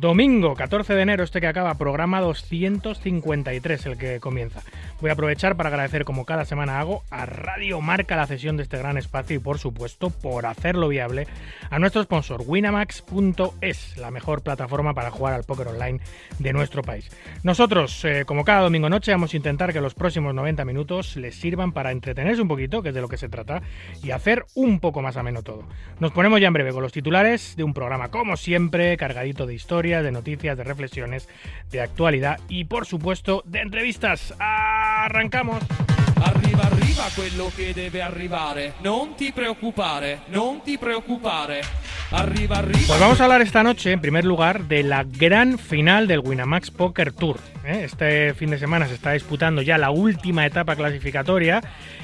Domingo 14 de enero, este que acaba, programa 253, el que comienza. Voy a aprovechar para agradecer, como cada semana hago, a Radio Marca la cesión de este gran espacio y, por supuesto, por hacerlo viable, a nuestro sponsor, winamax.es, la mejor plataforma para jugar al póker online de nuestro país. Nosotros, eh, como cada domingo noche, vamos a intentar que los próximos 90 minutos les sirvan para entretenerse un poquito, que es de lo que se trata, y hacer un poco más ameno todo. Nos ponemos ya en breve con los titulares de un programa, como siempre, cargadito de historia de noticias, de reflexiones, de actualidad y por supuesto de entrevistas. ¡Arrancamos! Arriba, arriba quello che deve arrivare. Non ti preoccupare, non ti preoccupare. Arriba, arriba. Pues vamos a hablar esta noche, en primer lugar, de la gran final del Winamax Poker Tour. ¿eh? Este fin de semana se está disputando ya la última etapa clasificatoria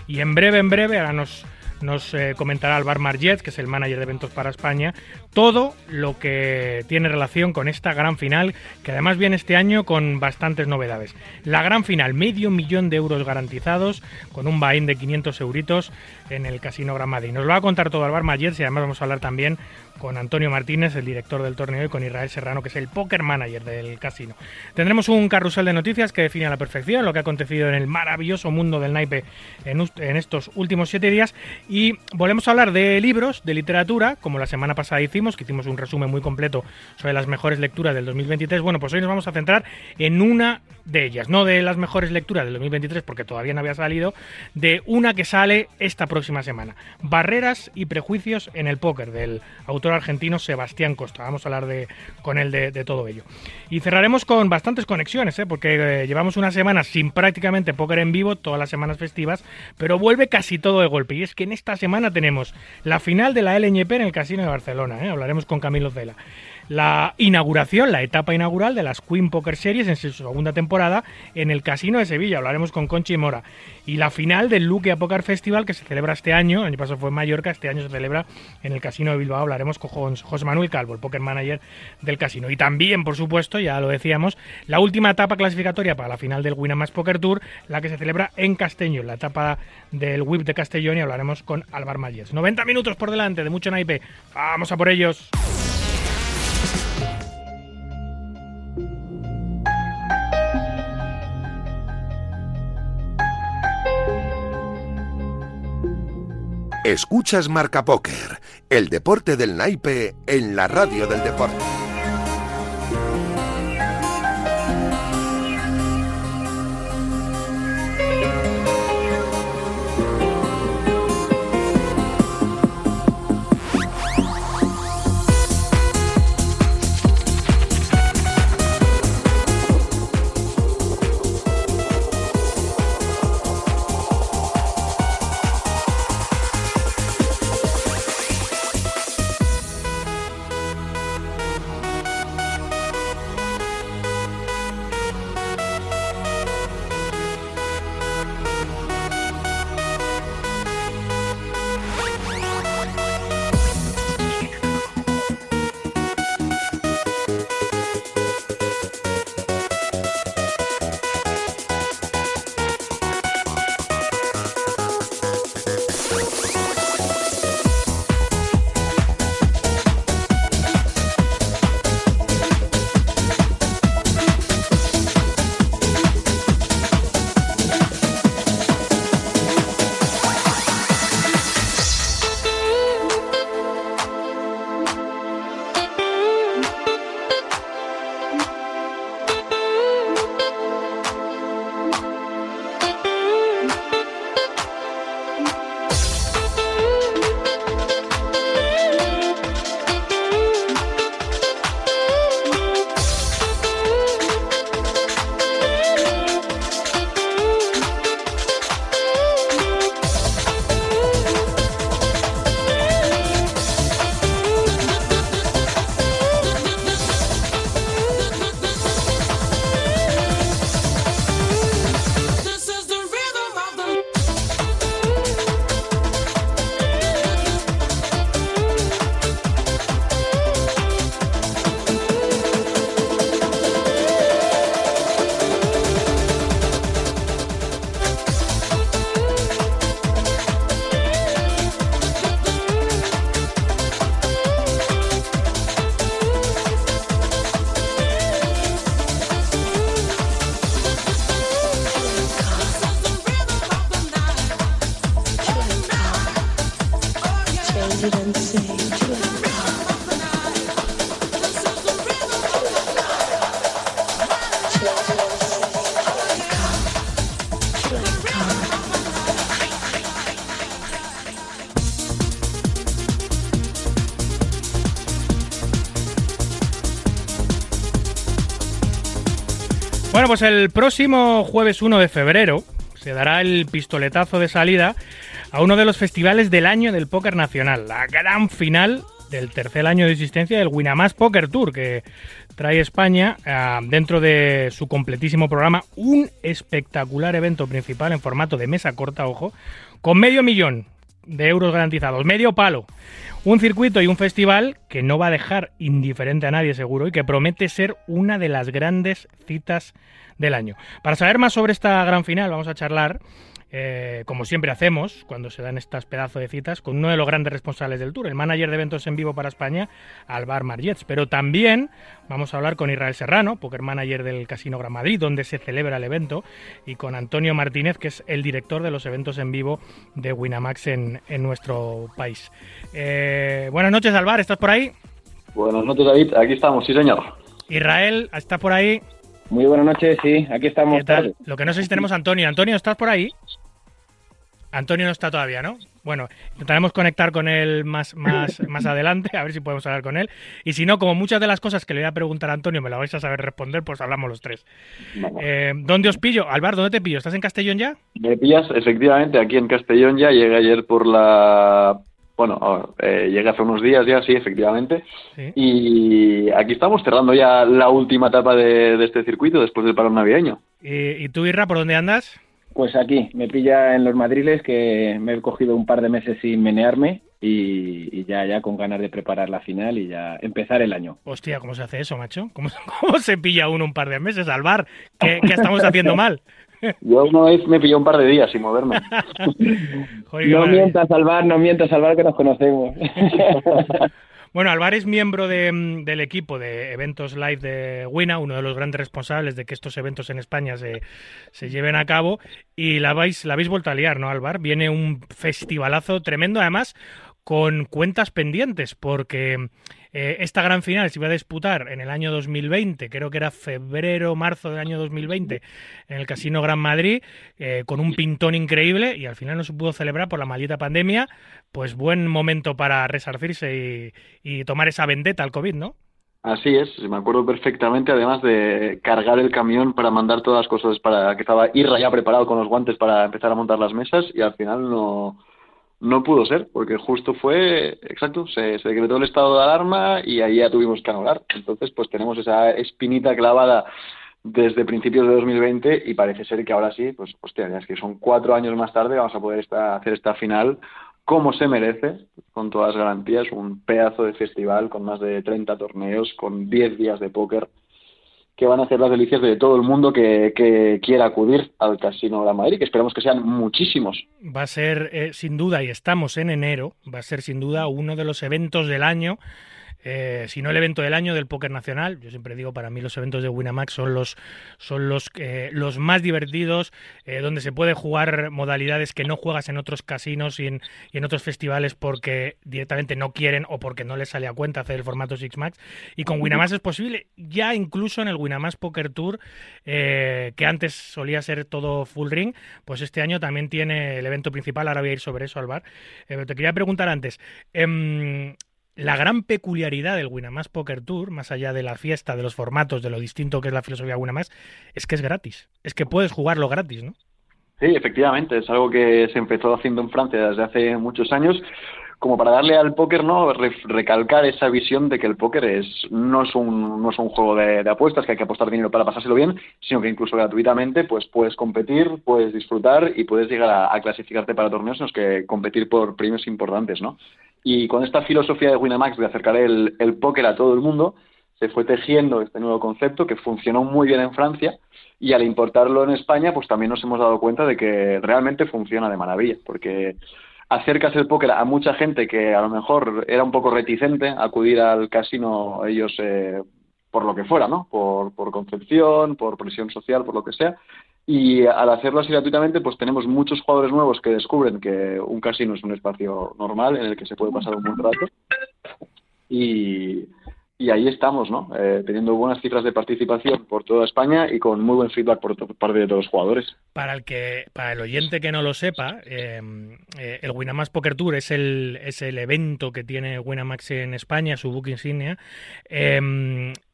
y en breve, en breve, ahora nos nos eh, comentará Alvar Marget, que es el manager de eventos para España, todo lo que tiene relación con esta gran final, que además viene este año con bastantes novedades. La gran final, medio millón de euros garantizados, con un buy de 500 euritos en el Casino Gran Madrid. Nos lo va a contar todo Alvar Marget y además vamos a hablar también con Antonio Martínez, el director del torneo, y con Israel Serrano, que es el poker manager del casino. Tendremos un carrusel de noticias que define a la perfección lo que ha acontecido en el maravilloso mundo del naipe en, en estos últimos siete días. Y volvemos a hablar de libros, de literatura, como la semana pasada hicimos, que hicimos un resumen muy completo sobre las mejores lecturas del 2023. Bueno, pues hoy nos vamos a centrar en una de ellas, no de las mejores lecturas del 2023, porque todavía no había salido, de una que sale esta próxima semana. Barreras y prejuicios en el póker, del autor argentino Sebastián Costa. Vamos a hablar de, con él de, todo ello. Y cerraremos con bastantes conexiones, ¿eh? porque eh, llevamos una semana sin prácticamente póker en vivo, todas las semanas festivas, pero vuelve casi todo de golpe. Y es que en esta semana tenemos la final de la LNP en el Casino de Barcelona. ¿eh? Hablaremos con Camilo Cela la inauguración, la etapa inaugural de las Queen Poker Series en su segunda temporada en el Casino de Sevilla. Hablaremos con Conchi Mora. Y la final del Luque Poker Festival que se celebra este año, el año pasado fue en Mallorca, este año se celebra en el Casino de Bilbao. Hablaremos con José Manuel Calvo, el poker manager del casino. Y también, por supuesto, ya lo decíamos, la última etapa clasificatoria para la final del Winamax Poker Tour, la que se celebra en Castellón, la etapa del WIP de Castellón y hablaremos con Álvaro Mayes. 90 minutos por delante de mucho naipe. Vamos a por ellos. Escuchas Marca Póker, el deporte del naipe en la radio del deporte. El próximo jueves 1 de febrero se dará el pistoletazo de salida a uno de los festivales del año del póker nacional, la gran final del tercer año de existencia del Winamax Poker Tour, que trae España eh, dentro de su completísimo programa un espectacular evento principal en formato de mesa corta, ojo, con medio millón de euros garantizados, medio palo. Un circuito y un festival que no va a dejar indiferente a nadie seguro y que promete ser una de las grandes citas del año. Para saber más sobre esta gran final vamos a charlar eh, como siempre hacemos cuando se dan estas pedazos de citas, con uno de los grandes responsables del tour, el manager de eventos en vivo para España, Alvar Margets. Pero también vamos a hablar con Israel Serrano, poker manager del Casino Gran Madrid, donde se celebra el evento, y con Antonio Martínez, que es el director de los eventos en vivo de Winamax en, nuestro país. Eh, buenas noches, Alvar, ¿estás por ahí? Buenas noches, David. Aquí estamos, sí, señor. Israel, ¿estás por ahí? Muy buenas noches, sí, aquí estamos. Lo que no sé si tenemos a Antonio. Antonio, ¿estás por ahí? Antonio no está todavía, ¿no? Bueno, intentaremos conectar con él más, más, más adelante, a ver si podemos hablar con él. Y si no, como muchas de las cosas que le voy a preguntar a Antonio me las vais a saber responder, pues hablamos los tres. Eh, ¿Dónde os pillo? Alvar, ¿dónde te pillo? ¿Estás en Castellón ya? Me pillas, efectivamente, aquí en Castellón ya. Llegué ayer por la... Bueno, eh, llegué hace unos días ya, sí, efectivamente. Y aquí estamos cerrando ya la última etapa de, este circuito después del paro navideño. ¿Y, ¿Y tú, Irra, por dónde andas? Pues aquí, me pilla en los madriles que me he cogido un par de meses sin menearme y, ya, ya con ganas de preparar la final y ya empezar el año. Hostia, ¿cómo se hace eso, macho? ¿Cómo, se pilla uno un par de meses al bar? ¿Qué, estamos haciendo mal? Yo una vez me pilló un par de días sin moverme. no mientas al bar, no mientas al bar que nos conocemos. Bueno, Alvar es miembro mm, del equipo de eventos live de Wina, uno de los grandes responsables de que estos eventos en España se, se lleven a cabo. Y la, vais, la habéis vuelto a liar, ¿no, Alvar? Viene un festivalazo tremendo, además con cuentas pendientes, porque eh, esta gran final se iba a disputar en el año 2020, creo que era febrero, marzo del año 2020, en el Casino Gran Madrid, eh, con un pintón increíble y al final no se pudo celebrar por la maldita pandemia. Pues buen momento para resarcirse y, y tomar esa vendetta al COVID, ¿no? Así es, me acuerdo perfectamente, además de cargar el camión para mandar todas las cosas para que estaba Irra ya preparado con los guantes para empezar a montar las mesas y al final no, no pudo ser, porque justo fue, exacto, se, decretó el estado de alarma y ahí ya tuvimos que anular. Entonces, pues tenemos esa espinita clavada desde principios de 2020 y parece ser que ahora sí, pues hostia, ya es que son cuatro años más tarde vamos a poder hacer esta final como se merece, con todas las garantías, un pedazo de festival con más de 30 torneos, con 10 días de póker que van a hacer las delicias de todo el mundo que, quiera acudir al Casino de la Madrid, que esperamos que sean muchísimos. Va a ser, eh, sin duda, y estamos en enero, va a ser sin duda uno de los eventos del año eh, si no el evento del año del póker nacional. Yo siempre digo, para mí los eventos de Winamax son los, son los, eh, los más divertidos, eh, donde se puede jugar modalidades que no juegas en otros casinos y en, y en, otros festivales porque directamente no quieren o porque no les sale a cuenta hacer el formato Six Max. Y con Winamax es posible, ya incluso en el Winamax Poker Tour, que antes solía ser todo full ring, pues este año también tiene el evento principal. Ahora voy a ir sobre eso, Alvar. pero te quería preguntar antes. La gran peculiaridad del Winamax Poker Tour, más allá de la fiesta, de los formatos, de lo distinto que es la filosofía Winamax, es que es gratis. Es que puedes jugarlo gratis, ¿no? Sí, efectivamente, es algo que se empezó haciendo en Francia desde hace muchos años, como para darle al póker, ¿no? recalcar esa visión de que el póker es no es un, no es un juego de, apuestas, que hay que apostar dinero para pasárselo bien, sino que incluso gratuitamente pues puedes competir, puedes disfrutar y puedes llegar a, a clasificarte para torneos en los que competir por premios importantes, ¿no? Y con esta filosofía de Winamax de acercar el, el póker a todo el mundo, se fue tejiendo este nuevo concepto que funcionó muy bien en Francia y al importarlo en España, pues también nos hemos dado cuenta de que realmente funciona de maravilla, porque acercas el póker a mucha gente que a lo mejor era un poco reticente a acudir al casino ellos eh, por lo que fuera, ¿no? Por, por concepción, por presión social, por lo que sea, y al hacerlo así gratuitamente, pues tenemos muchos jugadores nuevos que descubren que un casino es un espacio normal en el que se puede pasar un buen rato. Y, y ahí estamos, ¿no? Eh, teniendo buenas cifras de participación por toda España y con muy buen feedback por parte de todos los jugadores. Para el que, para el oyente que no lo sepa, em, eh, el Winamax Poker Tour es el, es el evento que tiene Winamax en España, su book insignia.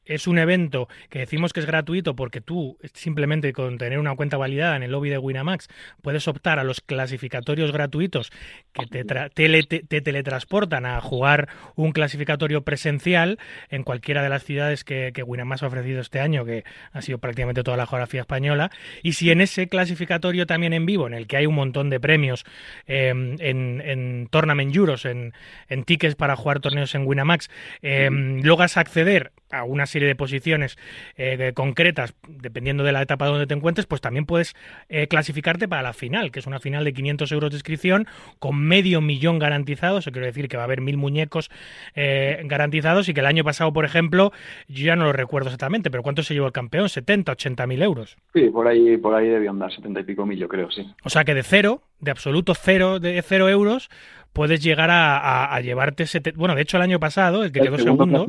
Em, es un evento que decimos que es gratuito porque tú simplemente con tener una cuenta validada en el lobby de Winamax puedes optar a los clasificatorios gratuitos que te, te, teletransportan a jugar un clasificatorio presencial en cualquiera de las ciudades que, que Winamax ha ofrecido este año, que ha sido prácticamente toda la geografía española. Y si en ese clasificatorio también en vivo, en el que hay un montón de premios em, en, en Tournament Euros, en, en tickets para jugar torneos en Winamax, eh, logras acceder a una serie de posiciones eh, concretas, dependiendo de la etapa donde te encuentres, pues también puedes eh, clasificarte para la final, que es una final de 500 euros de inscripción con medio millón garantizados. Eso quiere decir que va a haber mil muñecos eh, garantizados y que el año pasado, por ejemplo, yo ya no lo recuerdo exactamente, pero ¿cuánto se llevó el campeón? ¿70, 80 mil euros? Sí, por ahí, por ahí debió andar, 70 y pico mil, yo creo, sí. O sea que de cero, de absoluto cero, de cero euros, puedes llegar a, llevarte... Bueno, de hecho el año pasado, el que quedó segundo...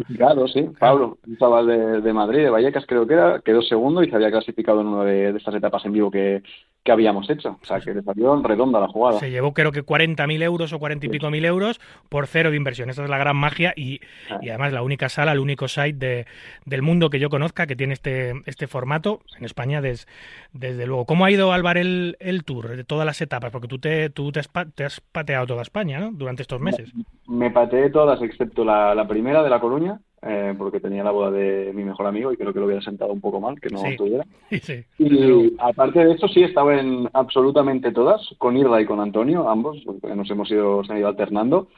sí, Pablo, un chaval de, Madrid, de Vallecas creo que era, quedó segundo y se había clasificado en una de, de estas etapas en vivo que, que habíamos hecho. O sea, que le salió redonda la jugada. Se llevó creo que 40.000 euros o 40 y pico mil euros por cero de inversión. Esa es la gran magia y, ah. y además la única sala, el único site de, del mundo que yo conozca que tiene este, este formato en España desde luego. ¿Cómo ha ido Álvaro el, el tour de todas las etapas? Porque tú te, tú te, has, pateado toda España, ¿no? Durante estos meses. Me, pateé todas excepto la, la primera de La Coruña, eh, porque tenía la boda de mi mejor amigo y creo que lo hubiera sentado un poco mal, que no estuviera. y aparte de eso, sí, estaba en absolutamente todas, con Irra y con Antonio, ambos, porque nos hemos ido, se han ido alternando.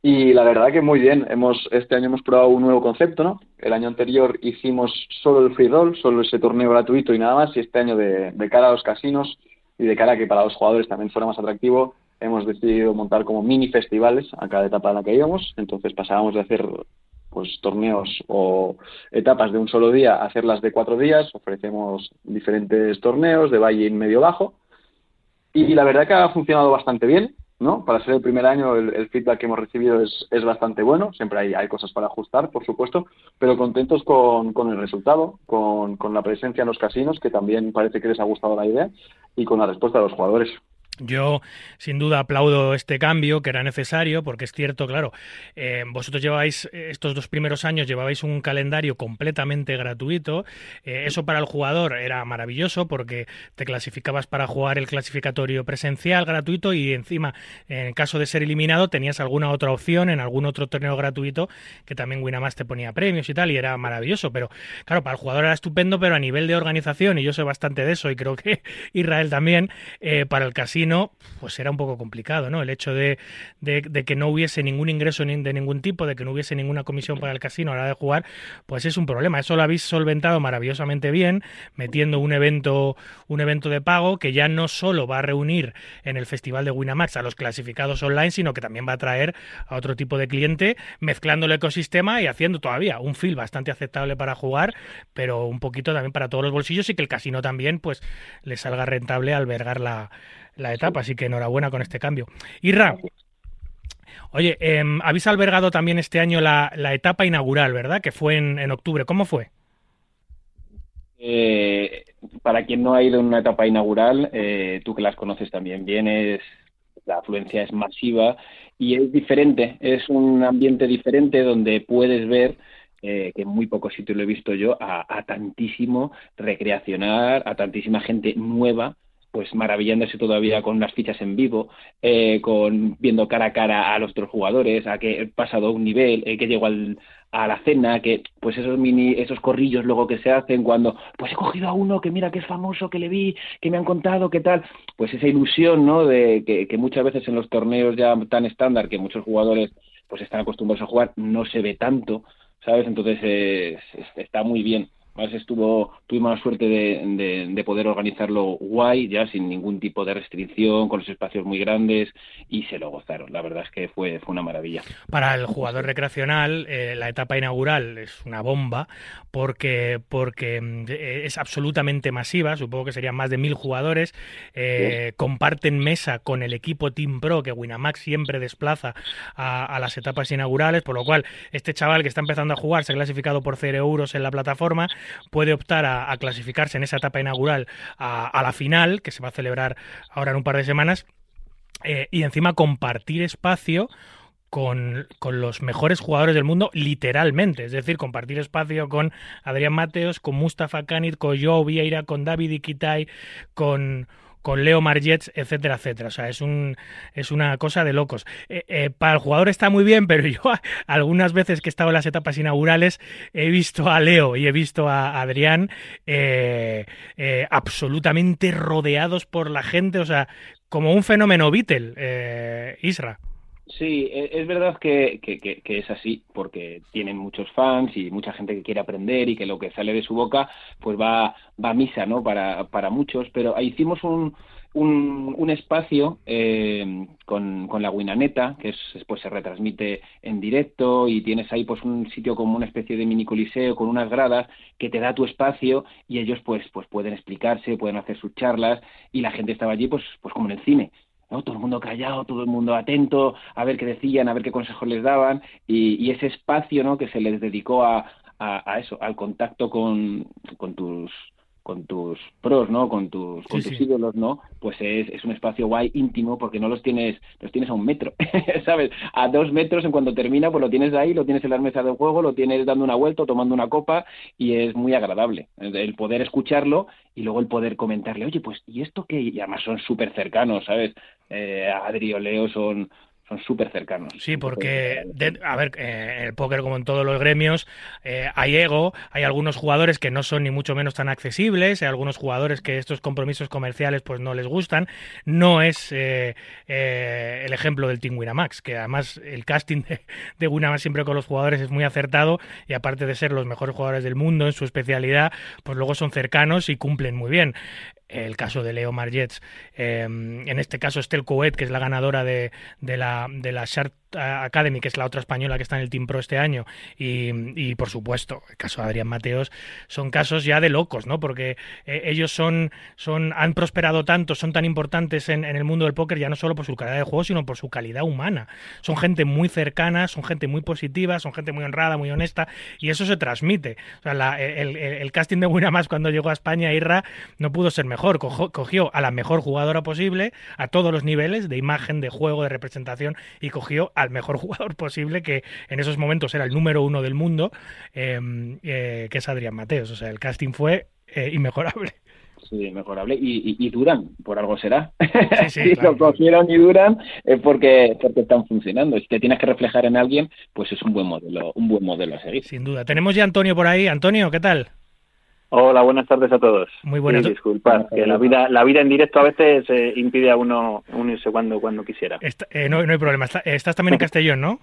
Y la verdad que muy bien, hemos este año hemos probado un nuevo concepto, ¿no? El año anterior hicimos solo el free roll, solo ese torneo gratuito y nada más, y este año de, de cara a los casinos y de cara a que para los jugadores también fuera más atractivo, hemos decidido montar como mini festivales a cada etapa en la que íbamos. Entonces pasábamos de hacer pues torneos o etapas de un solo día, hacerlas de cuatro días, ofrecemos diferentes torneos de valle medio bajo y la verdad que ha funcionado bastante bien, ¿no? Para ser el primer año el, feedback que hemos recibido es, es bastante bueno, siempre hay, hay, cosas para ajustar, por supuesto, pero contentos con, con el resultado, con, con la presencia en los casinos, que también parece que les ha gustado la idea, y con la respuesta de los jugadores. Yo, sin duda, aplaudo este cambio que era necesario, porque es cierto, claro, eh, vosotros lleváis eh, estos dos primeros años, llevabais un calendario completamente gratuito. Eh, eso para el jugador era maravilloso porque te clasificabas para jugar el clasificatorio presencial gratuito y encima, en caso de ser eliminado, tenías alguna otra opción en algún otro torneo gratuito que también Winamax te ponía premios y tal, y era maravilloso. Pero, claro, para el jugador era estupendo, pero a nivel de organización, y yo sé bastante de eso, y creo que Israel también, para el casino no, pues era un poco complicado, ¿no? El hecho de, que no hubiese ningún ingreso de ningún tipo, de que no hubiese ninguna comisión para el casino a la hora de jugar, pues es un problema. Eso lo habéis solventado maravillosamente bien, metiendo un evento, un evento de pago que ya no solo va a reunir en el Festival de Winamax a los clasificados online, sino que también va a traer a otro tipo de cliente, mezclando el ecosistema y haciendo todavía un feel bastante aceptable para jugar, pero un poquito también para todos los bolsillos y que el casino también pues le salga rentable albergar la, la etapa, así que enhorabuena con este cambio. Irra, oye, em, habéis albergado también este año la, etapa inaugural, ¿verdad? Que fue en, octubre. ¿Cómo fue? Eh, para quien no ha ido en una etapa inaugural, eh, tú que las conoces también bien, es, la afluencia es masiva y es diferente, es un ambiente diferente donde puedes ver eh, que en muy pocos sitios lo he visto yo, a, a tantísimo recreacionar, a tantísima gente nueva pues maravillándose todavía con las fichas en vivo, eh, con viendo cara a cara a los otros jugadores, a que he pasado un nivel, eh, que llego al, a la cena, que pues esos mini, esos corrillos luego que se hacen cuando, pues he cogido a uno que mira que es famoso, que le vi, que me han contado, qué tal, pues esa ilusión, ¿no? De que, que muchas veces en los torneos ya tan estándar que muchos jugadores pues están acostumbrados a jugar, no se ve tanto, ¿sabes? Entonces está muy bien estuvo, tuvimos la suerte de, poder organizarlo guay, ya sin ningún tipo de restricción, con los espacios muy grandes y se lo gozaron. La verdad es que fue, fue una maravilla. Para el jugador recreacional, eh, la etapa inaugural es una bomba porque, porque eh, es absolutamente masiva, supongo que serían más de mil jugadores, eh, comparten mesa con el equipo Team Pro que Winamax siempre desplaza a, a, las etapas inaugurales, por lo cual este chaval que está empezando a jugar se ha clasificado por 0 euros en la plataforma puede optar a, clasificarse en esa etapa inaugural a, la final, que se va a celebrar ahora en un par de semanas, eh, y encima compartir espacio con, los mejores jugadores del mundo, literalmente. Es decir, compartir espacio con Adrián Mateos, con Mustafa Kanit, con Joe Vieira, con David Iquitai, con con Leo Margets, etcétera, etcétera. O sea, es, un, es una cosa de locos. Eh, eh, para el jugador está muy bien, pero yo algunas veces que he estado en las etapas inaugurales he visto a Leo y he visto a Adrián eh, absolutamente rodeados por la gente, o sea, como un fenómeno Beatle, Isra. Sí, e, es verdad que, que, es así, porque tienen muchos fans y mucha gente que quiere aprender y que lo que sale de su boca pues va, va a misa, ¿no? Para, para muchos, pero hicimos un, un, un espacio eh, con, con, la Winaneta, que es, después se retransmite en directo y tienes ahí pues un sitio como una especie de mini coliseo con unas gradas que te da tu espacio y ellos pues, pues pueden explicarse, pueden hacer sus charlas y la gente estaba allí pues, pues como en el cine ¿no? Todo el mundo callado, todo el mundo atento a ver qué decían, a ver qué consejos les daban y, ese espacio, ¿no? Que se les dedicó a, a, eso, al contacto con, con tus con tus pros, ¿no? Con tus, con tus ídolos, ¿no? Pues es, es, un espacio guay, íntimo, porque no los tienes, los tienes a un metro, ¿sabes? A dos metros en cuanto termina, pues lo tienes ahí, lo tienes en las mesas de juego, lo tienes dando una vuelta, tomando una copa, y es muy agradable el poder escucharlo y luego el poder comentarle, oye, pues, ¿y esto qué? Y además son súper cercanos, ¿sabes? Eh, Adri o Leo son, son súper cercanos. Sí, porque, a ver, eh, el póker como en todos los gremios, eh, hay ego, hay algunos jugadores que no son ni mucho menos tan accesibles, hay algunos jugadores que estos compromisos comerciales pues no les gustan. No es eh, el ejemplo del Team Winamax, que además el casting de, de Winamax siempre con los jugadores es muy acertado y aparte de ser los mejores jugadores del mundo en su especialidad, pues luego son cercanos y cumplen muy bien el caso de Leo Margets, em, en este caso Estel Couet, que es la ganadora de, de la, de la Shark Academy, que es la otra española que está en el Team Pro este año, y, por supuesto, el caso de Adrián Mateos, son casos ya de locos, ¿no? Porque eh, ellos son, son, han prosperado tanto, son tan importantes en, el mundo del póker, ya no solo por su calidad de juego, sino por su calidad humana. Son gente muy cercana, son gente muy positiva, son gente muy honrada, muy honesta, y eso se transmite. El, casting de Winamax cuando llegó a España, Irra, no pudo ser mejor. cogió a la mejor jugadora posible, a todos los niveles, de imagen, de juego, de representación, y cogió al mejor jugador posible, que en esos momentos era el número uno del mundo, em, eh, que es Adrián Mateos. O sea, el casting fue eh, inmejorable. Sí, mejorable. Y, y, duran, por algo será. si lo cogieron y duran es porque, porque están funcionando. Si te tienes que reflejar en alguien, pues es un buen modelo, un buen modelo a seguir. Sin duda. Tenemos ya Antonio por ahí. Antonio, ¿qué tal? Hola, buenas tardes a todos. Muy buenas. Sí, disculpad, que la vida, la vida en directo a veces eh, impide a uno unirse cuando, cuando quisiera. Eh, no, no, hay problema. estás también en Castellón, ¿no?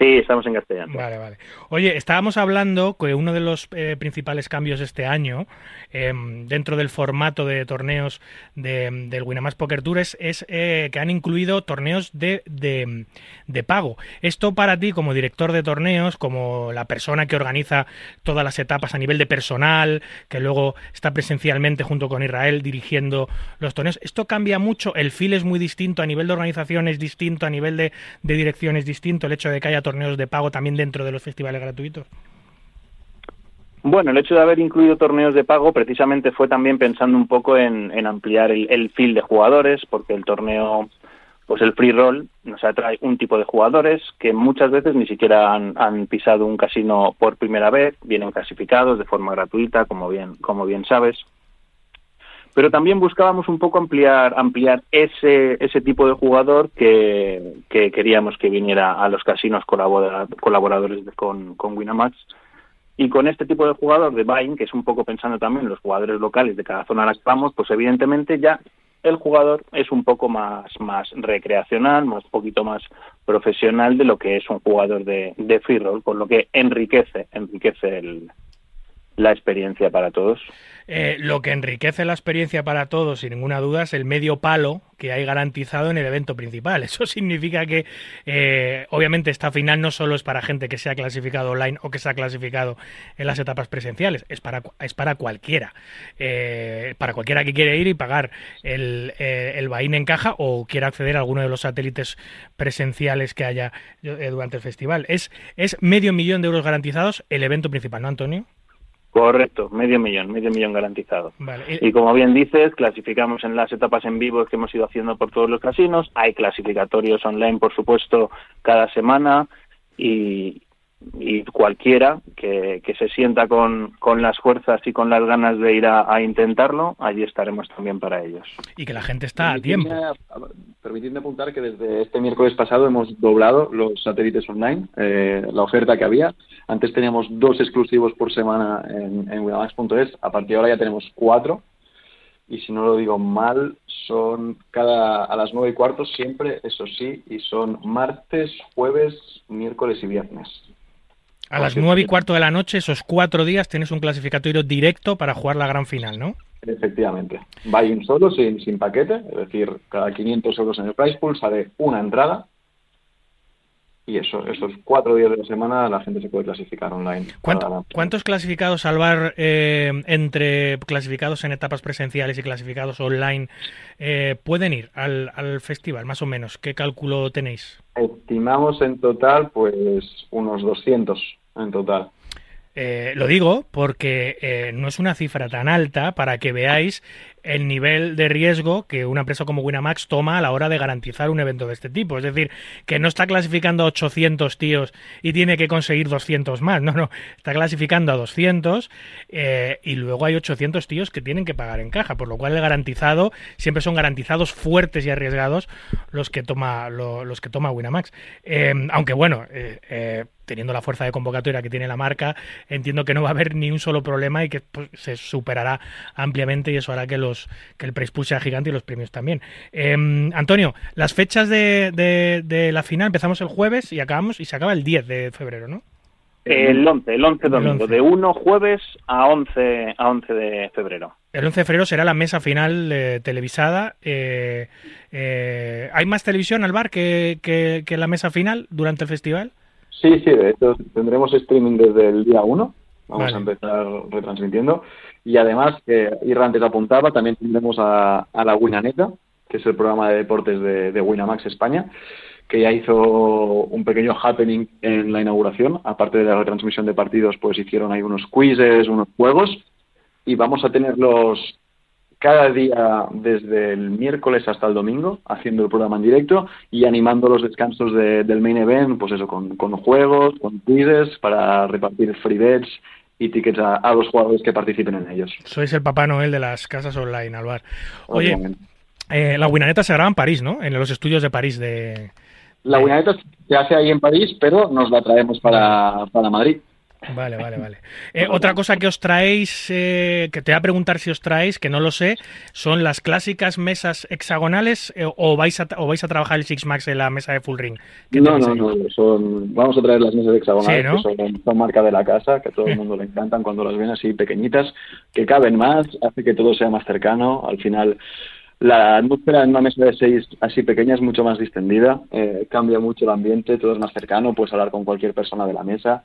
Sí, estamos en castellano. Vale, vale. Oye, estábamos hablando que uno de los eh, principales cambios este año, em, dentro del formato de torneos de, del Winamax Poker Tour, es, eh, que han incluido torneos de, de, pago. Esto para ti, como director de torneos, como la persona que organiza todas las etapas a nivel de personal, que luego está presencialmente junto con Israel dirigiendo los torneos, ¿esto cambia mucho? ¿El feel es muy distinto? ¿A nivel de organización es distinto? ¿A nivel de, de dirección es distinto? ¿El hecho de que haya torneos de pago también dentro de los festivales gratuitos? Bueno, el hecho de haber incluido torneos de pago precisamente fue también pensando un poco en, ampliar el, el de jugadores, porque el torneo, pues el free roll nos atrae un tipo de jugadores que muchas veces ni siquiera han, han, pisado un casino por primera vez, vienen clasificados de forma gratuita, como bien, como bien sabes pero también buscábamos un poco ampliar ampliar ese ese tipo de jugador que, queríamos que viniera a los casinos colaboradores con, con Winamax. Y con este tipo de jugador de buying, que es un poco pensando también en los jugadores locales de cada zona a la que vamos, pues evidentemente ya el jugador es un poco más, más recreacional, más poquito más profesional de lo que es un jugador de, de free roll, por lo que enriquece, enriquece el, la experiencia para todos. Eh, lo que enriquece la experiencia para todos, sin ninguna duda, es el medio palo que hay garantizado en el evento principal. Eso significa que, eh, obviamente, esta final no solo es para gente que se ha clasificado online o que se ha clasificado en las etapas presenciales, es para, es para cualquiera. Eh, para cualquiera que quiere ir y pagar el, el en caja o quiera acceder a alguno de los satélites presenciales que haya durante el festival. Es, es medio millón de euros garantizados el evento principal, ¿no, Antonio? Correcto, medio millón, medio millón garantizado. Vale. Y como bien dices, clasificamos en las etapas en vivo que hemos ido haciendo por todos los casinos. Hay clasificatorios online, por supuesto, cada semana. Y, y cualquiera que, que se sienta con, con, las fuerzas y con las ganas de ir a, a, intentarlo, allí estaremos también para ellos. Y que la gente está a tiempo. Permitidme apuntar que desde este miércoles pasado hemos doblado los satélites online, eh, la oferta que había. Antes teníamos dos exclusivos por semana en, en winamax.es, a partir de ahora ya tenemos cuatro. Y si no lo digo mal, son cada a las nueve y cuarto siempre, eso sí, y son martes, jueves, miércoles y viernes. A las nueve y cuarto de la noche, esos cuatro días, tienes un clasificatorio directo para jugar la gran final, ¿no? Efectivamente. Va un solo, sin, sin paquete, es decir, cada 500 euros en el price pool sale una entrada y eso, esos cuatro días de la semana la gente se puede clasificar online. ¿Cuánto, ¿Cuántos clasificados, Salvar, eh, entre clasificados en etapas presenciales y clasificados online, eh, pueden ir al, al, festival, más o menos? ¿Qué cálculo tenéis? Estimamos en total, pues, unos 200 en total. Eh, lo digo porque eh, no es una cifra tan alta para que veáis el nivel de riesgo que una empresa como Winamax toma a la hora de garantizar un evento de este tipo. Es decir, que no está clasificando a 800 tíos y tiene que conseguir 200 más. No, no, está clasificando a 200 eh, y luego hay 800 tíos que tienen que pagar en caja, por lo cual el garantizado siempre son garantizados fuertes y arriesgados los que toma lo, los que toma Winamax. Aunque bueno, teniendo la fuerza de convocatoria que tiene la marca, entiendo que no va a haber ni un solo problema y que pues, se superará ampliamente y eso hará que los que el price pool sea gigante y los premios también. Eh, Antonio, las fechas de, de, de, la final empezamos el jueves y acabamos y se acaba el 10 de febrero, ¿no? El 11, el 11 domingo, el 11. de 1 jueves a 11, a 11 de febrero. El 11 de febrero será la mesa final eh, televisada. Eh, eh, ¿Hay más televisión al bar que, que, que, la mesa final durante el festival? Sí, sí, de hecho tendremos streaming desde el día 1. Vamos vale. a empezar retransmitiendo. Y además, que Irra antes apuntaba, también tendremos a, a la Winaneta, que es el programa de deportes de, de Winamax España, que ya hizo un pequeño happening en la inauguración. Aparte de la retransmisión de partidos, pues hicieron ahí unos quizzes, unos juegos. Y vamos a tenerlos cada día desde el miércoles hasta el domingo, haciendo el programa en directo y animando los descansos de, del main event, pues eso, con, con juegos, con quizzes, para repartir free bets y tickets a, a, los jugadores que participen en ellos. Sois el Papá Noel de las casas online, Alvar. Oye, eh, la Winaneta se graba en París, ¿no? En los estudios de París de... La Winaneta se hace ahí en París, pero nos la traemos para, para Madrid. Vale, vale, vale. Eh, otra cosa que os traéis, eh, que te voy a preguntar si os traéis, que no lo sé, son las clásicas mesas hexagonales eh, o, vais a, o vais a trabajar el Six Max en la mesa de full ring. No, no, no, son, vamos a traer las mesas hexagonales, sí, ¿no? que son, son, marca de la casa, que a todo el mundo le encantan cuando las ven así pequeñitas, que caben más, hace que todo sea más cercano. Al final, la atmósfera en una mesa de seis así pequeña es mucho más distendida, eh, cambia mucho el ambiente, todo es más cercano, puedes hablar con cualquier persona de la mesa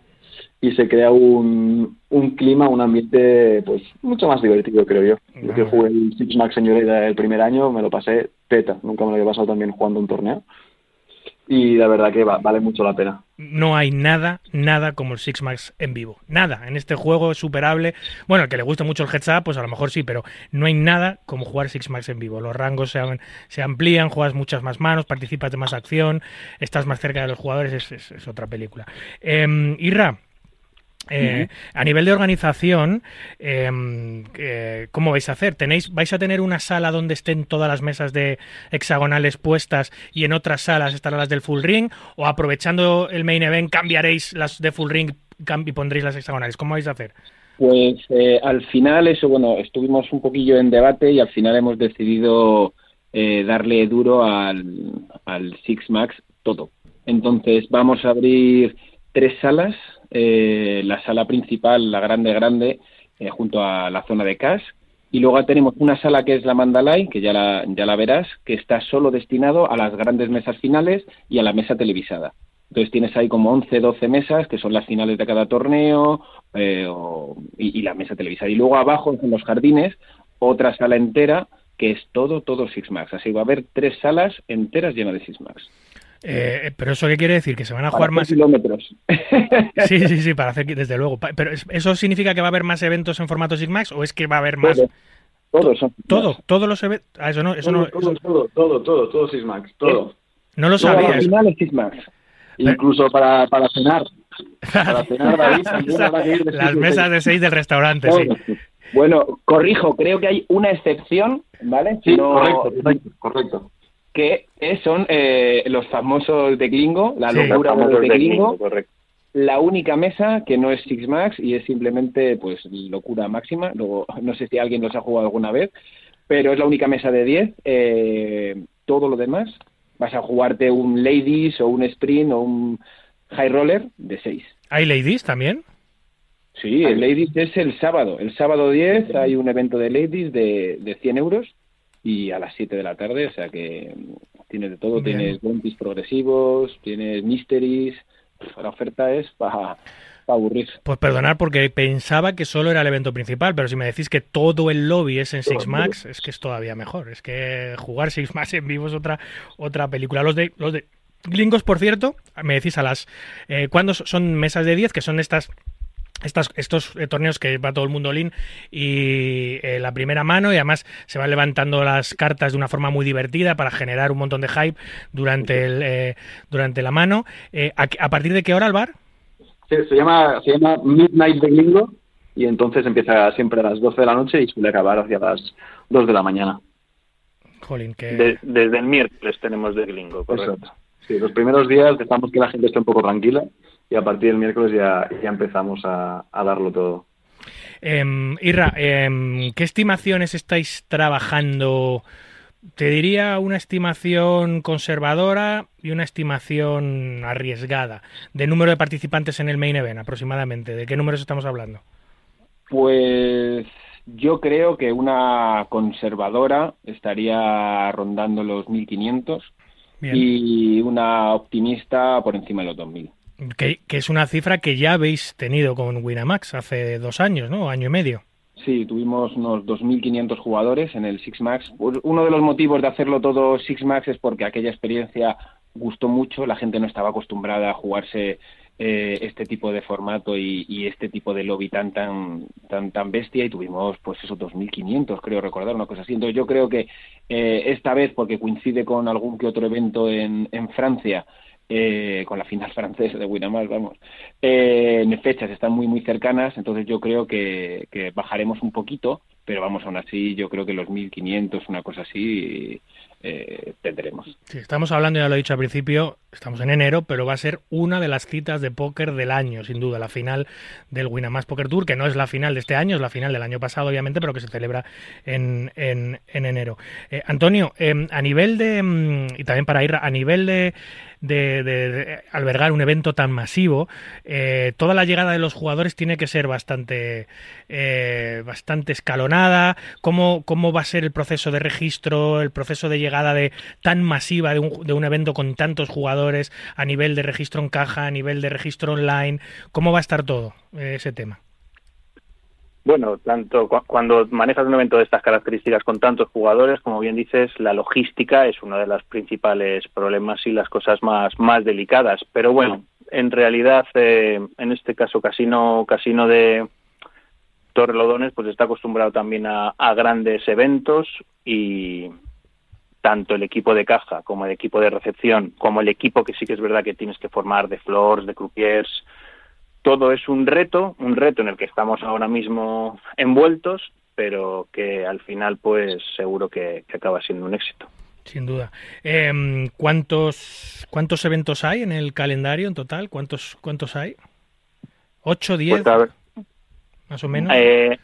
y se crea un, un clima, un ambiente pues mucho más divertido, creo yo. Yo que jugué el Six Max Señorita el primer año me lo pasé teta, nunca me lo había pasado también jugando un torneo. Y la verdad que va, vale mucho la pena. No hay nada, nada como el Six Max en vivo. Nada. En este juego es superable. Bueno, el que le guste mucho el heads up, pues a lo mejor sí, pero no hay nada como jugar Six Max en vivo. Los rangos se, se amplían, juegas muchas más manos, participas de más acción, estás más cerca de los jugadores, es, es, es otra película. Eh, Irra, eh, uh -huh. A nivel de organización, eh, eh, ¿cómo vais a hacer? ¿Tenéis, ¿Vais a tener una sala donde estén todas las mesas de hexagonales puestas y en otras salas estarán las del full ring? ¿O aprovechando el main event cambiaréis las de full ring y pondréis las hexagonales? ¿Cómo vais a hacer? Pues eh, al final eso, bueno, estuvimos un poquillo en debate y al final hemos decidido eh, darle duro al, al Six Max todo. Entonces vamos a abrir tres salas eh, la sala principal, la grande, grande, eh, junto a la zona de cash. Y luego tenemos una sala que es la Mandalay, que ya la, ya la verás, que está solo destinado a las grandes mesas finales y a la mesa televisada. Entonces tienes ahí como 11, 12 mesas, que son las finales de cada torneo, eh, y, y, la mesa televisada. Y luego abajo, en los jardines, otra sala entera, que es todo, todo Six Max. Así va a haber tres salas enteras llenas de Six Max. Eh, pero eso qué quiere decir que se van a jugar más kilómetros. Sí, sí, sí, para hacer desde luego. Pero eso significa que va a haber más eventos en formato Six Max o es que va a haber más todo, todo, todos los eventos. Ah, eso no, eso todo, no, todo, todo, todo, todo, todo Six Max, todo. No lo sabía. Incluso para, para cenar. Para cenar, David, Las mesas de seis del restaurante, sí. Bueno, corrijo, creo que hay una excepción, ¿vale? Sí, correcto, correcto, Que son eh, los famosos de Glingo, la locura de, Glingo. correcto. La única mesa que no es Six Max y es simplemente pues locura máxima. Luego, no sé si alguien los ha jugado alguna vez, pero es la única mesa de 10. Eh, todo lo demás, vas a jugarte un Ladies o un Sprint o un High Roller de 6. ¿Hay Ladies también? Sí, el Ladies es el sábado. El sábado 10 hay un evento de Ladies de, de 100 euros y a las 7 de la tarde, o sea que tienes de todo. Tienes bounties progresivos, tienes mysteries. La oferta es para aburrir. Pues perdonar porque pensaba que solo era el evento principal, pero si me decís que todo el lobby es en Six Max, es que es todavía mejor. Es que jugar Six Max en vivo es otra, otra película. Los de, los de Glingos, por cierto, me decís a las... Eh, ¿Cuándo son mesas de 10? Que son estas estas, estos eh, torneos que va todo el mundo in y eh, la primera mano y además se van levantando las cartas de una forma muy divertida para generar un montón de hype durante el, eh, durante la mano. ¿a, partir de qué hora el bar? se llama, se llama Midnight de Glingo y entonces empieza siempre a las 12 de la noche y suele acabar hacia las 2 de la mañana. Jolín, desde el miércoles tenemos de Glingo, correcto. Sí, los primeros días dejamos que la gente esté un poco tranquila y a partir del miércoles ya, ya empezamos a, darlo todo. Eh, Irra, eh, ¿qué estimaciones estáis trabajando? Te diría una estimación conservadora y una estimación arriesgada de número de participantes en el main event aproximadamente. ¿De qué números estamos hablando? Pues yo creo que una conservadora estaría rondando los 1.500 y una optimista por encima de los 2.000. Que, es una cifra que ya habéis tenido con Winamax hace dos años, ¿no? Año y medio. Sí, tuvimos unos 2.500 jugadores en el Six Max. Pues uno de los motivos de hacerlo todo Six Max es porque aquella experiencia gustó mucho, la gente no estaba acostumbrada a jugarse eh, este tipo de formato y, este tipo de lobby tan tan tan tan bestia y tuvimos pues esos 2.500 creo recordar una cosa así entonces yo creo que eh, esta vez porque coincide con algún que otro evento en, en Francia eh, con la final francesa de Winamax, vamos, eh, en fechas están muy, muy cercanas, entonces yo creo que, que, bajaremos un poquito, pero vamos, aún así, yo creo que los 1500, una cosa así, eh, tendremos. Sí, estamos hablando, ya lo he dicho al principio, estamos en enero, pero va a ser una de las citas de póker del año, sin duda, la final del Winamax Poker Tour, que no es la final de este año, es la final del año pasado, obviamente, pero que se celebra en, en, en enero. Eh, Antonio, em, a nivel de, mm, y también para ir a nivel de, de, albergar un evento tan masivo, eh, toda la llegada de los jugadores tiene que ser bastante, eh, bastante escalonada. ¿Cómo, ¿Cómo va a ser el proceso de registro, el proceso de llegada de tan masiva de un, de un evento con tantos jugadores a nivel de registro en caja, a nivel de registro online? ¿Cómo va a estar todo eh, ese tema? Bueno, tanto cuando manejas un evento de estas características con tantos jugadores, como bien dices, la logística es uno de los principales problemas y las cosas más, más delicadas. Pero bueno, en realidad, eh, en este caso, Casino, Casino de Torrelodones, pues está acostumbrado también a, a grandes eventos y tanto el equipo de caja como el equipo de recepción, como el equipo que sí que es verdad que tienes que formar de floors, de croupiers, todo es un reto, un reto en el que estamos ahora mismo envueltos, pero que al final pues seguro que, acaba siendo un éxito. Sin duda. Em, ¿cuántos, ¿Cuántos eventos hay en el calendario en total? ¿Cuántos, cuántos hay? ¿Ocho, diez? Pues, más o menos. Eh,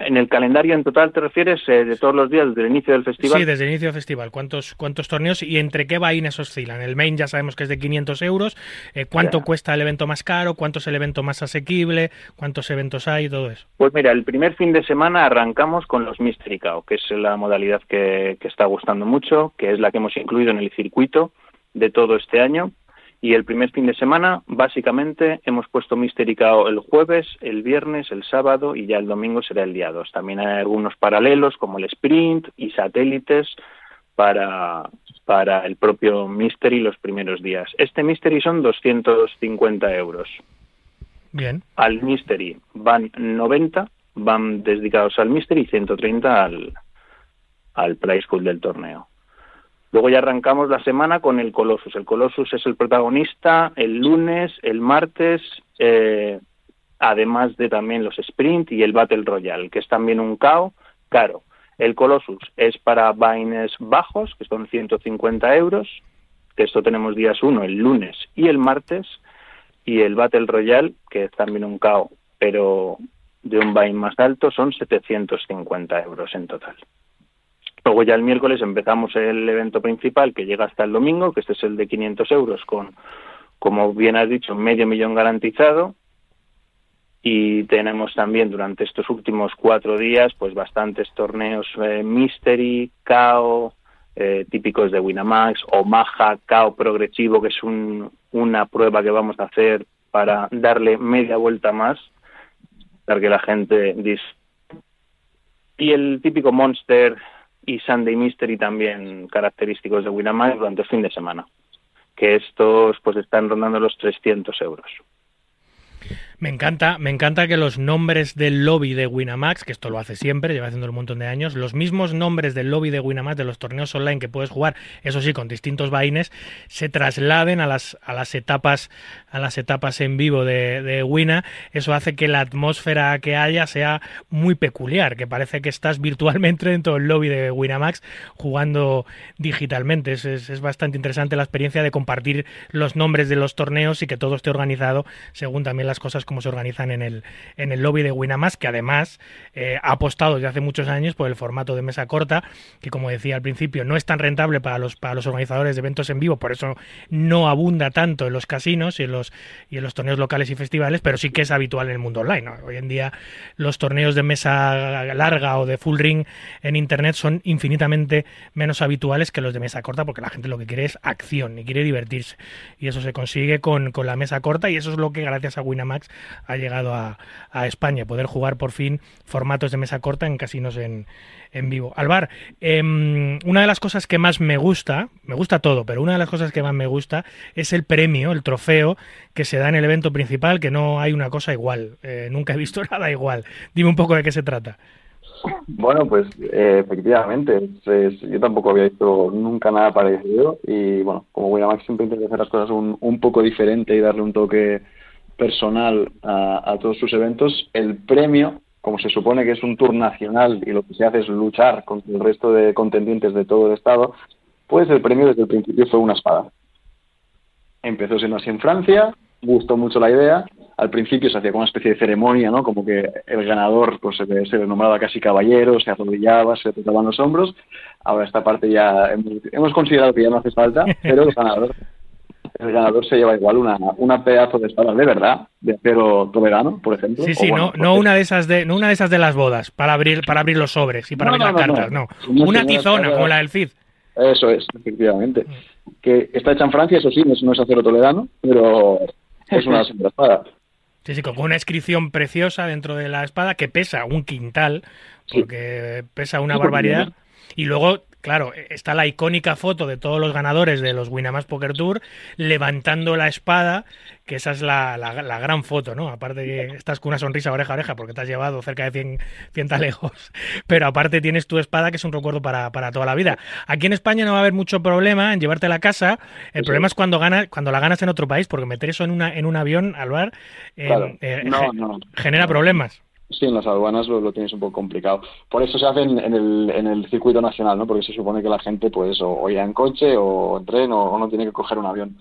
en el calendario en total te refieres eh, de todos los días desde el inicio del festival. Sí, desde el inicio del festival. ¿Cuántos, cuántos torneos y entre qué vaines oscilan? El main ya sabemos que es de 500 euros. Eh, ¿Cuánto cuesta el evento más caro? ¿Cuánto es el evento más asequible? ¿Cuántos eventos hay? Todo eso. Pues mira, el primer fin de semana arrancamos con los Mystery Cow, que es la modalidad que, que está gustando mucho, que es la que hemos incluido en el circuito de todo este año. Y el primer fin de semana, básicamente, hemos puesto Mystery el jueves, el viernes, el sábado y ya el domingo será el día 2. También hay algunos paralelos como el sprint y satélites para, para el propio Mystery los primeros días. Este Mystery son 250 euros. Bien. Al Mystery van 90, van dedicados al Mystery y 130 al, al Price Pool del torneo. Luego ya arrancamos la semana con el Colossus. El Colossus es el protagonista el lunes, el martes, eh, además de también los sprint y el Battle Royale, que es también un KO caro. El Colossus es para vaines bajos, que son 150 euros, que esto tenemos días 1, el lunes y el martes, y el Battle Royale, que es también un KO, pero de un vain más alto, son 750 euros en total. Luego ya el miércoles empezamos el evento principal que llega hasta el domingo, que este es el de 500 euros con, como bien has dicho, medio millón garantizado. Y tenemos también durante estos últimos cuatro días pues bastantes torneos eh, Mystery, KO, eh, típicos de Winamax, Omaha, KO progresivo, que es un, una prueba que vamos a hacer para darle media vuelta más, para que la gente dis y el típico Monster y Sunday Mystery también característicos de Winamax durante el fin de semana, que estos pues están rondando los 300 euros. Me encanta, me encanta que los nombres del lobby de Winamax, que esto lo hace siempre, lleva haciendo un montón de años, los mismos nombres del lobby de Winamax de los torneos online que puedes jugar, eso sí, con distintos vaines, se trasladen a las, a las etapas, a las etapas en vivo de, de Wina. Eso hace que la atmósfera que haya sea muy peculiar, que parece que estás virtualmente dentro del lobby de Winamax jugando digitalmente. Es, es, es bastante interesante la experiencia de compartir los nombres de los torneos y que todo esté organizado según también las cosas como se organizan en el, en el lobby de Winamax, que además eh, ha apostado desde hace muchos años por el formato de mesa corta, que como decía al principio, no es tan rentable para los, para los organizadores de eventos en vivo, por eso no abunda tanto en los casinos y en los, y en los torneos locales y festivales, pero sí que es habitual en el mundo online. Hoy en día los torneos de mesa larga o de full ring en Internet son infinitamente menos habituales que los de mesa corta, porque la gente lo que quiere es acción y quiere divertirse. Y eso se consigue con, con la mesa corta y eso es lo que gracias a Winamax ha llegado a, España, poder jugar por fin formatos de mesa corta en casinos en, en vivo. Alvar, eh, una de las cosas que más me gusta, me gusta todo, pero una de las cosas que más me gusta es el premio, el trofeo que se da en el evento principal, que no hay una cosa igual. Eh, nunca he visto nada igual. Dime un poco de qué se trata. Bueno, pues eh, efectivamente, yo tampoco había visto nunca nada parecido y bueno, como Winamax siempre intenta hacer las cosas un, un poco diferente y darle un toque personal a, todos sus eventos, el premio, como se supone que es un tour nacional y lo que se hace es luchar contra el resto de contendientes de todo el estado, pues el premio desde el principio fue una espada. Empezó siendo así en Francia, gustó mucho la idea, al principio se hacía como una especie de ceremonia, ¿no? Como que el ganador pues se, se le nombraba casi caballero, se arrodillaba, se tocaban los hombros. Ahora esta parte ya hemos, hemos considerado que ya no hace falta, pero el ganador el ganador se lleva igual una, una pedazo de espada de verdad, de acero toledano, por ejemplo. Sí, sí, bueno, no, no una de esas de, no una de esas de las bodas, para abrir, para abrir los sobres y para no, abrir las cartas, no. Una tizona, como la del CID. Eso es, efectivamente. Que está hecha en Francia, eso sí, no es, no es acero toledano, pero es una espada. Sí, sí, con una inscripción preciosa dentro de la espada que pesa un quintal, porque sí. pesa una barbaridad. Y luego claro, está la icónica foto de todos los ganadores de los Winamax Poker Tour levantando la espada, que esa es la, la, la, gran foto, ¿no? Aparte que estás con una sonrisa oreja a oreja porque te has llevado cerca de 100, 100 talegos, pero aparte tienes tu espada que es un recuerdo para, para, toda la vida. Aquí en España no va a haber mucho problema en llevarte a la casa, el sí. problema es cuando, gana, cuando la ganas en otro país, porque meter eso en, una, en un avión al bar eh, claro. eh, no, no. genera problemas. Sí, en las aduanas lo, lo, tienes un poco complicado. Por eso se hace en, en, el, en el circuito nacional, ¿no? Porque se supone que la gente, pues, o, o irá en coche o en tren o, o, no tiene que coger un avión.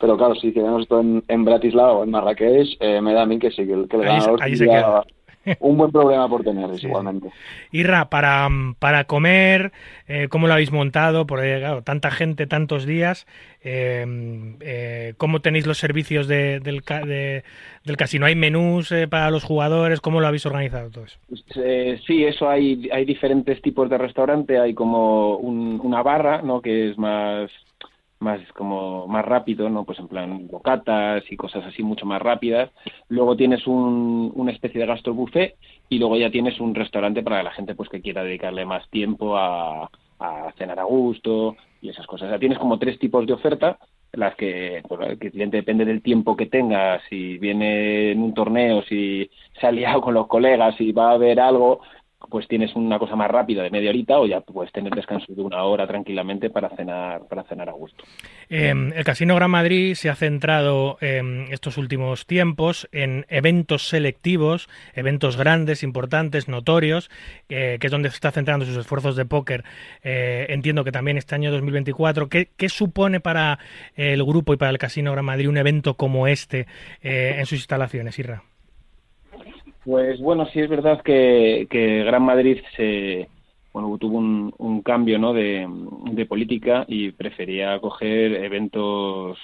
Pero claro, si tenemos esto en, en Bratislava o en Marrakech, eh, me da a mí que sí, que el, que el ganador ahí, ahí se queda. un buen problema por tener, sí, igualmente. Irra, para, para comer, eh, ¿cómo lo habéis montado? Porque, claro, tanta gente, tantos días. Eh, eh, ¿Cómo tenéis los servicios de, del, de, del, casino? ¿Hay menús eh, para los jugadores? ¿Cómo lo habéis organizado todo eso? sí, eso hay, hay diferentes tipos de restaurante. Hay como un, una barra, ¿no? Que es más más como más rápido, ¿no? Pues en plan bocatas y cosas así mucho más rápidas. Luego tienes un, una especie de gastro buffet y luego ya tienes un restaurante para la gente pues que quiera dedicarle más tiempo a, cenar a gusto y esas cosas. Tienes como tres tipos de oferta las que pues, el cliente depende del tiempo que tenga, si viene en un torneo, si se ha liado con los colegas, si va a haber algo, pues tienes una cosa más rápida de media horita o ya puedes tener descanso de una hora tranquilamente para cenar para cenar a gusto. Em, el Casino Gran Madrid se ha centrado en estos últimos tiempos en eventos selectivos, eventos grandes, importantes, notorios, eh, que es donde se está centrando sus esfuerzos de póker. Eh, entiendo que también este año 2024. ¿Qué, ¿Qué, supone para el grupo y para el Casino Gran Madrid un evento como este eh, en sus instalaciones, Irra? Pues bueno, sí es verdad que, Gran Madrid se, bueno, tuvo un, cambio ¿no? de, política y prefería coger eventos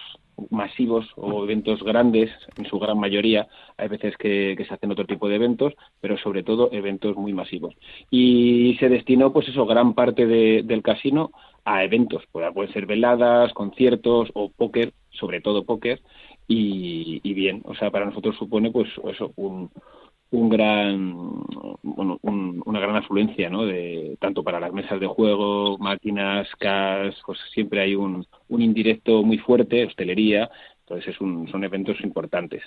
masivos o eventos grandes, en su gran mayoría. Hay veces que, se hacen otro tipo de eventos, pero sobre todo eventos muy masivos. Y se destinó, pues eso, gran parte del casino a eventos. pueden ser veladas, conciertos o póker, sobre todo póker. Y, y bien, o sea, para nosotros supone, pues eso, un, un gran bueno, una gran afluencia ¿no? de tanto para las mesas de juego máquinas cash pues siempre hay un, un indirecto muy fuerte hostelería entonces es un, son eventos importantes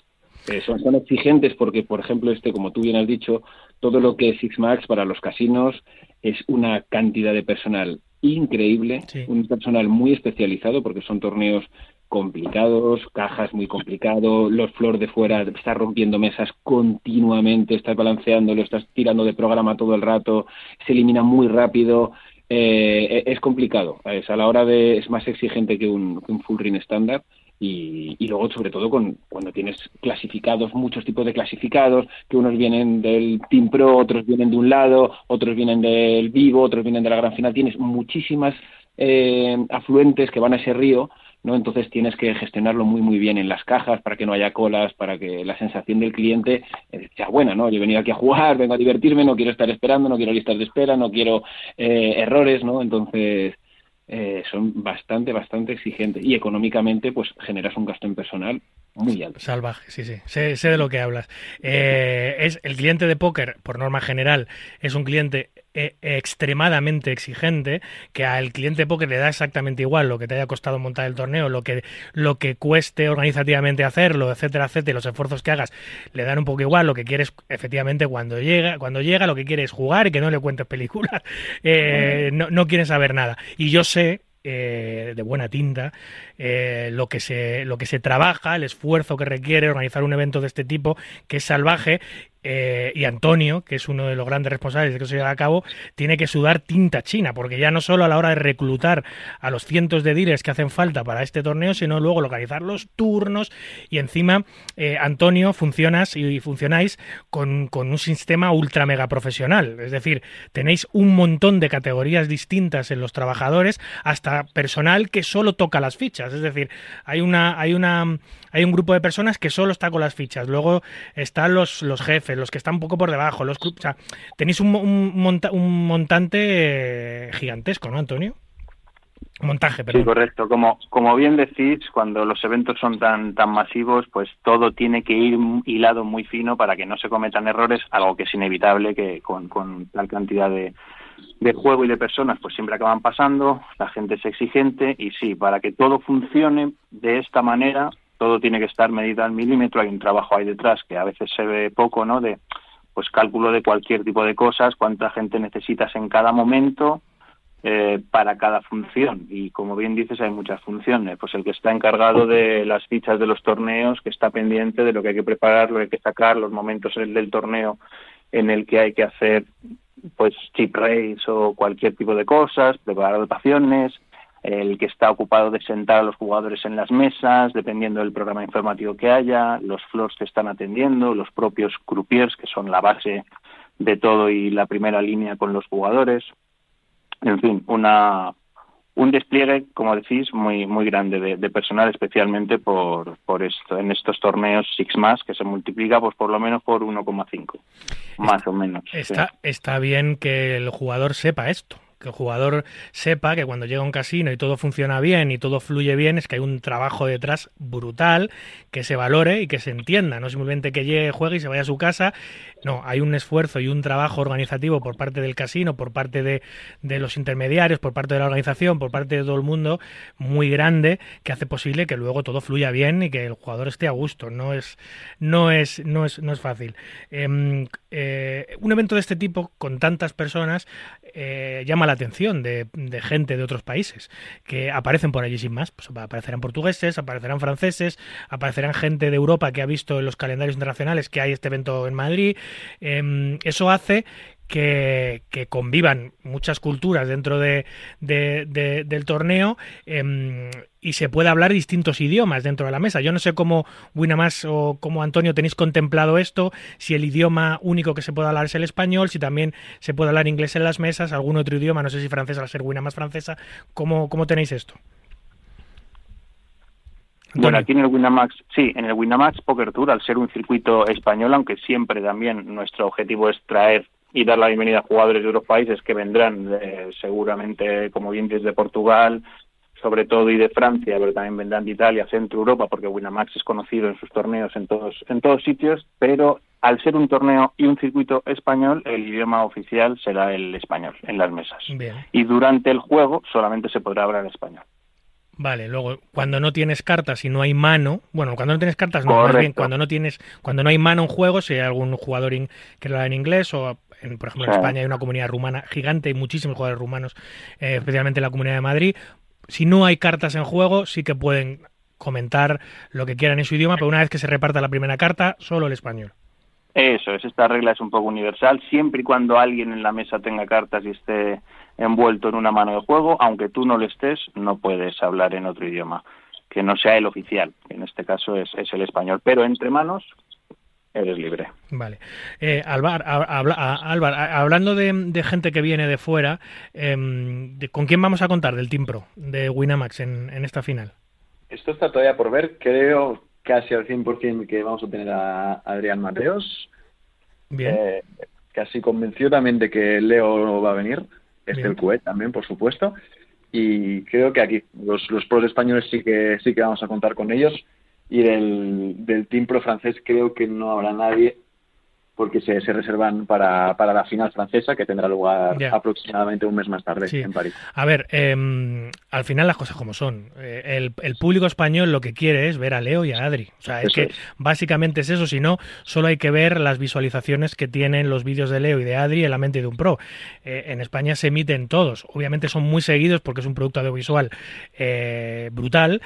eh, son, son exigentes porque por ejemplo este como tú bien has dicho todo lo que es Six Max para los casinos es una cantidad de personal increíble un personal muy especializado porque son torneos complicados, cajas muy complicado, los flor de fuera, estás rompiendo mesas continuamente, estás balanceándolo, estás tirando de programa todo el rato, se elimina muy rápido, eh, es complicado, es a la hora de, es más exigente que un, full ring estándar y, y, luego sobre todo con, cuando tienes clasificados, muchos tipos de clasificados, que unos vienen del Team Pro, otros vienen de un lado, otros vienen del Vivo, otros vienen de la gran final, tienes muchísimas eh, afluentes que van a ese río ¿no? Entonces tienes que gestionarlo muy muy bien en las cajas para que no haya colas, para que la sensación del cliente eh, sea buena, ¿no? Yo he venido aquí a jugar, vengo a divertirme, no quiero estar esperando, no quiero listas de espera, no quiero eh, errores, ¿no? Entonces eh, son bastante, bastante exigentes y económicamente pues generas un gasto en personal muy alto. Salvaje, sí, sí. Sé, sé de lo que hablas. es el cliente de póker, por norma general, es un cliente e, extremadamente exigente, que al cliente póker le da exactamente igual lo que te haya costado montar el torneo, lo que, lo que cueste organizativamente hacerlo, etcétera, etcétera, los esfuerzos que hagas, le dan un poco igual, lo que quieres efectivamente cuando llega, cuando llega, lo que quieres jugar y que no le cuentes películas, eh, no, no quieren saber nada. Y yo sé eh, de buena tinta, eh, lo, que se, lo que se trabaja, el esfuerzo que requiere organizar un evento de este tipo, que es salvaje, eh, y Antonio, que es uno de los grandes responsables de que se lleve a cabo, tiene que sudar tinta china, porque ya no solo a la hora de reclutar a los cientos de dealers que hacen falta para este torneo, sino luego localizar los turnos y encima, Antonio, funcionas y funcionáis con, con, un sistema ultra mega profesional, es decir, tenéis un montón de categorías distintas en los trabajadores, hasta personal que solo toca las fichas. Es decir, hay una, hay una, hay un grupo de personas que solo está con las fichas. Luego están los, los jefes, los que están un poco por debajo, los o sea, tenéis un, un, montante gigantesco, ¿no, Antonio? Montaje, perdón. Sí, correcto. Como, como bien decís, cuando los eventos son tan, tan masivos, pues todo tiene que ir hilado muy fino para que no se cometan errores, algo que es inevitable que con, con tal cantidad de, de juego y de personas pues siempre acaban pasando, la gente es exigente y sí, para que todo funcione de esta manera, todo tiene que estar medido al milímetro, hay un trabajo ahí detrás que a veces se ve poco, ¿no? De pues cálculo de cualquier tipo de cosas, cuánta gente necesitas en cada momento eh, para cada función y como bien dices hay muchas funciones, pues el que está encargado de las fichas de los torneos, que está pendiente de lo que hay que preparar, lo que hay que sacar, los momentos del torneo en el que hay que hacer pues chip race o cualquier tipo de cosas, preparar dotaciones, el que está ocupado de sentar a los jugadores en las mesas, dependiendo del programa informativo que haya, los floors que están atendiendo, los propios croupiers, que son la base de todo y la primera línea con los jugadores. En fin, una, un despliegue, como decís, muy muy grande de, personal, especialmente por, por esto, en estos torneos Six más que se multiplica pues por lo menos por 1,5, más o menos. Está, está bien que el jugador sepa esto, que el jugador sepa que cuando llega a un casino y todo funciona bien y todo fluye bien, es que hay un trabajo detrás brutal, que se valore y que se entienda, no simplemente que llegue, juegue y se vaya a su casa. No, hay un esfuerzo y un trabajo organizativo por parte del casino, por parte de, de los intermediarios, por parte de la organización, por parte de todo el mundo, muy grande, que hace posible que luego todo fluya bien y que el jugador esté a gusto. No es, no es, no es, no es fácil. Em, eh, un evento de este tipo, con tantas personas, eh, llama la atención de, gente de otros países que aparecen por allí sin más. Pues aparecerán portugueses, aparecerán franceses, aparecerán gente de Europa que ha visto en los calendarios internacionales que hay este evento en Madrid. Em, eso hace que, convivan muchas culturas dentro de, del torneo em, y se pueda hablar distintos idiomas dentro de la mesa. Yo no sé cómo Winamax o cómo Antonio tenéis contemplado esto, si el idioma único que se puede hablar es el español, si también se puede hablar inglés en las mesas, algún otro idioma, no sé si francés al ser Winamax francesa, ¿cómo, cómo tenéis esto? Bueno, aquí en el Winamax, sí, en el Winamax Poker Tour, al ser un circuito español, aunque siempre también nuestro objetivo es traer y dar la bienvenida a jugadores de otros países que vendrán eh, seguramente, como bien desde Portugal, sobre todo y de Francia, pero también vendrán de Italia, Centro Europa, porque Winamax es conocido en sus torneos en todos en todos sitios, pero al ser un torneo y un circuito español, el idioma oficial será el español en las mesas. Y durante el juego solamente se podrá hablar español. Vale, luego cuando no tienes cartas y no hay mano, bueno, cuando no tienes cartas, no, más bien cuando no tienes, cuando no hay mano en juego, si hay algún jugador que lo da en inglés o por ejemplo, en España hay una comunidad rumana gigante, y muchísimos jugadores rumanos, eh, especialmente en la comunidad de Madrid. Si no hay cartas en juego, sí que pueden comentar lo que quieran en su idioma, pero una vez que se reparta la primera carta, solo el español. Eso es, esta regla es un poco universal, siempre y cuando alguien en la mesa tenga cartas y esté envuelto en una mano de juego, aunque tú no lo estés, no puedes hablar en otro idioma que no sea el oficial, que en este caso es, es el español. Pero entre manos, eres libre. Vale. Eh, Alvar, hablando de, gente que viene de fuera, em, ¿con quién vamos a contar del Team Pro de Winamax en, en esta final? Esto está todavía por ver. Creo casi al 100% que vamos a tener a Adrián Mateos. Bien. Eh, casi convencido también de que Leo va a venir. Es el QE también, por supuesto. Y creo que aquí los, los pros españoles sí que sí que vamos a contar con ellos y del, del Team Pro francés creo que no habrá nadie porque se, se reservan para, para, la final francesa que tendrá lugar aproximadamente un mes más tarde en París. A ver, em, al final las cosas como son. Eh, el, el, público español lo que quiere es ver a Leo y a Adri. O sea, es que básicamente es eso, si no, solo hay que ver las visualizaciones que tienen los vídeos de Leo y de Adri en la mente de un pro. Eh, en España se emiten todos. Obviamente son muy seguidos porque es un producto audiovisual eh, brutal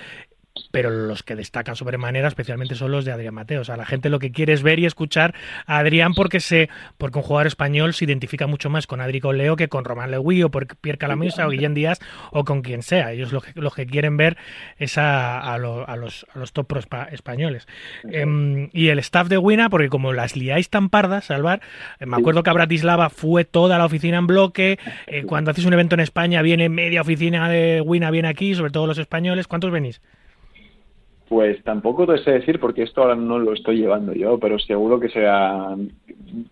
pero los que destacan sobremanera especialmente son los de Adrián Mateo. O sea, la gente lo que quiere es ver y escuchar a Adrián porque se, porque un jugador español se identifica mucho más con Adri Leo que con Román Lewy o por Pierre Calamusa o Guillén Díaz o con quien sea. Ellos lo que, los que quieren ver es a, los, a los top pro españoles. Em, y el staff de Wina, porque como las liáis tan pardas, Salvar, eh, me acuerdo que a Bratislava fue toda la oficina en bloque. Eh, cuando haces un evento en España, viene media oficina de Wina, viene aquí, sobre todo los españoles. ¿Cuántos venís? Pues tampoco te sé decir porque esto ahora no lo estoy llevando yo, pero seguro que sean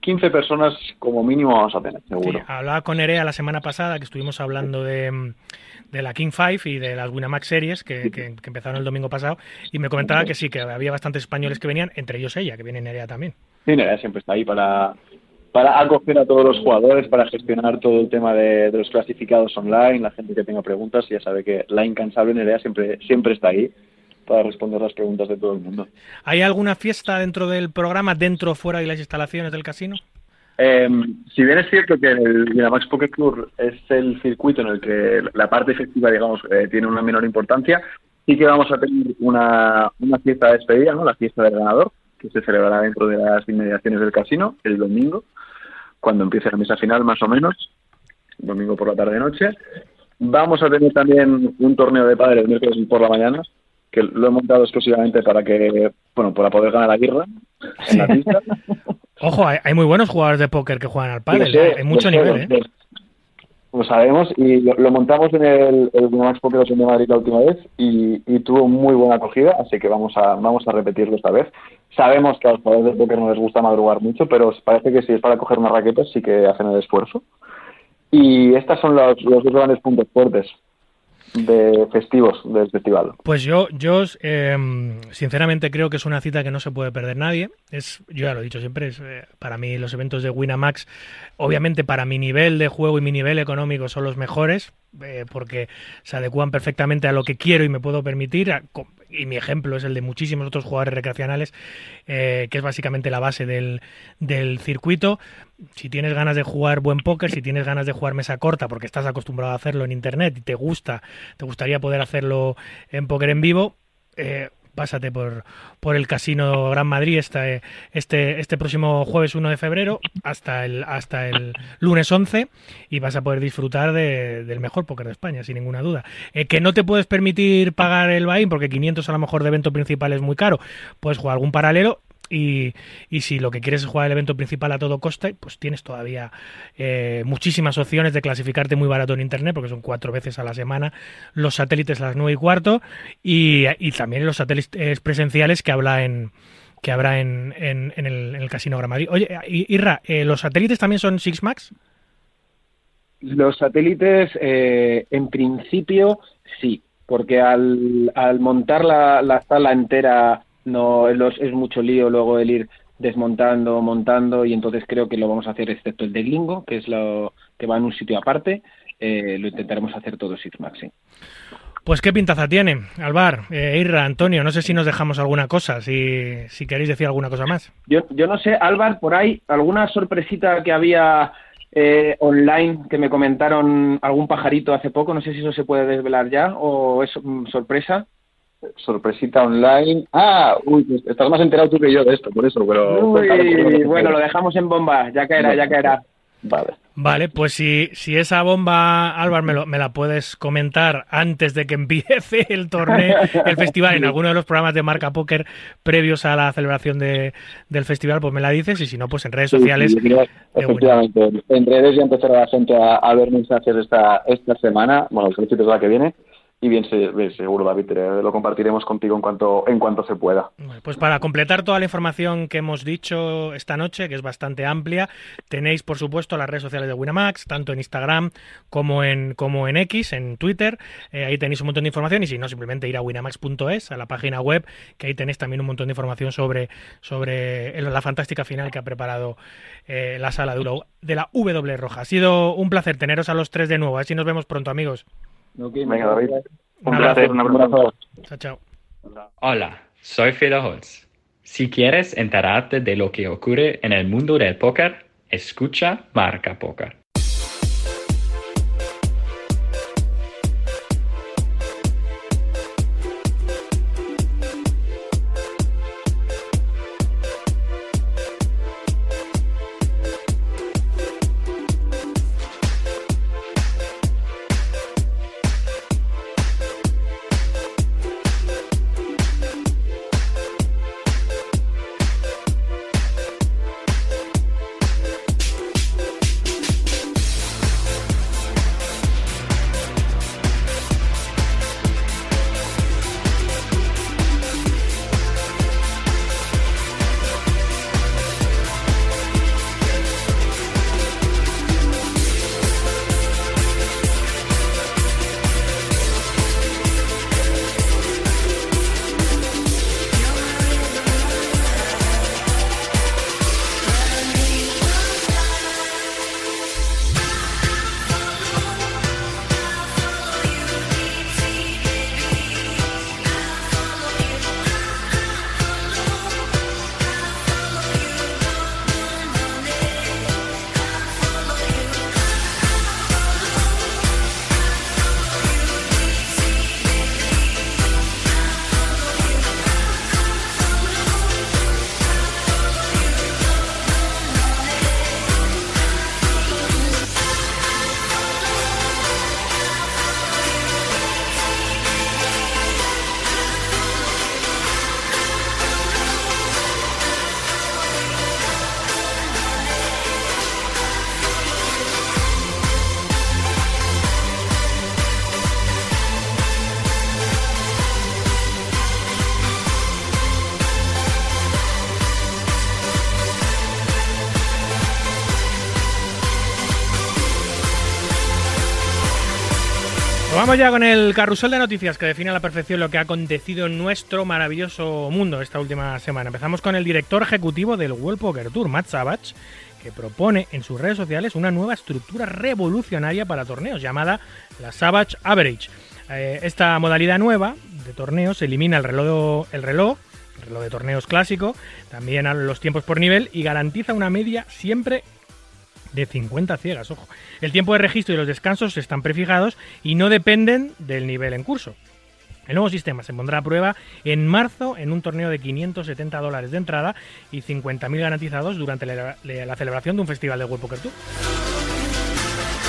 15 personas como mínimo vamos a tener, seguro. hablaba con Erea la semana pasada que estuvimos hablando de, la King 5 y de las Winamax series que, que, empezaron el domingo pasado y me comentaba que sí, que había bastantes españoles que venían, entre ellos ella, que viene Nerea también. Sí, Nerea siempre está ahí para, para acoger a todos los jugadores, para gestionar todo el tema de, de los clasificados online, la gente que tenga preguntas, ya sabe que la incansable Nerea siempre, siempre está ahí para responder las preguntas de todo el mundo. ¿Hay alguna fiesta dentro del programa, dentro o fuera de las instalaciones del casino? Em, si bien es cierto que el Winamax Poker Tour es el circuito en el que la parte efectiva, digamos, eh, tiene una menor importancia, sí que vamos a tener una, una fiesta de despedida, ¿no? La fiesta del ganador, que se celebrará dentro de las inmediaciones del casino el domingo, cuando empiece la mesa final, más o menos, domingo por la tarde-noche. Vamos a tener también un torneo de padre el miércoles por la mañana, que lo he montado exclusivamente para que, bueno, para poder ganar la guerra en la pista. Ojo, hay, muy buenos jugadores de póker que juegan al pádel, ¿eh? hay mucho nivel, ¿eh? Lo sabemos y lo, montamos en el, el Max Poker de Madrid la última vez y, tuvo muy buena acogida, así que vamos a vamos a repetirlo esta vez. Sabemos que a los jugadores de póker no les gusta madrugar mucho, pero parece que si es para coger una raqueta sí que hacen el esfuerzo. Y estas son los, los dos grandes puntos fuertes de festivos del festival. Pues yo, yo eh, sinceramente creo que es una cita que no se puede perder nadie. Es, yo ya lo he dicho siempre, es, eh, para mí los eventos de Winamax, obviamente para mi nivel de juego y mi nivel económico son los mejores, eh, porque se adecuan perfectamente a lo que quiero y me puedo permitir. Y mi ejemplo es el de muchísimos otros jugadores recreacionales, eh, que es básicamente la base del, del, circuito. Si tienes ganas de jugar buen póker, si tienes ganas de jugar mesa corta, porque estás acostumbrado a hacerlo en internet y te gusta, te gustaría poder hacerlo en póker en vivo, eh, pásate por, por el Casino Gran Madrid este, este, este próximo jueves 1 de febrero hasta el, hasta el lunes 11 y vas a poder disfrutar de, del mejor póker de España, sin ninguna duda. Eh, que no te puedes permitir pagar el buy porque 500 a lo mejor de evento principal es muy caro, puedes jugar algún paralelo y, y, si lo que quieres es jugar el evento principal a todo coste, pues tienes todavía eh, muchísimas opciones de clasificarte muy barato en internet, porque son cuatro veces a la semana los satélites a las nueve y cuarto, y, y también los satélites presenciales que habla en que habrá en, en, en, el, en el, Casino Gran Madrid. Oye, Irra, eh, ¿los satélites también son Six Max? Los satélites, eh, en principio, sí, porque al, al montar la, la sala entera no es, es mucho lío luego el ir desmontando, montando y entonces creo que lo vamos a hacer excepto el de Glingo, que es lo que va en un sitio aparte, eh, lo intentaremos hacer todo Six Max, sí. Pues qué pintaza tiene, Alvar, eh, Irra, Antonio, no sé si nos dejamos alguna cosa, si, si queréis decir alguna cosa más. Yo, yo no sé, Alvar, por ahí, alguna sorpresita que había eh, online que me comentaron algún pajarito hace poco, no sé si eso se puede desvelar ya o es um, sorpresa sorpresita online. Ah, uy, estás más enterado tú que yo de esto, por eso, pero... Uy, bueno, lo dejamos en bomba, ya caerá, ya caerá. Vale. Vale, pues si, si esa bomba, Álvaro, me, lo, me, la puedes comentar antes de que empiece el torneo, el festival, en alguno de los programas de Marca Póker previos a la celebración de, del festival, pues me la dices, y si no, pues en redes sociales. Sí, sí, efectivamente, en redes ya empezará la gente a, a ver mensajes esta, esta semana, bueno, el es la que viene, y bien seguro David lo compartiremos contigo en cuanto en cuanto se pueda. Pues para completar toda la información que hemos dicho esta noche que es bastante amplia tenéis por supuesto las redes sociales de Winamax tanto en Instagram como en como en X en Twitter. Eh, ahí tenéis un montón de información y si no simplemente ir a winamax.es a la página web que ahí tenéis también un montón de información sobre sobre la fantástica final que ha preparado eh, la sala de, de la W Roja. Ha sido un placer teneros a los tres de nuevo. Así nos vemos pronto amigos Okay, Venga, David. Un, un placer, un abrazo. Chao, chao. Hola, soy Phil Holtz. Si quieres enterarte de lo que ocurre en el mundo del póker, escucha Marca Póker. Vamos ya con el carrusel de noticias que define a la perfección lo que ha acontecido en nuestro maravilloso mundo esta última semana. Empezamos con el director ejecutivo del World Poker Tour, Matt Savage, que propone en sus redes sociales una nueva estructura revolucionaria para torneos llamada la Savage Average. Eh, esta modalidad nueva de torneos elimina el reloj, el reloj, el reloj de torneos clásico, también los tiempos por nivel y garantiza una media siempre de 50 ciegas, ojo. El tiempo de registro y los descansos están prefijados y no dependen del nivel en curso. El nuevo sistema se pondrá a prueba en marzo en un torneo de 570 dólares de entrada y 50.000 garantizados durante la, celebración de un festival de World Poker Tour.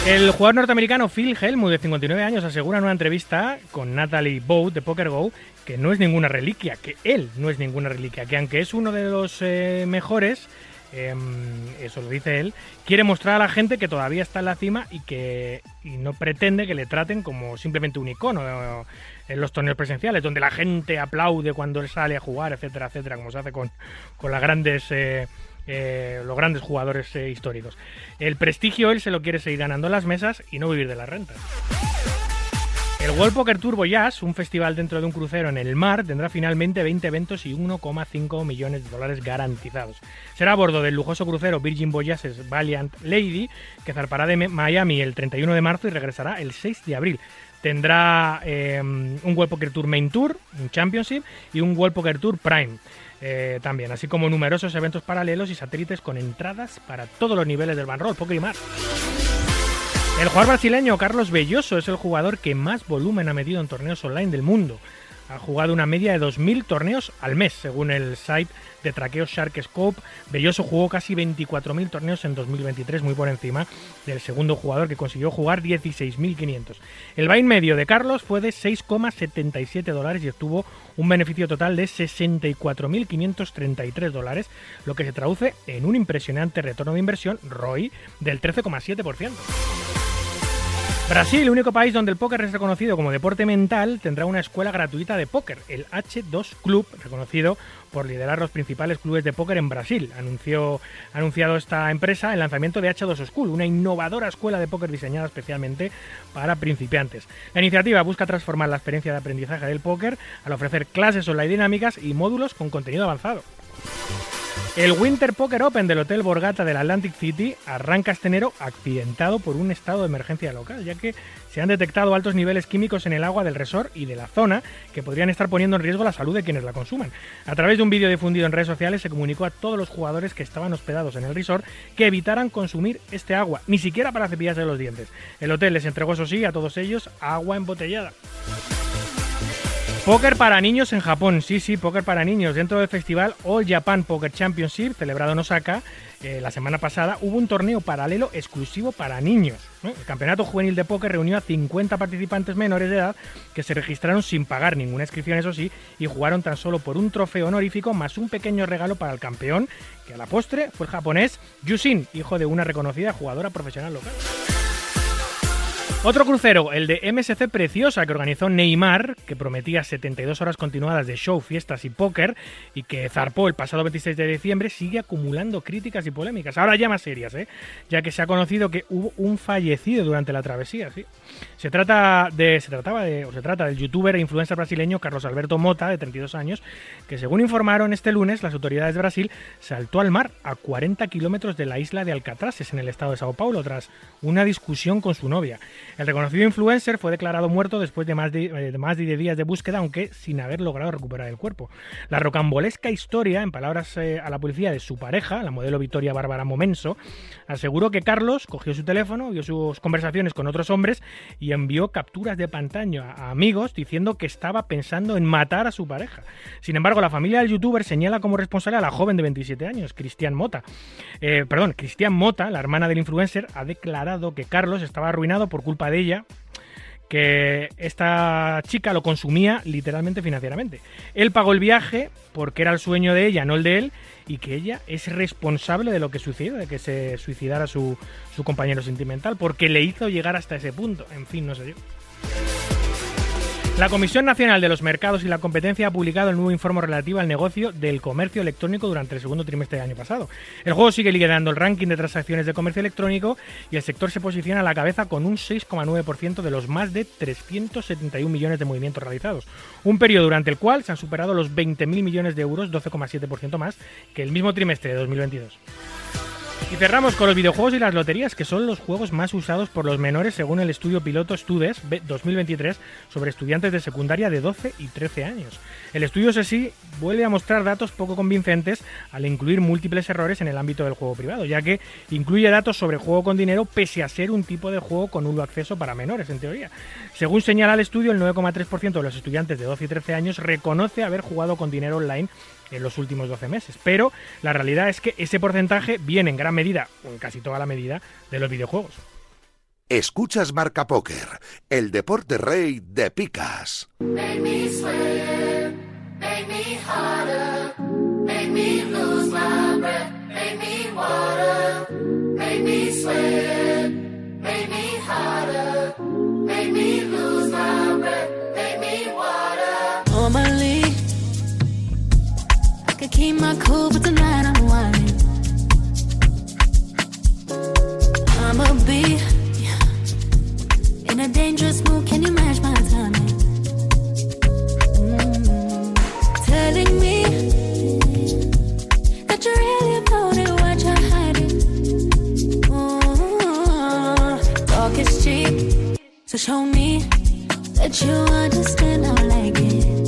El jugador norteamericano Phil Helmut, de 59 años, asegura en una entrevista con Natalie Boat de Poker Go que no es ninguna reliquia, que él no es ninguna reliquia, que aunque es uno de los eh, mejores, Em, eso lo dice él, quiere mostrar a la gente que todavía está en la cima y que no pretende que le traten como simplemente un icono en los torneos presenciales, donde la gente aplaude cuando él sale a jugar, etcétera, etcétera, como se hace con, con las grandes... Eh, eh, los grandes jugadores eh, históricos. El prestigio él se lo quiere seguir ganando en las mesas y no vivir de las rentas. El World Poker Tour Voyage, un festival dentro de un crucero en el mar, tendrá finalmente 20 eventos y 1,5 millones de dólares garantizados. Será a bordo del lujoso crucero Virgin Voyages Valiant Lady, que zarpará de Miami el 31 de marzo y regresará el 6 de abril. Tendrá em, un World Poker Tour Main Tour, un Championship y un World Poker Tour Prime. Eh, también, así como numerosos eventos paralelos y satélites con entradas para todos los niveles del Roll, Poker y más. El jugador brasileño Carlos Belloso es el jugador que más volumen ha medido en torneos online del mundo. Ha jugado una media de 2.000 torneos al mes, según el site de traqueo Sharkscope. Belloso jugó casi 24.000 torneos en 2023, muy por encima del segundo jugador que consiguió jugar 16.500. El buy medio de Carlos fue de 6,77 dólares y obtuvo un beneficio total de 64.533 dólares, lo que se traduce en un impresionante retorno de inversión, ROI, del 13,7%. Brasil, único país donde el póker es reconocido como deporte mental, tendrá una escuela gratuita de póker, el H2 Club, reconocido por liderar los principales clubes de póker en Brasil. Anunció, anunciado esta empresa el lanzamiento de H2 School, una innovadora escuela de póker diseñada especialmente para principiantes. La iniciativa busca transformar la experiencia de aprendizaje del póker al ofrecer clases online dinámicas y módulos con contenido avanzado. El Winter Poker Open del Hotel Borgata del Atlantic City arranca este enero accidentado por un estado de emergencia local, ya que se han detectado altos niveles químicos en el agua del resort y de la zona que podrían estar poniendo en riesgo la salud de quienes la consuman. A través de un vídeo difundido en redes sociales se comunicó a todos los jugadores que estaban hospedados en el resort que evitaran consumir este agua, ni siquiera para cepillarse los dientes. El hotel les entregó, eso sí, a todos ellos agua embotellada. Póker para niños en Japón, sí, sí, póker para niños. Dentro del festival All Japan Poker Championship, celebrado en Osaka, eh, la semana pasada, hubo un torneo paralelo exclusivo para niños. El campeonato juvenil de póker reunió a 50 participantes menores de edad que se registraron sin pagar ninguna inscripción, eso sí, y jugaron tan solo por un trofeo honorífico más un pequeño regalo para el campeón, que a la postre fue el japonés Yusin, hijo de una reconocida jugadora profesional local. Otro crucero, el de MSC Preciosa, que organizó Neymar, que prometía 72 horas continuadas de show, fiestas y póker, y que zarpó el pasado 26 de diciembre, sigue acumulando críticas y polémicas. Ahora ya más serias, ¿eh? ya que se ha conocido que hubo un fallecido durante la travesía. ¿sí? Se, trata de, se, trataba de, o se trata del youtuber e influencer brasileño Carlos Alberto Mota, de 32 años, que según informaron este lunes las autoridades de Brasil, saltó al mar a 40 kilómetros de la isla de Alcatraces, en el estado de Sao Paulo, tras una discusión con su novia. El reconocido influencer fue declarado muerto después de más de, eh, más de 10 días de búsqueda, aunque sin haber logrado recuperar el cuerpo. La rocambolesca historia, en palabras eh, a la policía de su pareja, la modelo Victoria Bárbara Momenso, aseguró que Carlos cogió su teléfono, vio sus conversaciones con otros hombres y envió capturas de pantalla a amigos diciendo que estaba pensando en matar a su pareja. Sin embargo, la familia del youtuber señala como responsable a la joven de 27 años, Cristian Mota. Eh, perdón, Cristian Mota, la hermana del influencer, ha declarado que Carlos estaba arruinado por culpa ella que esta chica lo consumía literalmente financieramente. Él pagó el viaje porque era el sueño de ella, no el de él, y que ella es responsable de lo que sucedió, de que se suicidara su, su compañero sentimental, porque le hizo llegar hasta ese punto. En fin, no sé yo. La Comisión Nacional de los Mercados y la Competencia ha publicado el nuevo informe relativo al negocio del comercio electrónico durante el segundo trimestre del año pasado. El juego sigue liderando el ranking de transacciones de comercio electrónico y el sector se posiciona a la cabeza con un 6,9% de los más de 371 millones de movimientos realizados. Un periodo durante el cual se han superado los 20.000 millones de euros, 12,7% más que el mismo trimestre de 2022. Y cerramos con los videojuegos y las loterías, que son los juegos más usados por los menores según el estudio piloto Studes 2023 sobre estudiantes de secundaria de 12 y 13 años. El estudio sí vuelve a mostrar datos poco convincentes al incluir múltiples errores en el ámbito del juego privado, ya que incluye datos sobre juego con dinero pese a ser un tipo de juego con nulo acceso para menores, en teoría. Según señala el estudio, el 9,3% de los estudiantes de 12 y 13 años reconoce haber jugado con dinero online en los últimos 12 meses. Pero la realidad es que ese porcentaje viene en gran medida, o en casi toda la medida, de los videojuegos. Escuchas Marca Póker, el deporte rey de picas. Keep my cool, but tonight I'm whining. I'ma be in a dangerous mood. Can you match my timing? Mm. Telling me that you really about it, what you're hiding. Oh, talk is cheap, so show me that you understand. I like it.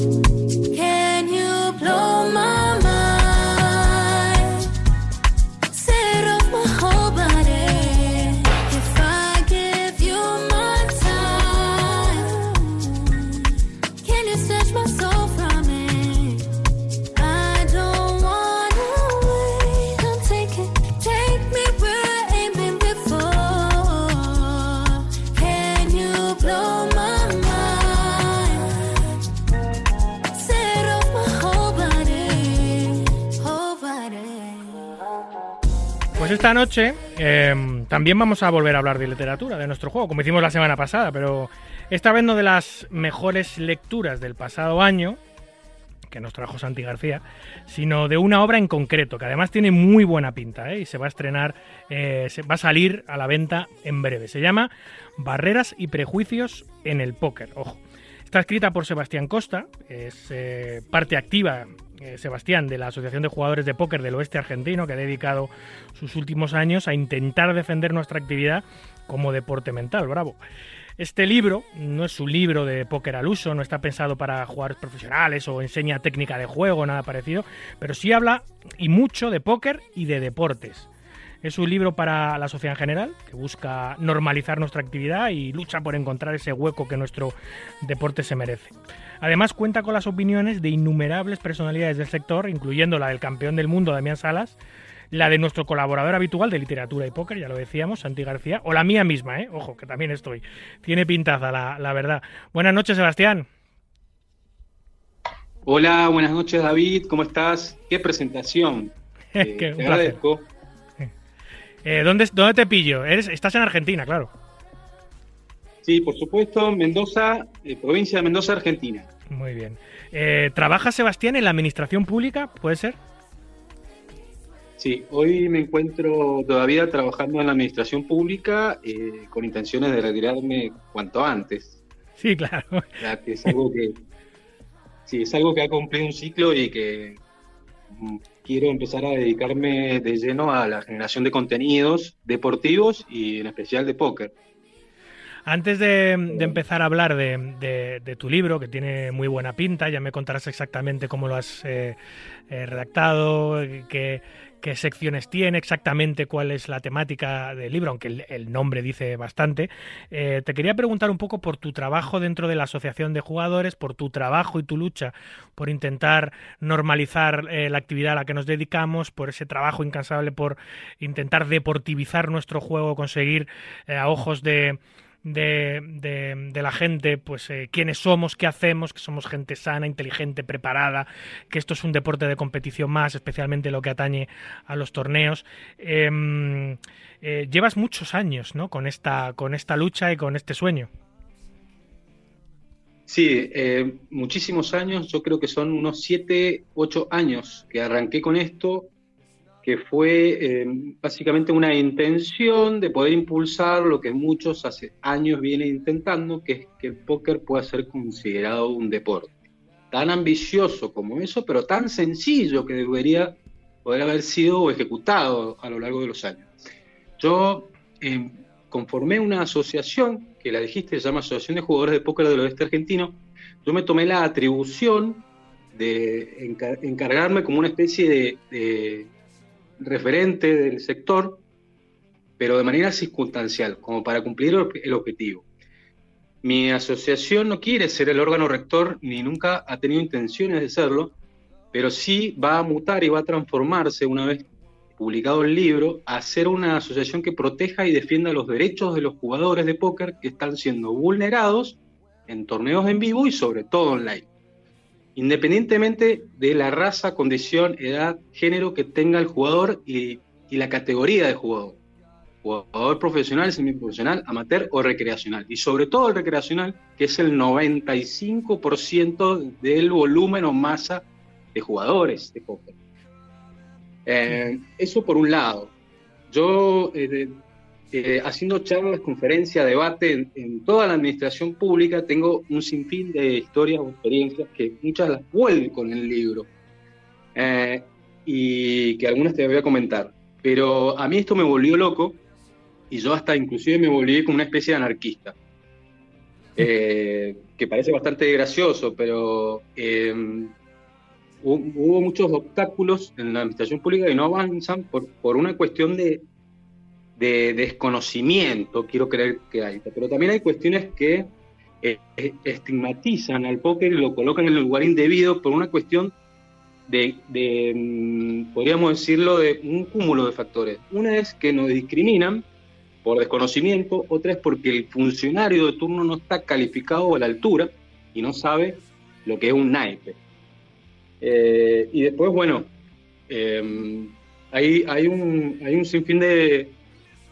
Pues esta noche em, también vamos a volver a hablar de literatura, de nuestro juego, como hicimos la semana pasada, pero esta vez no de las mejores lecturas del pasado año, que nos trajo Santi García, sino de una obra en concreto, que además tiene muy buena pinta ¿eh? y se va a estrenar, eh, se va a salir a la venta en breve. Se llama Barreras y Prejuicios en el Póker. Ojo. Está escrita por Sebastián Costa, es eh, parte activa eh, Sebastián, de la Asociación de Jugadores de Póker del Oeste Argentino, que ha dedicado sus últimos años a intentar defender nuestra actividad como deporte mental. Bravo. Este libro no es un libro de póker al uso, no está pensado para jugadores profesionales o enseña técnica de juego, nada parecido, pero sí habla y mucho de póker y de deportes. Es un libro para la sociedad en general, que busca normalizar nuestra actividad y lucha por encontrar ese hueco que nuestro deporte se merece. Además cuenta con las opiniones de innumerables personalidades del sector, incluyendo la del campeón del mundo Damián Salas, la de nuestro colaborador habitual de literatura y póker, ya lo decíamos, Santi García, o la mía misma, ¿eh? Ojo, que también estoy. Tiene pintaza, la, la verdad. Buenas noches, Sebastián. Hola, buenas noches, David. ¿Cómo estás? Qué presentación. Eh, te agradezco. Eh, ¿dónde, ¿Dónde te pillo? Eres, estás en Argentina, claro. Sí, por supuesto, Mendoza, eh, provincia de Mendoza, Argentina. Muy bien. Eh, ¿Trabaja Sebastián en la administración pública? ¿Puede ser? Sí, hoy me encuentro todavía trabajando en la administración pública eh, con intenciones de retirarme cuanto antes. Sí, claro. Ya que es algo que, sí, es algo que ha cumplido un ciclo y que mm, quiero empezar a dedicarme de lleno a la generación de contenidos deportivos y en especial de póker. Antes de, empezar a hablar de, tu libro, que tiene muy buena pinta, ya me contarás exactamente cómo lo has eh, eh, redactado, qué, secciones tiene, exactamente cuál es la temática del libro, aunque el, nombre dice bastante. Eh, te quería preguntar un poco por tu trabajo dentro de la Asociación de Jugadores, por tu trabajo y tu lucha por intentar normalizar la actividad a la que nos dedicamos, por ese trabajo incansable por intentar deportivizar nuestro juego, conseguir a ojos de de, de, la gente, pues eh, quiénes somos, qué hacemos, que somos gente sana, inteligente, preparada, que esto es un deporte de competición más, especialmente lo que atañe a los torneos. Em, eh, llevas muchos años ¿no? con, esta, con esta lucha y con este sueño. Sí, eh, muchísimos años, yo creo que son unos 7, 8 años que arranqué con esto, que fue eh, básicamente una intención de poder impulsar lo que muchos hace años vienen intentando, que es que el póker pueda ser considerado un deporte. Tan ambicioso como eso, pero tan sencillo que debería poder haber sido ejecutado a lo largo de los años. Yo eh, conformé una asociación, que la dijiste, se llama Asociación de Jugadores de Póker del Oeste Argentino. Yo me tomé la atribución de encargarme como una especie de, referente del sector, pero de manera circunstancial, como para cumplir el objetivo. Mi asociación no quiere ser el órgano rector, ni nunca ha tenido intenciones de serlo, pero sí va a mutar y va a transformarse una vez publicado el libro, a ser una asociación que proteja y defienda los derechos de los jugadores de póker que están siendo vulnerados en torneos en vivo y sobre todo online. Independientemente de la raza, condición, edad, género que tenga el jugador y, la categoría de jugador. Jugador profesional, semiprofesional, amateur o recreacional. Y sobre todo el recreacional, que es el 95% del volumen o masa de jugadores de póker. Eh, eso por un lado. Yo, eh, eh, haciendo charlas, conferencias, debate en, toda la administración pública, tengo un sinfín de historias o experiencias que muchas las vuelvo en el libro y que algunas te voy a comentar. Pero a mí esto me volvió loco y yo hasta inclusive me volví como una especie de anarquista. que parece bastante gracioso, pero hubo, muchos obstáculos en la administración pública y no avanzan por, por una cuestión de, de, desconocimiento, quiero creer que hay. Pero también hay cuestiones que eh, estigmatizan al póker y lo colocan en el lugar indebido por una cuestión de, mm, podríamos decirlo, de un cúmulo de factores. Una es que nos discriminan por desconocimiento, otra es porque el funcionario de turno no está calificado a la altura y no sabe lo que es un naipe. Eh, y después, bueno, eh, hay, hay, un, hay un sinfín de,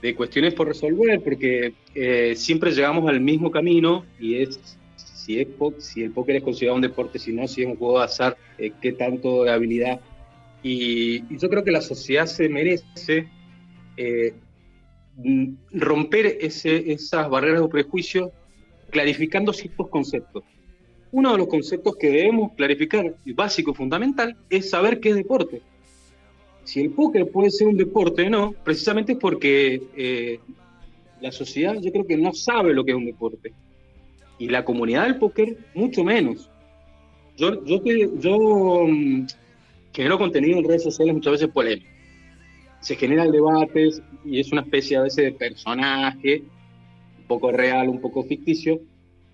de cuestiones por resolver, porque eh, siempre llegamos al mismo camino y es si, el póker es considerado un deporte, si no, si es un juego de azar, qué tanto de habilidad. Y, yo creo que la sociedad se merece romper ese, esas barreras de prejuicio clarificando ciertos conceptos uno de los conceptos que debemos clarificar, básico, fundamental, es saber qué es deporte. Si el póker puede ser un deporte no, precisamente es porque eh, la sociedad yo creo que no sabe lo que es un deporte. Y la comunidad del póker mucho menos. Yo, yo, yo mm, genero contenido en redes sociales muchas veces polémico. Se generan debates y es una especie a veces de personaje, un poco real, un poco ficticio,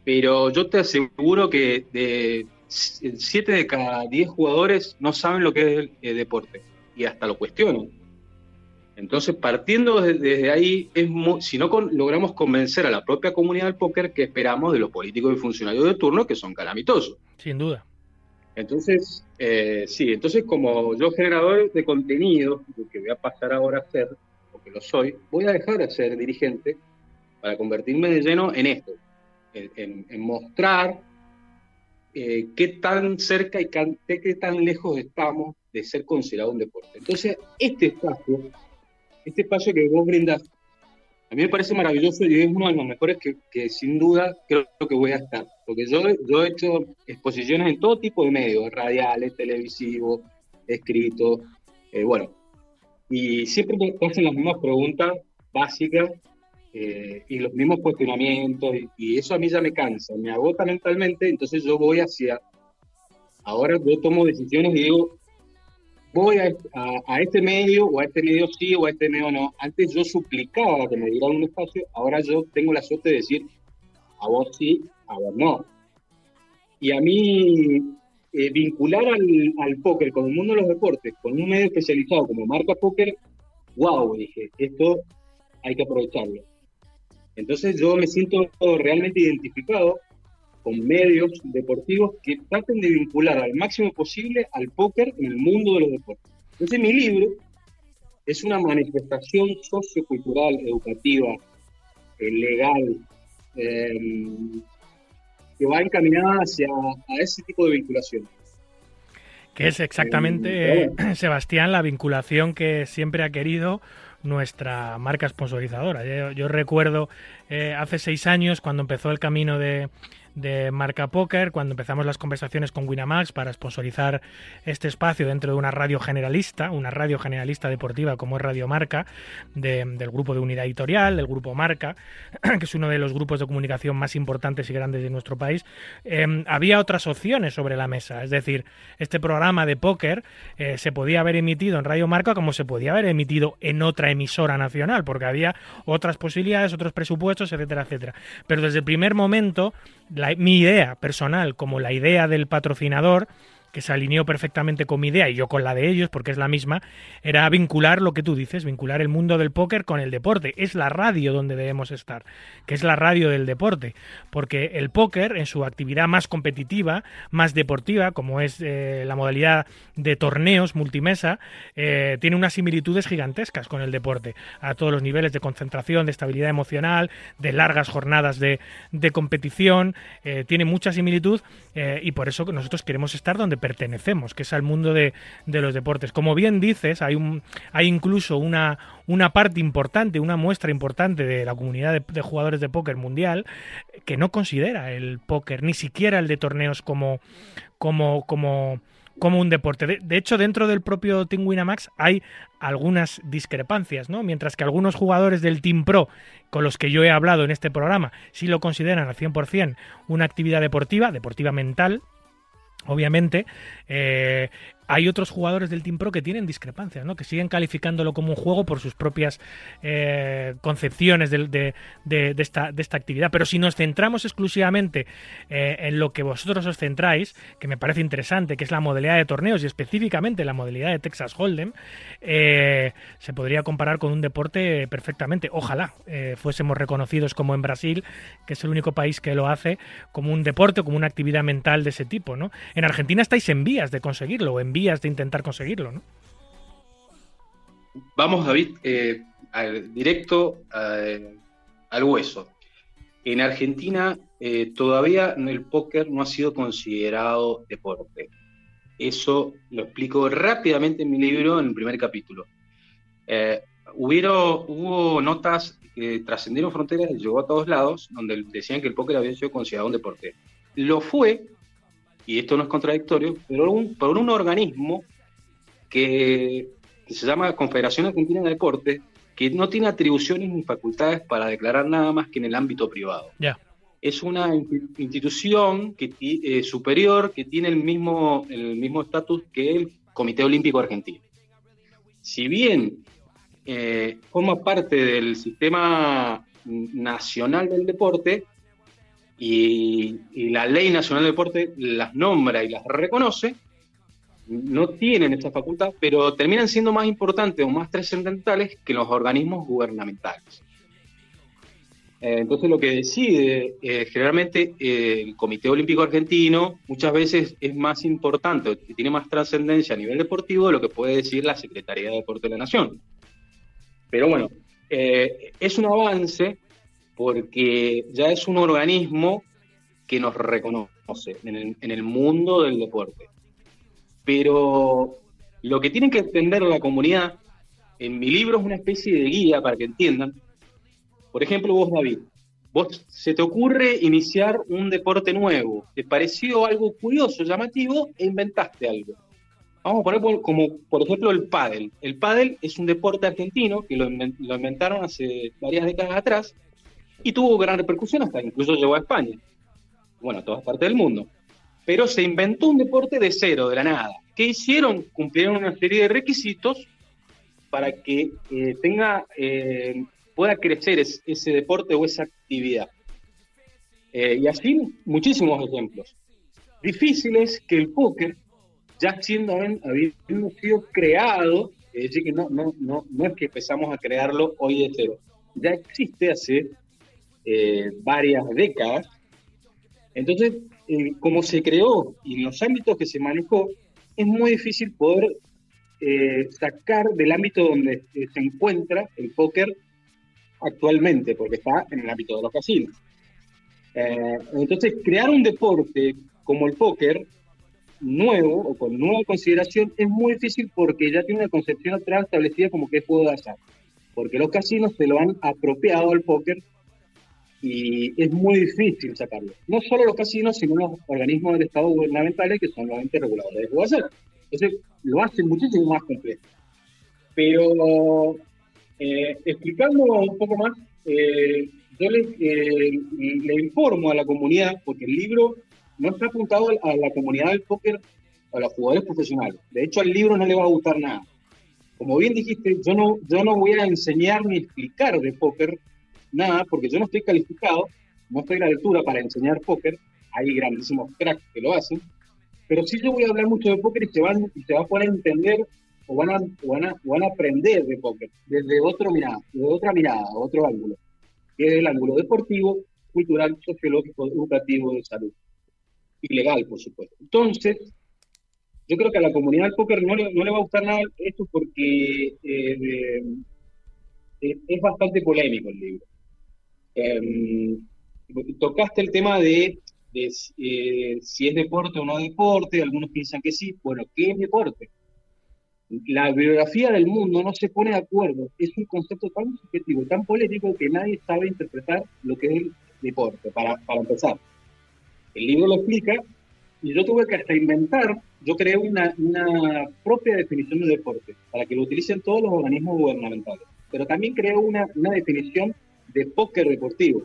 pero yo te aseguro que de 7 de cada 10 jugadores no saben lo que es el, deporte y hasta lo cuestionan. Entonces, partiendo desde, ahí, es si no logramos convencer a la propia comunidad del póker, que esperamos de los políticos y funcionarios de turno que son calamitosos? Sin duda. Entonces, eh, sí, entonces como yo generador de contenido, lo que voy a pasar ahora a ser, porque lo soy, voy a dejar de ser dirigente para convertirme de lleno en esto, en, mostrar eh, qué tan cerca y qué tan lejos estamos de ser considerado un deporte. Entonces, este espacio, este espacio que vos brindas, a mí me parece maravilloso y es uno de los mejores que, sin duda creo que voy a estar. Porque yo, yo he hecho exposiciones en todo tipo de medios, radiales, televisivos, escritos, eh, bueno. Y siempre me hacen las mismas preguntas básicas eh, y los mismos cuestionamientos, y, eso a mí ya me cansa, me agota mentalmente, entonces yo voy hacia, ahora yo tomo decisiones y digo, voy a, a, este medio, o a este medio sí, o a este medio no. Antes yo suplicaba que me dieran un espacio, ahora yo tengo la suerte de decir, a vos sí, a vos no. Y a mí, eh, vincular al, al póker con el mundo de los deportes, con un medio especializado como Marca Póker, wow, dije, esto hay que aprovecharlo. Entonces yo me siento realmente identificado con medios deportivos que traten de vincular al máximo posible al póker en el mundo de los deportes. Entonces mi libro es una manifestación sociocultural, educativa, eh, legal, em, que va encaminada hacia a ese tipo de vinculación. Que es exactamente, Eh, Sebastián, la vinculación que siempre ha querido nuestra marca sponsorizadora. Yo, recuerdo eh, hace seis años cuando empezó el camino de, de Marca Póker, cuando empezamos las conversaciones con Winamax para sponsorizar este espacio dentro de una radio generalista, una radio generalista deportiva como es Radio Marca, de- del grupo de unidad editorial, del grupo Marca, que es uno de los grupos de comunicación más importantes y grandes de nuestro país, eh, había otras opciones sobre la mesa. Es decir, este programa de póker eh, se podía haber emitido en Radio Marca como se podía haber emitido en otra emisora nacional, porque había otras posibilidades, otros presupuestos, etcétera, etcétera. Pero desde el primer momento, la- mi idea personal, como la idea del patrocinador, que se alineó perfectamente con mi idea y yo con la de ellos, porque es la misma, era vincular lo que tú dices, vincular el mundo del póker con el deporte. Es la radio donde debemos estar, que es la radio del deporte, porque el póker en su actividad más competitiva, más deportiva, como es eh, la modalidad de torneos multimesa, eh, tiene unas similitudes gigantescas con el deporte, a todos los niveles de concentración, de estabilidad emocional, de largas jornadas de, de competición, eh, tiene mucha similitud y por eso nosotros queremos estar donde pertenecemos, que es al mundo de, de los deportes. Como bien dices, hay, un, hay incluso una, una parte importante, una muestra importante de la comunidad de, jugadores de póker mundial que no considera el póker, ni siquiera el de torneos como, como, como, como un deporte. De, de, hecho, dentro del propio Team Winamax hay algunas discrepancias, ¿no? Mientras que algunos jugadores del Team Pro, con los que yo he hablado en este programa, sí lo consideran al 100% una actividad deportiva, deportiva mental, obviamente, eh, hay otros jugadores del Team Pro que tienen discrepancias, ¿no? que siguen calificándolo como un juego por sus propias eh, concepciones de, esta, actividad. Pero si nos centramos exclusivamente eh, en lo que vosotros os centráis, que me parece interesante, que es la modalidad de torneos y específicamente la modalidad de Texas Hold'em, eh, se podría comparar con un deporte perfectamente. Ojalá fuésemos reconocidos como en Brasil, que es el único país que lo hace, como un deporte, como una actividad mental de ese tipo. ¿no? En Argentina estáis en vías de conseguirlo, en vías de intentar conseguirlo, ¿no? Vamos, David, eh, al, directo eh, al hueso. En Argentina eh, todavía el póker no ha sido considerado deporte. Eso lo explico rápidamente en mi libro, en el primer capítulo. Eh, hubieron, hubo notas que trascendieron fronteras y llegó a todos lados, donde decían que el póker había sido considerado un deporte. Lo fue, y esto no es contradictorio, pero un, por un organismo que, que, se llama Confederación Argentina de Deportes, que no tiene atribuciones ni facultades para declarar nada más que en el ámbito privado. Yeah. Es una institución que, eh, superior que tiene el mismo el mismo estatus que el Comité Olímpico Argentino. Si bien eh, forma parte del sistema nacional del deporte, y, la ley nacional del deporte las nombra y las reconoce, no tienen esta facultad, pero terminan siendo más importantes o más trascendentales que los organismos gubernamentales. Eh, entonces lo que decide eh, generalmente eh, el Comité Olímpico Argentino muchas veces es más importante, tiene más trascendencia a nivel deportivo de lo que puede decir la Secretaría de Deporte de la Nación. Pero bueno, es un avance porque ya es un organismo que nos reconoce en el, en el, mundo del deporte. Pero lo que tienen que entender la comunidad, en mi libro es una especie de guía para que entiendan. Por ejemplo, vos, David, vos se te ocurre iniciar un deporte nuevo, te pareció algo curioso, llamativo, e inventaste algo. Vamos a poner por, como, por ejemplo, el pádel. El pádel es un deporte argentino que lo, lo inventaron hace varias décadas atrás, y tuvo gran repercusión hasta incluso llegó a España, bueno, a todas partes del mundo. Pero se inventó un deporte de cero, de la nada. ¿Qué hicieron? Cumplieron una serie de requisitos para que eh, tenga, eh, pueda crecer es, ese deporte o esa actividad. Eh, y así muchísimos ejemplos. Difíciles que el póker, ya siendo habiendo sido creado, es decir, que no, no, no, no es que empezamos a crearlo hoy de cero, ya existe hace eh, varias décadas. Entonces, eh, como se creó y en los ámbitos que se manejó, es muy difícil poder eh, sacar del ámbito donde se encuentra el póker actualmente, porque está en el ámbito de los casinos. Eh, entonces, crear un deporte como el póker nuevo o con nueva consideración es muy difícil porque ya tiene una concepción atrás establecida como que es juego de azar. Porque los casinos se lo han apropiado al póker y es muy difícil sacarlo. No solo los casinos, sino los organismos del Estado gubernamentales que son los entes reguladores de azar. Entonces, lo hace muchísimo más complejo. Pero, eh, explicando un poco más, eh, yo eh, le, informo a la comunidad, porque el libro no está apuntado a la comunidad del póker, a los jugadores profesionales. De hecho, al libro no le va a gustar nada. Como bien dijiste, yo no, yo no voy a enseñar ni explicar de póker nada, porque yo no estoy calificado, no estoy a la altura para enseñar póker. Hay grandísimos cracks que lo hacen. Pero sí yo voy a hablar mucho de póker y se, van, y se va a poder entender o van, a, van, a, van a aprender de póker desde otro mirada, desde otra mirada, otro ángulo que es el ángulo deportivo, cultural, sociológico, educativo, de salud. Y legal, por supuesto. Entonces, yo creo que a la comunidad del póker no le, va a gustar nada esto porque eh, eh, es bastante polémico el libro. Em, tocaste el tema de, de eh, si es deporte o no deporte, algunos piensan que sí. Bueno, ¿qué es deporte? la bibliografía del mundo no se pone de acuerdo. Es un concepto tan subjetivo, tan político que nadie sabe interpretar lo que es el deporte, para, para empezar. El libro lo explica y yo tuve que hasta inventar, yo creé una, una propia definición de deporte para que lo utilicen todos los organismos gubernamentales. Pero también creé una, una definición de póker deportivo,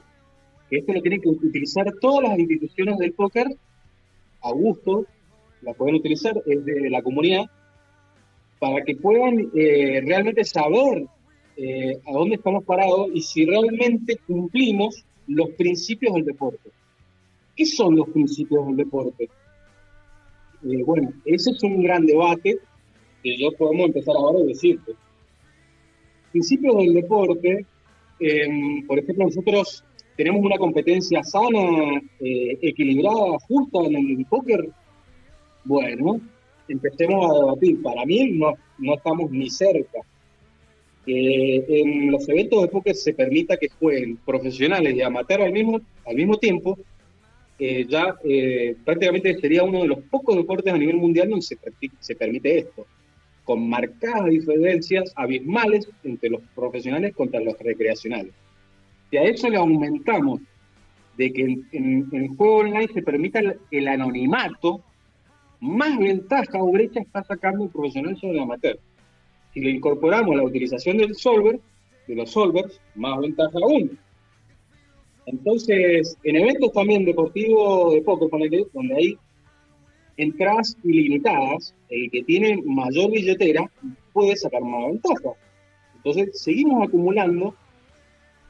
esto lo tienen que utilizar todas las instituciones del póker a gusto, la pueden utilizar, es de la comunidad, para que puedan eh, realmente saber eh, a dónde estamos parados y si realmente cumplimos los principios del deporte. ¿Qué son los principios del deporte? Eh, bueno, ese es un gran debate que yo podemos empezar ahora a decirte. Principios del deporte, em, por ejemplo, nosotros tenemos una competencia sana, equilibrada, justa en el póker. Bueno, empecemos a debatir. Para mí no, no estamos ni cerca. Que en los eventos de póker se permita que jueguen profesionales y amateurs al mismo, al mismo tiempo, eh, ya eh, prácticamente sería uno de los pocos deportes a nivel mundial donde se permite esto, con marcadas diferencias abismales entre los profesionales contra los recreacionales. Si a eso le aumentamos de que en, el juego online se permita el anonimato, más ventaja o brecha está sacando el profesional sobre el amateur. Si le incorporamos la utilización del solver, de los solvers, más ventaja aún. Entonces, en eventos también deportivos de poker, donde hay entradas ilimitadas, el que tiene mayor billetera puede sacar más ventaja. Entonces, seguimos acumulando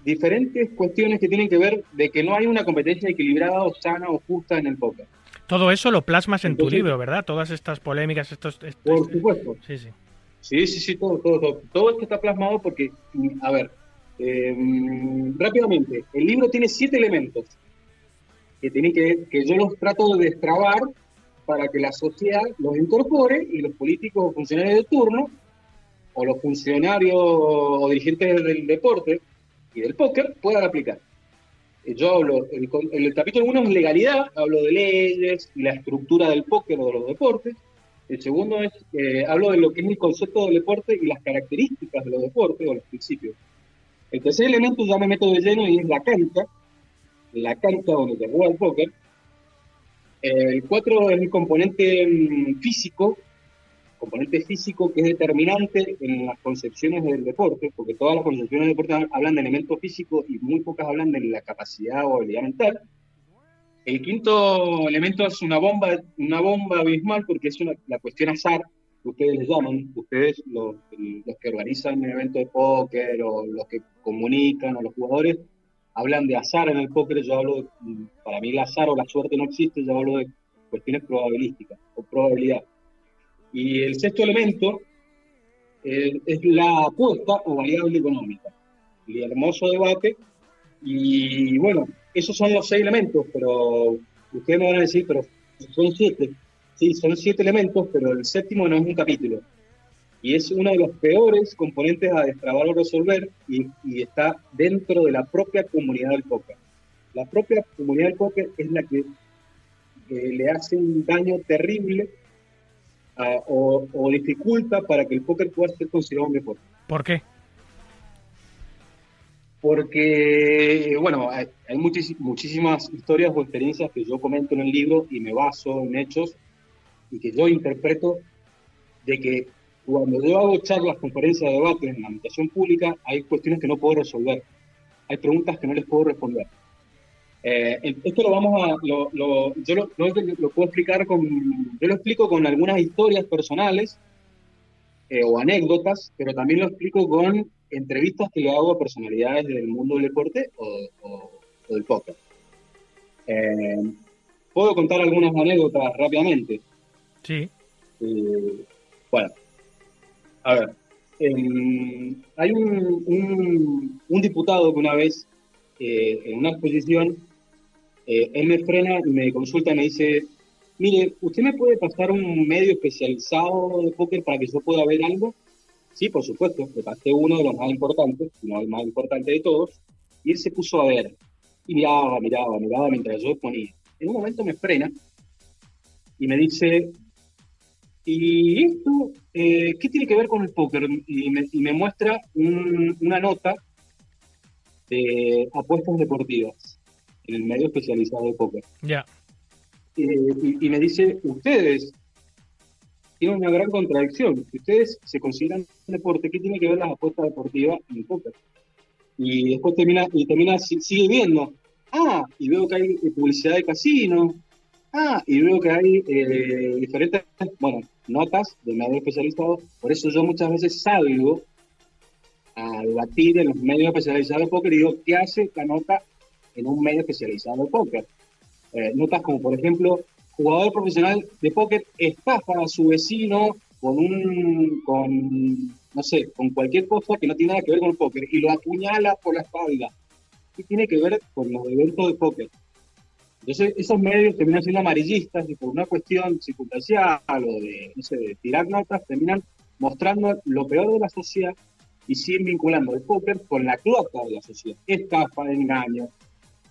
diferentes cuestiones que tienen que ver de que no hay una competencia equilibrada o sana o justa en el póker. Todo eso lo plasmas en tu libro, ¿verdad? Todas estas polémicas, estos... por supuesto. Sí, sí. Sí, sí, sí, todo, todo, todo. Todo esto está plasmado porque, a ver, em, rápidamente, el libro tiene siete elementos que, tienen que, que yo los trato de destrabar para que la sociedad los incorpore y los políticos funcionarios de turno, o los funcionarios o dirigentes del deporte y del póker puedan aplicar. Eh, yo hablo, el, el capítulo 1 es legalidad, hablo de leyes y la estructura del póker o de los deportes. El segundo es, eh, hablo de lo que es el concepto del deporte y las características de los deportes o los principios. El tercer elemento ya me meto de lleno y es la cancha, la cancha donde se juega el póker. El cuatro es el componente mm, físico, componente físico que es determinante en las concepciones del deporte, porque todas las concepciones del deporte hablan de elementos físicos y muy pocas hablan de la capacidad o habilidad mental. El quinto elemento es una bomba, una bomba abismal porque es una, la cuestión azar, que ustedes les llaman, ustedes los, los que organizan el evento de póker o los que comunican o los jugadores, hablan de azar en el póker, yo hablo, para mí el azar o la suerte no existe, yo hablo de cuestiones probabilísticas o probabilidad. Y el sexto elemento eh, es la apuesta o variable económica. El hermoso debate. Y bueno, esos son los seis elementos, pero ustedes me van a decir, pero son siete. Sí, son siete elementos, pero el séptimo no es un capítulo. Y es uno de los peores componentes a destrabar o resolver y, y está dentro de la propia comunidad del póker. La propia comunidad del póker es la que eh, le hace un daño terrible a- o, o dificulta para que el póker pueda ser considerado un deporte. ¿Por qué? Porque, bueno, hay, hay muchísimas historias o experiencias que yo comento en el libro y me baso en hechos y que yo interpreto de que cuando yo hago charlas, conferencias, debates en la habitación pública, hay cuestiones que no puedo resolver. Hay preguntas que no les puedo responder. Eh, esto lo vamos a, lo, lo- yo lo, lo- puedo explicar con, yo lo explico con algunas historias personales eh, o anécdotas, pero también lo explico con entrevistas que le hago a personalidades del mundo del deporte o, o- o del póker. Eh, puedo contar algunas anécdotas rápidamente. Sí. Eh, bueno, a ver, em, hay un, un- un diputado que una vez eh, en una exposición, eh, él me frena me consulta y me dice, mire, ¿usted me puede pasar un medio especializado de póker para que yo pueda ver algo? Sí, por supuesto, le pasé uno de los más importantes, no el más importante de todos, y él se puso a ver, y miraba, miraba, miraba mientras yo ponía. En un momento me frena y me dice, ¿y esto eh, qué tiene que ver con el póker? Y me, y me muestra un- una nota de apuestas deportivas en el medio especializado de póker. Ya. Eh, y, y me dice, ustedes tienen una gran contradicción. Ustedes se consideran un deporte, ¿qué tiene que ver las apuestas deportivas en el póker? Y después termina, y termina, si- sigue viendo, ah, y veo que hay publicidad de casino, ah, y veo que hay eh, diferentes, bueno, notas de medio especializado. Por eso yo muchas veces salgo a debatir en los medios especializados de póker y digo, ¿qué hace esta nota en un medio especializado de póker? Eh, notas como, por ejemplo, jugador profesional de póker estafa a su vecino con un, con, no sé, con cualquier cosa que no tiene nada que ver con el póker y lo apuñala por la espalda. ¿Qué tiene que ver con los eventos de póker? Entonces, esos medios terminan siendo amarillistas y por una cuestión circunstancial o de, no sé, de tirar notas, terminan mostrando lo peor de la sociedad y siguen vinculando el póker con la cloaca de la sociedad. Estafa, engaño.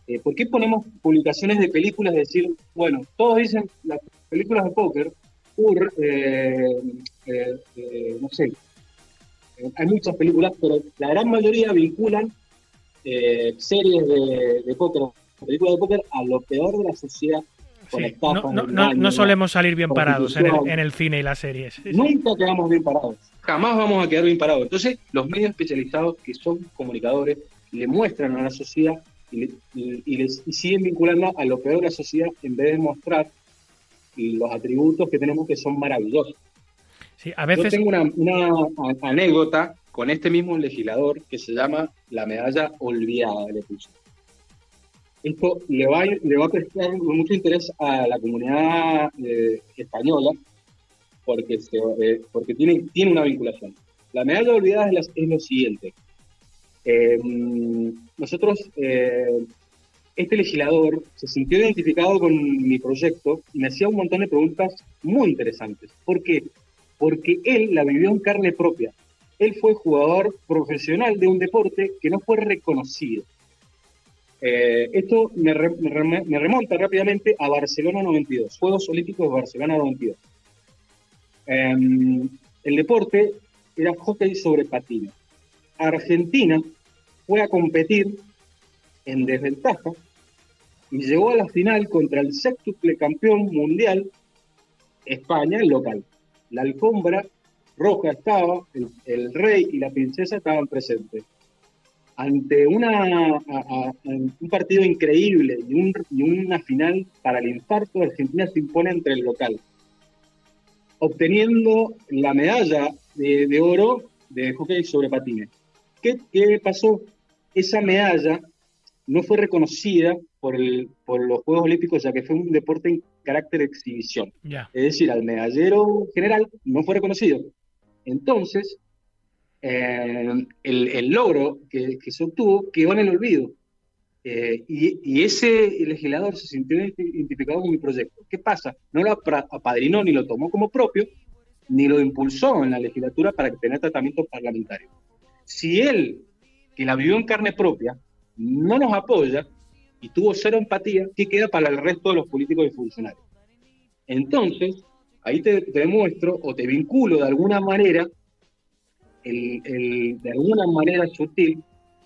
Eh, ¿Por qué ponemos publicaciones de películas de decir, bueno, todos dicen las películas de póker, UR, eh, eh, eh, no sé, hay muchas películas, pero la gran mayoría vinculan series de póker, películas de póker, a lo peor de la sociedad. con Sí, No, no- no- solemos salir bien parados en el, prostitución. en el cine y las series. Nunca quedamos bien parados. Jamás vamos a quedar bien parados. Entonces, los medios especializados que son comunicadores le muestran a la sociedad y, le- y- y les y siguen vinculando a lo peor de la sociedad en vez de mostrar los atributos que tenemos que son maravillosos. Sí, a Yo tengo una, una anécdota con este mismo legislador que se llama la medalla olvidada, le puse. Esto le va, a- prestar mucho interés a la comunidad eh, española porque, eh, tiene, una vinculación. La medalla olvidada es, es lo siguiente. Eh, nosotros, este legislador se sintió identificado con mi proyecto y me hacía un montón de preguntas muy interesantes. ¿Por qué? Porque él la vivió en carne propia. Él fue jugador profesional de un deporte que no fue reconocido. Eh, esto me, re- me rem- me remonta rápidamente a Barcelona 92, Juegos Olímpicos de Barcelona 92. Em, el deporte era hockey sobre patines. Argentina fue a competir en desventaja y llegó a la final contra el séptuple campeón mundial, España, el local. La alfombra roja estaba, el rey y la princesa estaban presentes. Ante una, a- a- un partido increíble y, un- y una final para el infarto, Argentina se impone entre el local, obteniendo la medalla de, de oro de hockey sobre patines. ¿Qué, qué pasó? Esa medalla no fue reconocida por, el- por los Juegos Olímpicos, ya que fue un deporte en carácter exhibición. Ya. Es decir, al medallero general no fue reconocido. Entonces, el, el logro que, que se obtuvo quedó en el olvido. Eh, y, ese legislador se sintió identificado con mi proyecto. ¿Qué pasa? No lo apadrinó ni lo tomó como propio, ni lo impulsó en la legislatura para que tenga tratamiento parlamentario. Si él, que la vivió en carne propia, no nos apoya, y tuvo cero empatía, ¿qué queda para el resto de los políticos y funcionarios? Entonces, ahí te, demuestro o te vinculo de alguna manera, de alguna manera sutil,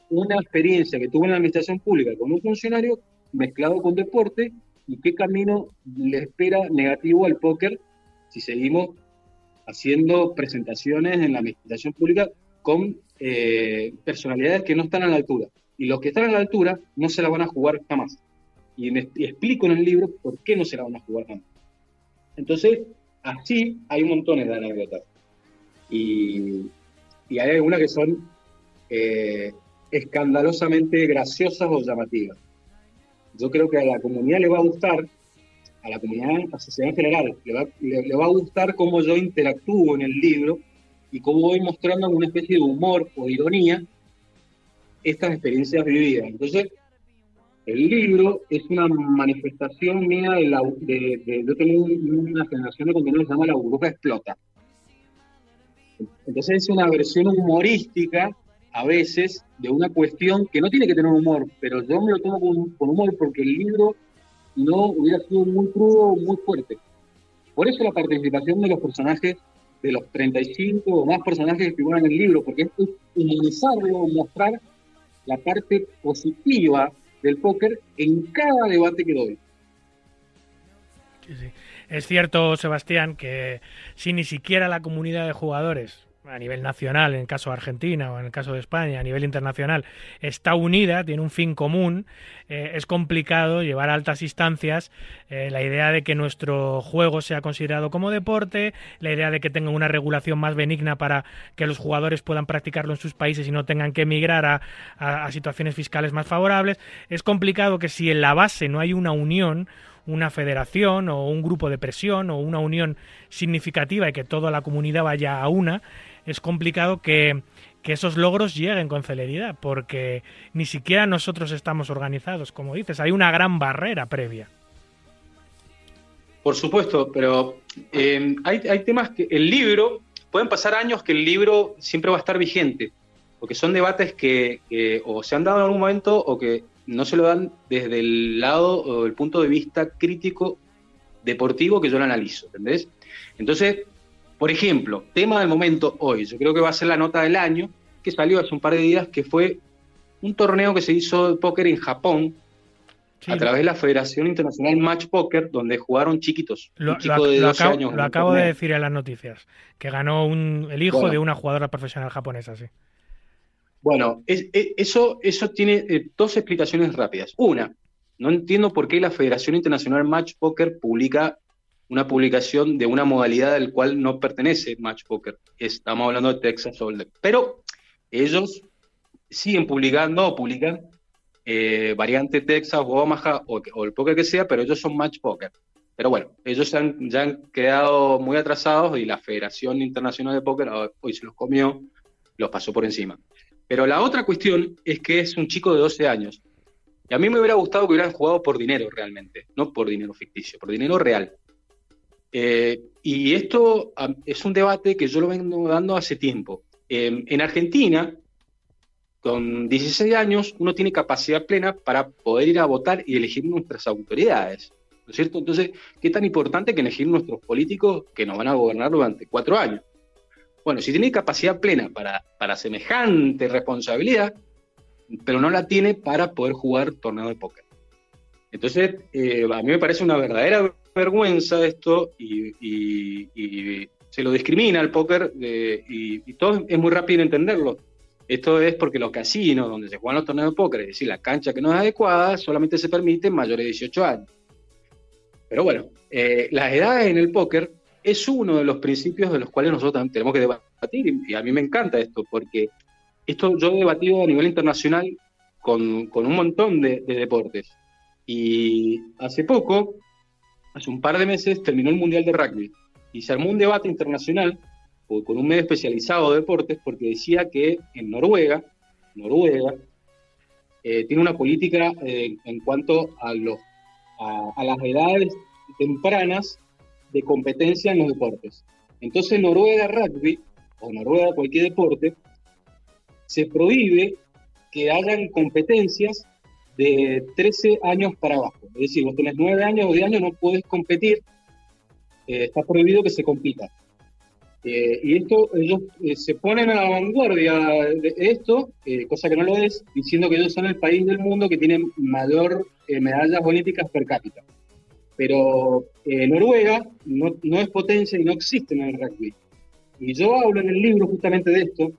una experiencia que tuve en la administración pública con un funcionario mezclado con deporte y qué camino le espera negativo al póker si seguimos haciendo presentaciones en la administración pública con eh, personalidades que no están a la altura. Y los que están a la altura no se la van a jugar jamás. Y, y explico en el libro por qué no se la van a jugar jamás. Entonces, así hay montón de anécdotas. Y, y hay algunas que son eh, escandalosamente graciosas o llamativas. Yo creo que a la comunidad le va a gustar, a la comunidad, a la sociedad en general, le va, le, va a gustar cómo yo interactúo en el libro y cómo voy mostrando una especie de humor o ironía estas experiencias vividas. Entonces, el libro es una manifestación mía de la. De, yo tengo una generación de contenido que se llama La burbuja explota. Entonces, es una versión humorística, a veces, de una cuestión que no tiene que tener humor, pero yo me lo tomo con, humor porque el libro no hubiera sido muy crudo o muy fuerte. Por eso la participación de los personajes, de los 35 o más personajes que figuran en el libro, porque es humanizarlo, mostrar la parte positiva del póker en cada debate que doy. Es cierto, Sebastián, que si ni siquiera la comunidad de jugadores a nivel nacional, en el caso de Argentina o en el caso de España, a nivel internacional, está unida, tiene un fin común, eh, es complicado llevar a altas instancias eh, la idea de que nuestro juego sea considerado como deporte, la idea de que tenga una regulación más benigna para que los jugadores puedan practicarlo en sus países y no tengan que emigrar a, a situaciones fiscales más favorables. Es complicado que si en la base no hay una unión, una federación o un grupo de presión o una unión significativa y que toda la comunidad vaya a una, es complicado que, esos logros lleguen con celeridad, porque ni siquiera nosotros estamos organizados, como dices, hay una gran barrera previa. Por supuesto, pero eh, hay, hay, temas que el libro, pueden pasar años que el libro siempre va a estar vigente, porque son debates que, que, o se han dado en algún momento o que no se lo dan desde el lado o el punto de vista crítico deportivo que yo lo analizo, ¿entendés? Entonces, por ejemplo, tema del momento hoy, yo creo que va a ser la nota del año, que salió hace un par de días, que fue un torneo que se hizo de póker en Japón, a través de la Federación Internacional Match Poker, donde jugaron chiquitos. Lo, acabo, de decir en las noticias, que ganó el hijo de una jugadora profesional japonesa, sí. Bueno, eso, eso tiene eh, dos explicaciones rápidas. Una, no entiendo por qué la Federación Internacional Match Poker publica una publicación de una modalidad del cual no pertenece Match Poker. Estamos hablando de Texas Hold'em. Pero ellos siguen publicando o publican eh, variante Texas o Omaha o, el poker que sea, pero ellos son Match Poker. Pero bueno, ellos ya han quedado muy atrasados y la Federación Internacional de Póker hoy se los comió, los pasó por encima. Pero la otra cuestión es que es un chico de 12 años. Y a mí me hubiera gustado que hubieran jugado por dinero realmente, no por dinero ficticio, por dinero real. Eh, y esto es un debate que yo lo vengo dando hace tiempo. en Argentina, con 16 años, uno tiene capacidad plena para poder ir a votar y elegir nuestras autoridades. ¿No es cierto? Entonces, ¿qué tan importante que elegir nuestros políticos que nos van a gobernar durante cuatro años? Bueno, si tiene capacidad plena para, para semejante responsabilidad, pero no la tiene para poder jugar torneo de póker. Entonces, eh, a mí me parece una verdadera vergüenza esto y, se lo discrimina al póker y, todo es muy rápido entenderlo. Esto es porque los casinos donde se juegan los torneos de póker, es decir, la cancha que no es adecuada, solamente se permite mayores de 18 años. Pero bueno, eh, las edades en el póker es uno de los principios de los cuales nosotros tenemos que debatir y, a mí me encanta esto porque esto yo he debatido a nivel internacional con, un montón de deportes. Y hace poco hace un par de meses terminó el Mundial de Rugby y se armó un debate internacional con un medio especializado de deportes porque decía que en Noruega, Noruega, eh, tiene una política eh, en cuanto a, los, a, las edades tempranas de competencia en los deportes. Entonces Noruega Rugby, o Noruega cualquier deporte, se prohíbe que hagan competencias de 13 años para abajo. Es decir, vos tenés 9 años o 10 años, no podés competir, eh, está prohibido que se compita. Eh, y esto, ellos eh, se ponen a la vanguardia de esto, cosa que no lo es, diciendo que ellos son el país del mundo que tiene mayor medallas olímpicas per cápita. Pero Noruega no, no es potencia y no existe en el rugby. Y yo hablo en el libro justamente de esto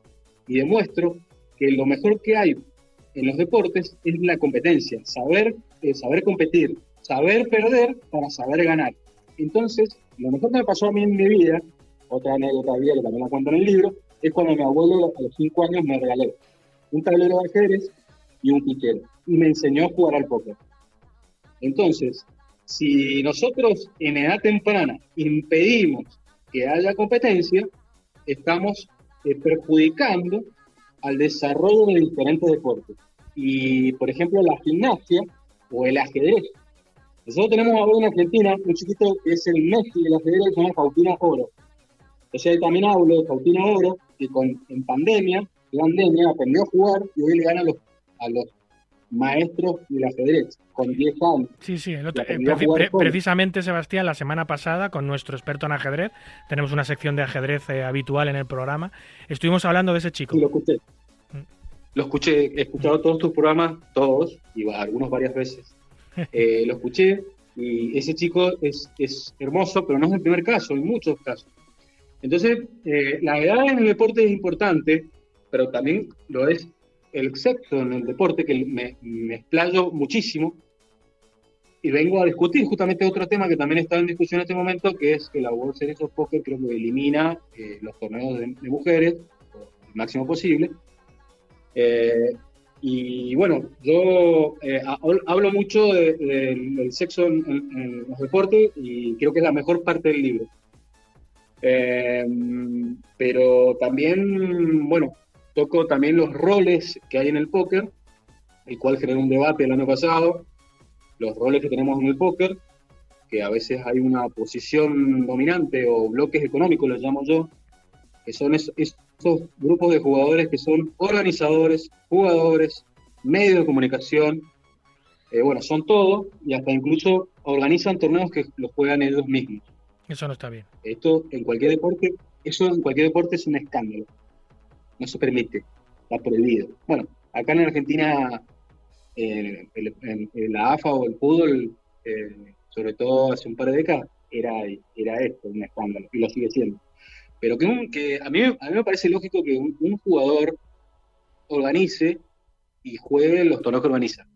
y demuestro que lo mejor que hay en los deportes es la competencia, saber, eh, saber competir, saber perder para saber ganar. Entonces, lo mejor que me pasó a mí en mi vida, otra anécdota vida que también la cuento en el libro, es cuando mi abuelo a los cinco años me regaló un tablero de ajedrez y un piquero, y me enseñó a jugar al póker. Entonces, si nosotros en edad temprana impedimos que haya competencia, estamos eh, perjudicando al desarrollo de diferentes deportes. Y, por ejemplo, la gimnasia o el ajedrez. Nosotros tenemos ahora en Argentina un chiquito que es el Messi del ajedrez, que se llama Faustino Oro. Entonces también hablo de Faustino Oro, que con, en pandemia, pandemia aprendió a jugar y hoy le gana a los, a los maestros del ajedrez con 10 años. Sí, sí, el otro, eh, precisamente Sebastián, la semana pasada con nuestro experto en ajedrez, tenemos una sección de ajedrez eh, habitual en el programa, estuvimos hablando de ese chico. Sí, lo escuché. Mm. Lo escuché, he escuchado todos tus programas, todos, y algunos varias veces. Eh, lo escuché y ese chico es, es, hermoso, pero no es el primer caso, hay muchos casos. Entonces, la edad en el deporte es importante, pero también lo es sexo en el deporte, que me, me explayo muchísimo, y vengo a discutir justamente otro tema que también está en discusión en este momento, que es que la World Series of Poker creo que elimina eh, los torneos de, mujeres, el máximo posible. Eh, y bueno, yo eh, hablo mucho del sexo en, los deportes y creo que es la mejor parte del libro. pero también, bueno, toco también los roles que hay en el póker, el cual generó un debate el año pasado, los roles que tenemos en el póker, que a veces hay una posición dominante o bloques económicos, los llamo yo, que son esos, grupos de jugadores que son organizadores, jugadores, medios de comunicación, eh, bueno, son todo y hasta incluso organizan torneos que los juegan ellos mismos. Eso no está bien. Esto en cualquier deporte, eso en cualquier deporte es un escándalo no se permite, está prohibido. Bueno, acá en Argentina, en, la AFA o el fútbol, eh, sobre todo hace un par de décadas, era, era esto, un escándalo, y lo sigue siendo. Pero que, que a, mí, a mí me parece lógico que un, jugador organice y juegue los torneos que organiza.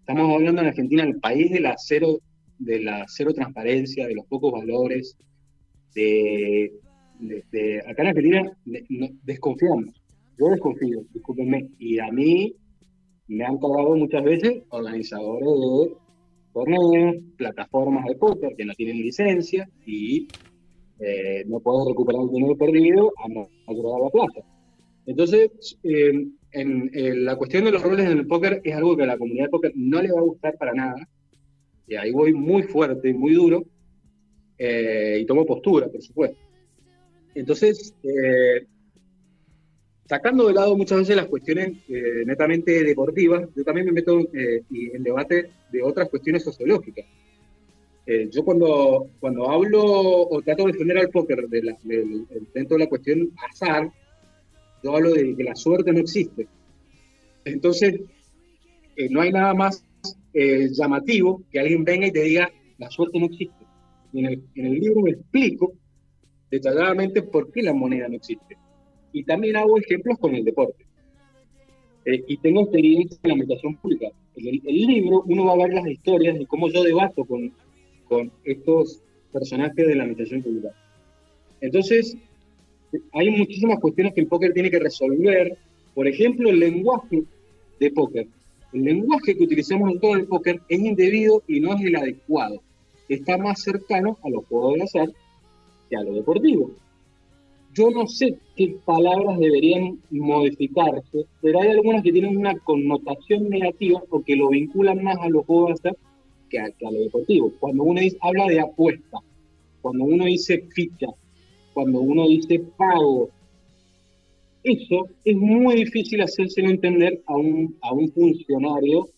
Estamos hablando en Argentina, el país de la cero, de la cero transparencia, de los pocos valores, de, acá en Argentina desconfiamos. Yo desconfío, discúlpenme. Y a mí me han cobrado muchas veces organizadores de torneos, plataformas de póker que no tienen licencia y eh, no puedo recuperar el dinero perdido a no a la plata. Entonces, eh, en, la cuestión de los roles en el póker es algo que a la comunidad de póker no le va a gustar para nada. Y ahí voy muy fuerte, muy duro, eh, y tomo postura, por supuesto. Entonces, sacando de lado muchas veces las cuestiones eh, netamente deportivas, yo también me meto eh, en debate de otras cuestiones sociológicas. Eh, yo cuando, cuando hablo o trato de defender al póker de dentro de la cuestión azar, yo hablo de que la suerte no existe. Entonces, no hay nada más llamativo que alguien venga y te diga, la suerte no existe. el, en el libro explico detalladamente por qué la moneda no existe y también hago ejemplos con el deporte. Eh, y tengo experiencia en la meditación pública. En el, libro uno va a ver las historias de cómo yo debato con, con estos personajes de la meditación pública. Entonces, hay muchísimas cuestiones que el póker tiene que resolver. Por ejemplo, el lenguaje de póker. El lenguaje que utilizamos en todo el póker es indebido y no es el adecuado. Está más cercano a los juegos de azar que a lo deportivo yo no sé qué palabras deberían modificarse, pero hay algunas que tienen una connotación negativa o que lo vinculan más a los juegos que a, que a lo deportivo. Cuando uno dice, habla de apuesta, cuando uno dice ficha, cuando uno dice pago, eso es muy difícil hacérselo entender a un, a un funcionario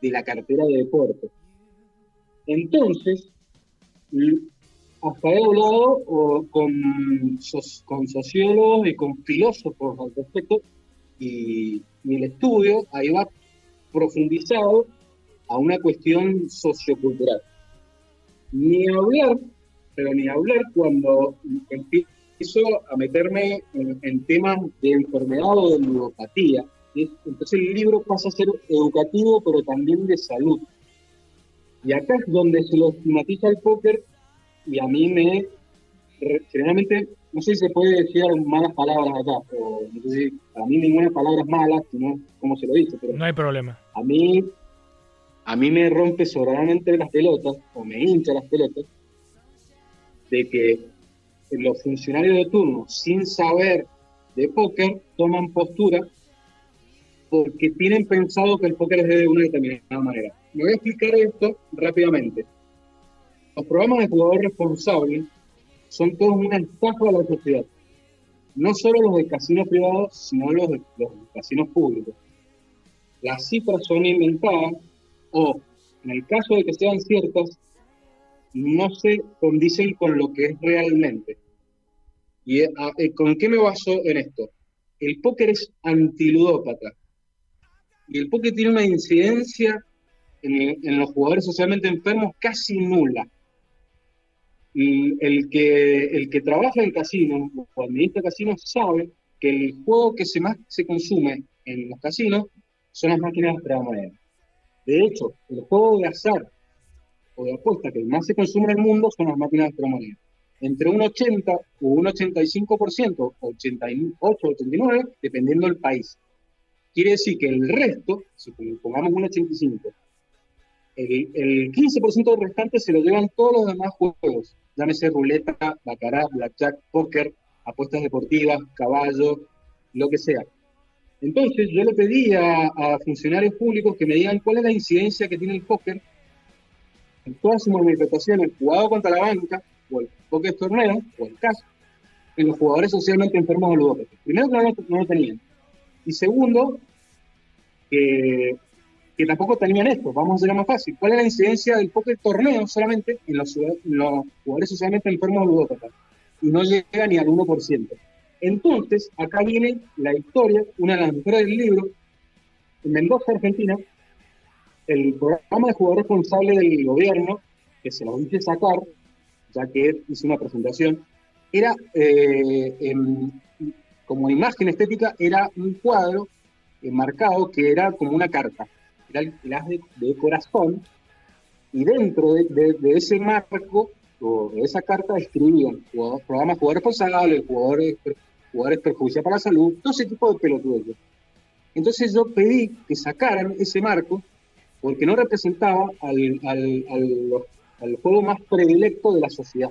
de la cartera de deporte. Entonces, hasta he hablado con, con sociólogos y con filósofos al respecto, y, y el estudio ahí va profundizado a una cuestión sociocultural. Ni hablar, pero ni hablar cuando empiezo a meterme en, temas de enfermedad o de ludopatía. Entonces el libro pasa a ser educativo, pero también de salud. Y acá es donde se lo estigmatiza el póker y a mí me, generalmente, no sé si se puede decir malas palabras acá, o no sé si, a mí ninguna palabra es mala, sino como se lo dice. Pero no hay problema. A mí, a mí me rompe soberanamente las pelotas, o me hincha las pelotas, de que los funcionarios de turno, sin saber de póker, toman postura porque tienen pensado que el póker es de una determinada manera. Me voy a explicar esto rápidamente. Los programas de jugador responsable son todos una estafa de la sociedad. No solo los de casinos privados, sino los de los casinos públicos. Las cifras son inventadas o, en el caso de que sean ciertas, no se condicen con lo que es realmente. ¿Y eh, con qué me baso en esto? El póker es antiludópata. Y el póker tiene una incidencia en, en los jugadores socialmente enfermos casi nula el que, el que trabaja en casinos o administra casinos sabe que el juego que se más se consume en los casinos son las máquinas de tragamonedas. De hecho, el juego de azar o de apuesta que más se consume en el mundo son las máquinas de tragamonedas. Entre un 80 o un 85%, 88 o 89, dependiendo del país. Quiere decir que el resto, si pongamos un 85, el, el 15% del restante se lo llevan todos los demás juegos llámese ruleta, bacará, blackjack, póker, apuestas deportivas, caballo, lo que sea. Entonces yo le pedí a, funcionarios públicos que me digan cuál es la incidencia que tiene el póker en todas sus manifestaciones, jugado contra la banca, o el póker torneo, o el caso, en los jugadores socialmente enfermos o ludópatas. Primero que no, no lo tenían. Y segundo, que que tampoco tenían esto. Vamos a hacerlo más fácil. ¿Cuál es la incidencia del póker torneo solamente en los, jugadores socialmente enfermos ludópatas? Y no llega ni al 1%. Entonces, acá viene la historia, una de las mejores del libro. En Mendoza, Argentina, el programa de jugador responsable del gobierno, que se lo hice sacar, ya que hice una presentación, era, eh, como imagen estética, era un cuadro enmarcado que era como una carta el, de, corazón, y dentro de, ese marco, o de esa carta, escribían programas jugador responsable, jugadores, jugadores perjudiciales para la salud, todo ese tipo de pelotudos. Entonces yo pedí que sacaran ese marco porque no representaba al, al, juego más predilecto de la sociedad.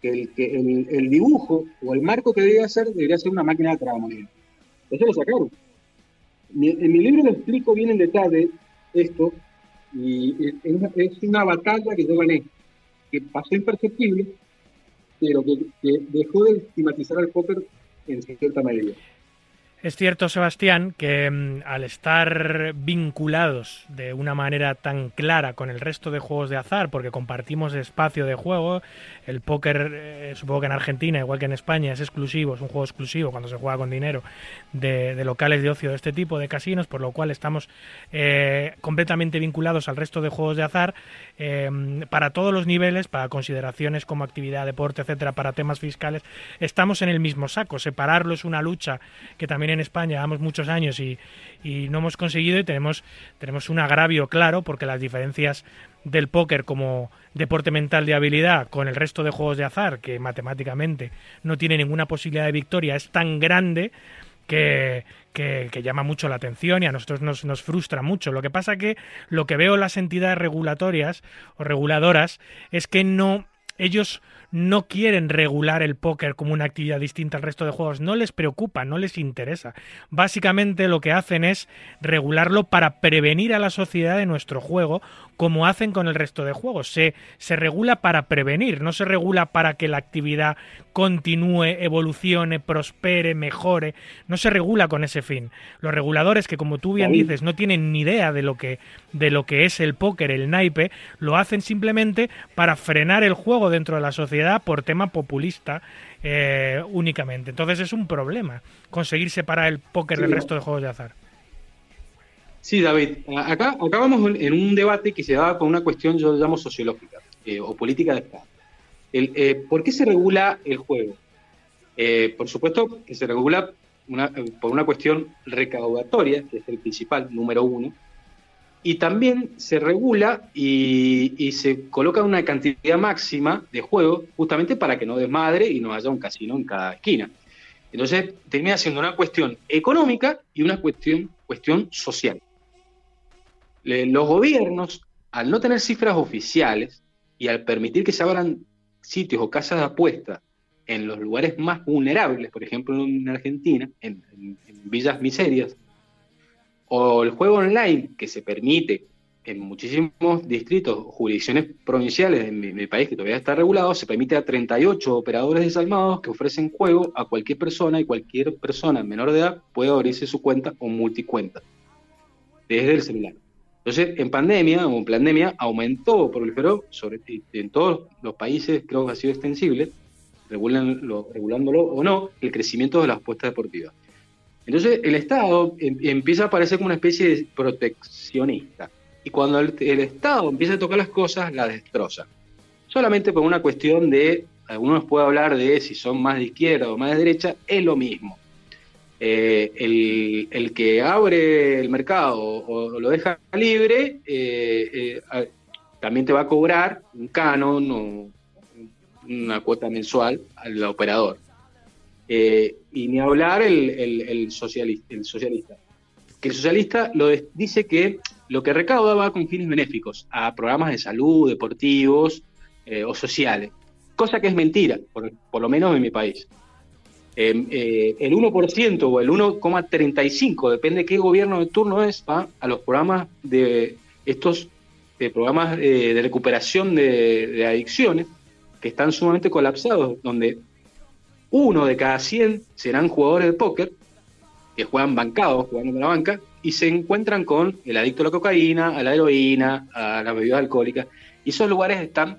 Que el, que el, dibujo o el marco que debía ser debería ser una máquina de tragamonedas. Entonces lo sacaron en mi libro lo explico bien en detalle esto, y es una, batalla que yo gané, que pasó imperceptible, pero que, dejó de estigmatizar al póker en cierta medida. Es cierto, Sebastián, que mm, al estar vinculados de una manera tan clara con el resto de juegos de azar, porque compartimos espacio de juego, el póker, eh, supongo que en Argentina, igual que en España, es exclusivo, es un juego exclusivo cuando se juega con dinero de, locales de ocio de este tipo, de casinos, por lo cual estamos eh, completamente vinculados al resto de juegos de azar eh, para todos los niveles, para consideraciones como actividad, deporte, etcétera, para temas fiscales, estamos en el mismo saco. Separarlo es una lucha que también en España llevamos muchos años y, no hemos conseguido y tenemos, tenemos un agravio claro porque las diferencias del póker como deporte mental de habilidad con el resto de juegos de azar, que matemáticamente no tiene ninguna posibilidad de victoria, es tan grande que, que, llama mucho la atención y a nosotros nos, nos, frustra mucho. Lo que pasa que lo que veo las entidades regulatorias o reguladoras es que no ellos no quieren regular el póker como una actividad distinta al resto de juegos, no les preocupa, no les interesa. Básicamente lo que hacen es regularlo para prevenir a la sociedad de nuestro juego, como hacen con el resto de juegos. Se, se regula para prevenir, no se regula para que la actividad continúe, evolucione, prospere, mejore, no se regula con ese fin. Los reguladores que como tú bien dices no tienen ni idea de lo que de lo que es el póker, el naipe, lo hacen simplemente para frenar el juego dentro de la sociedad por tema populista eh, únicamente. Entonces es un problema conseguir separar el póker del resto de juegos de azar. Sí, David, acá, acá vamos en un debate que se da con una cuestión, yo llamo sociológica eh, o política de Estado. El, eh, ¿Por qué se regula el juego? por supuesto que se regula por una cuestión recaudatoria, que es el principal, número uno, y también se regula y, se coloca una cantidad máxima de juego justamente para que no desmadre y no haya un casino en cada esquina. Entonces termina siendo una cuestión económica y una cuestión, cuestión social. los gobiernos, al no tener cifras oficiales y al permitir que se abran sitios o casas de apuestas en los lugares más vulnerables, por ejemplo en Argentina, en villas miserias, o el juego online que se permite en muchísimos distritos, jurisdicciones provinciales de mi, país que todavía está regulado, se permite a 38 operadores desalmados que ofrecen juego a cualquier persona y cualquier persona menor de edad puede abrirse su cuenta o multicuenta desde el celular. Entonces, en pandemia o en pandemia aumentó, proliferó, sobre, en todos los países creo que ha sido extensible, regulándolo o no, el crecimiento de las apuestas deportivas. Entonces el Estado em, empieza a aparecer como una especie de proteccionista. Y cuando el, Estado empieza a tocar las cosas, las destroza. Solamente por una cuestión de, algunos puede hablar de si son más de izquierda o más de derecha, es lo mismo. Eh, el, que abre el mercado o, lo deja libre, eh, eh, también te va a cobrar un canon o una cuota mensual al operador. Eh, y ni hablar el, socialista, el socialista. Que el socialista lo dice que lo que recauda va con fines benéficos a programas de salud, deportivos eh, o sociales. Cosa que es mentira, por, lo menos en mi país. Em, eh, el 1% o el 1,35%, depende de qué gobierno de turno es, va a los programas de estos programas de recuperación de, de adicciones que están sumamente colapsados, donde uno de cada 100 serán jugadores de póker que juegan bancados, jugando con la banca, y se encuentran con el adicto a la cocaína, a la heroína, a las bebidas alcohólicas. Y esos lugares están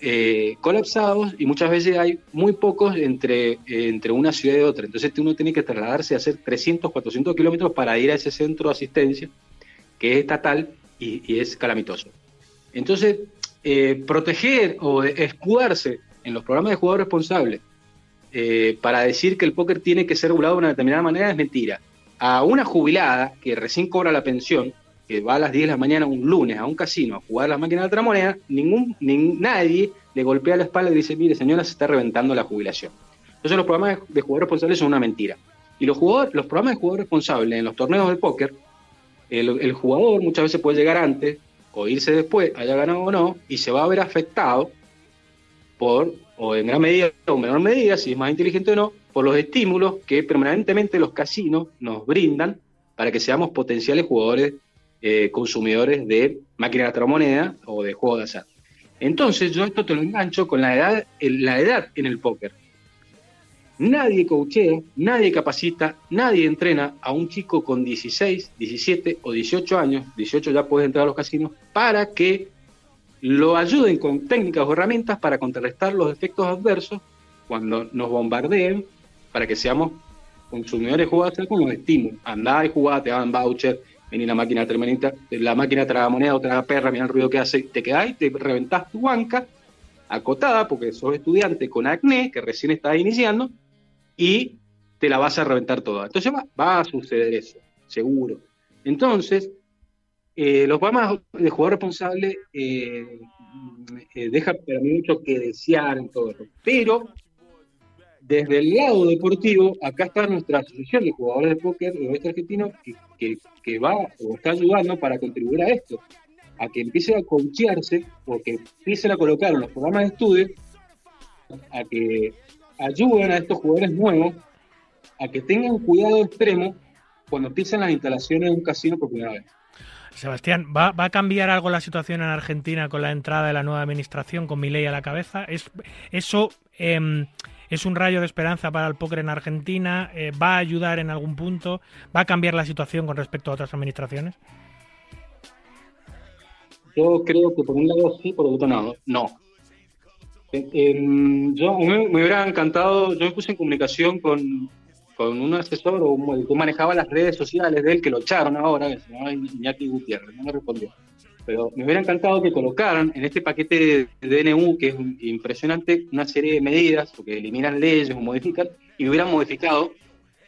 eh, colapsados y muchas veces hay muy pocos entre, entre una ciudad y otra. Entonces uno tiene que trasladarse a hacer 300, 400 kilómetros para ir a ese centro de asistencia que es estatal y, es calamitoso. Entonces, eh, proteger o escudarse en los programas de jugador responsable eh, para decir que el póker tiene que ser regulado de una determinada manera es mentira. A una jubilada que recién cobra la pensión, que va a las 10 de la mañana un lunes a un casino a jugar las máquinas de otra moneda, ningún, nadie le golpea la espalda y dice, mire señora, se está reventando la jubilación. Entonces los programas de jugador responsable son una mentira. Y los, jugadores, los programas de jugador responsable en los torneos de póker, el, jugador muchas veces puede llegar antes o irse después, haya ganado o no, y se va a ver afectado por o en gran medida o menor medida, si es más inteligente o no, por los estímulos que permanentemente los casinos nos brindan para que seamos potenciales jugadores eh, consumidores de máquinas de o de juegos de azar. Entonces yo esto te lo engancho con la edad, la edad en el póker. Nadie coachea, nadie capacita, nadie entrena a un chico con 16, 17 o 18 años, 18 ya puedes entrar a los casinos, para que lo ayuden con técnicas o herramientas para contrarrestar los efectos adversos cuando nos bombardeen, para que seamos consumidores jugados con los estímulos. Andá y jugá, te dan voucher, vení la máquina terminita, la máquina traga moneda o traga perra, mira el ruido que hace, te quedás y te reventás tu banca acotada porque sos estudiante con acné que recién estás iniciando y te la vas a reventar toda. Entonces va a suceder eso, seguro. Entonces, eh, los programas de jugador responsable eh, eh, dejan para mí mucho que desear en todo eso. Pero desde el lado deportivo, acá está nuestra asociación de jugadores de póker del oeste argentino que, que, va o está ayudando para contribuir a esto, a que empiecen a coachearse o que empiecen a colocar en los programas de estudio a que ayuden a estos jugadores nuevos a que tengan cuidado extremo cuando empiezan las instalaciones de un casino por primera vez. Sebastián, ¿va, ¿va, a cambiar algo la situación en Argentina con la entrada de la nueva administración, con ley a la cabeza? ¿Es, ¿Eso eh, es un rayo de esperanza para el póker en Argentina? Eh, ¿Va a ayudar en algún punto? ¿Va a cambiar la situación con respecto a otras administraciones? Yo creo que por un lado sí, por otro lado no. Eh, eh, yo me, hubiera encantado, yo me puse en comunicación con, con un asesor o que manejaba las redes sociales de él, que lo echaron ahora, que se llama Iñaki Gutiérrez, no me respondió. Pero me hubiera encantado que colocaran en este paquete de DNU, que es impresionante, una serie de medidas, porque eliminan leyes o modifican, y hubieran modificado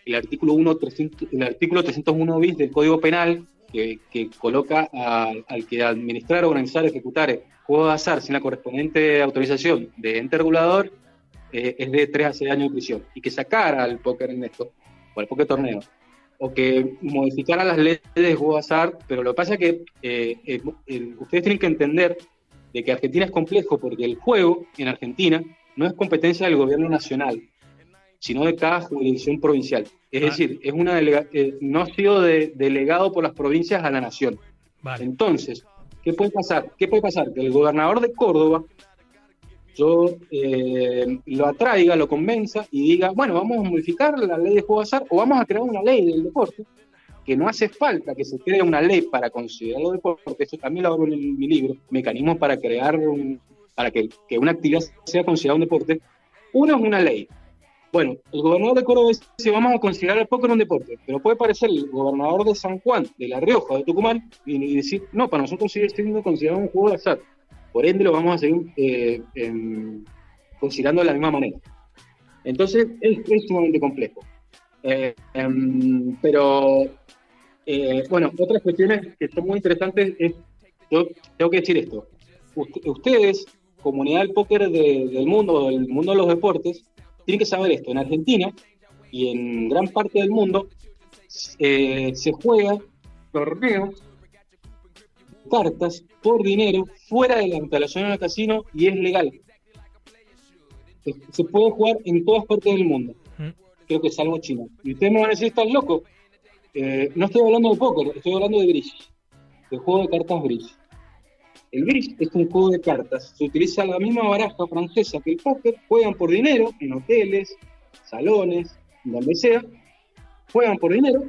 el artículo 1, 300, el artículo 301 bis del Código Penal, que, que coloca a, al que administrar, organizar, ejecutar juegos de azar sin la correspondiente autorización de ente regulador, eh, es de 3 a 6 años de prisión. Y que sacara al póker en esto, o al póker torneo, o que modificara las leyes de juego azar, pero lo que pasa es que eh, el, el, ustedes tienen que entender de que Argentina es complejo porque el juego en Argentina no es competencia del gobierno nacional, sino de cada jurisdicción provincial. Es ah. decir, es una delega eh, no ha sido de, delegado por las provincias a la nación. Vale. Entonces, ¿qué puede pasar? ¿Qué puede pasar? Que el gobernador de Córdoba yo eh, lo atraiga, lo convenza y diga, bueno, vamos a modificar la ley de juego de azar o vamos a crear una ley del deporte, que no hace falta que se cree una ley para considerarlo deporte, porque eso también lo hablo en mi libro, mecanismos para crear, un, para que, que una actividad sea considerada un deporte. Uno es una ley. Bueno, el gobernador de Córdoba dice, vamos a considerar el póker un deporte, pero puede parecer el gobernador de San Juan, de La Rioja, de Tucumán, y, y decir, no, para nosotros sigue siendo considerado un juego de azar. Por ende, lo vamos a seguir eh, en, considerando de la misma manera. Entonces, es, es sumamente complejo. Eh, eh, pero, bueno, otras cuestiones que son muy interesantes es, yo tengo que decir esto, ustedes, comunidad del póker de, del mundo, del mundo de los deportes, tienen que saber esto. En Argentina y en gran parte del mundo se juega torneos cartas por dinero fuera de la instalación del casino y es legal. Se puede jugar en todas partes del mundo. Creo que salvo China. Y ustedes me van a decir, ¿estás loco? Eh, no estoy hablando de póker, estoy hablando de bridge, de juego de cartas bridge. El bridge es un juego de cartas. Se utiliza la misma baraja francesa que el póker. Juegan por dinero en hoteles, salones, donde sea. Juegan por dinero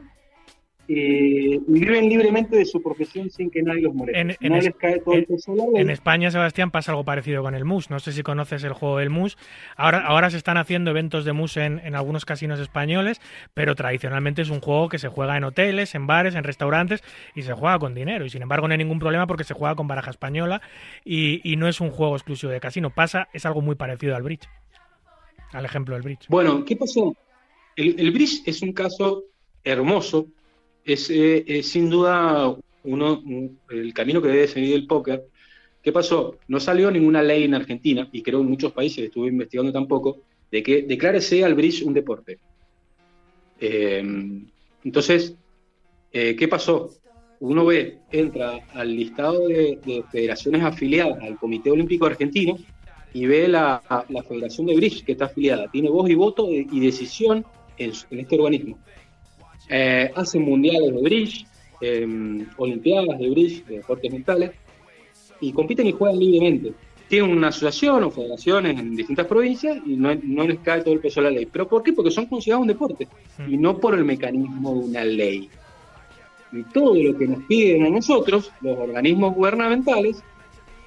eh, y viven libremente de su profesión sin que nadie los moleste. En, en, no les cae todo en, el peso en España, Sebastián, pasa algo parecido con el MUS. No sé si conoces el juego del MUS. Ahora, ahora se están haciendo eventos de MUS en, en, algunos casinos españoles, pero tradicionalmente es un juego que se juega en hoteles, en bares, en restaurantes y se juega con dinero. Y sin embargo, no hay ningún problema porque se juega con baraja española y, y no es un juego exclusivo de casino. Pasa, es algo muy parecido al bridge. Al ejemplo del bridge. Bueno, ¿qué pasó? El, el bridge es un caso hermoso es, eh, es, sin duda uno, un, el camino que debe seguir el póker. ¿Qué pasó? No salió ninguna ley en Argentina, y creo en muchos países, estuve investigando tampoco, de que declárese al bridge un deporte. Eh, entonces, eh, ¿qué pasó? Uno ve, entra al listado de, de, federaciones afiliadas al Comité Olímpico Argentino y ve la, la, Federación de Bridge que está afiliada. Tiene voz y voto y decisión en, en este organismo. Eh, hacen mundiales de bridge, eh, olimpiadas de bridge, de deportes mentales, y compiten y juegan libremente. Tienen una asociación o federaciones en distintas provincias y no, no, les cae todo el peso de la ley. ¿Pero por qué? Porque son considerados un deporte y no por el mecanismo de una ley. Y todo lo que nos piden a nosotros, los organismos gubernamentales,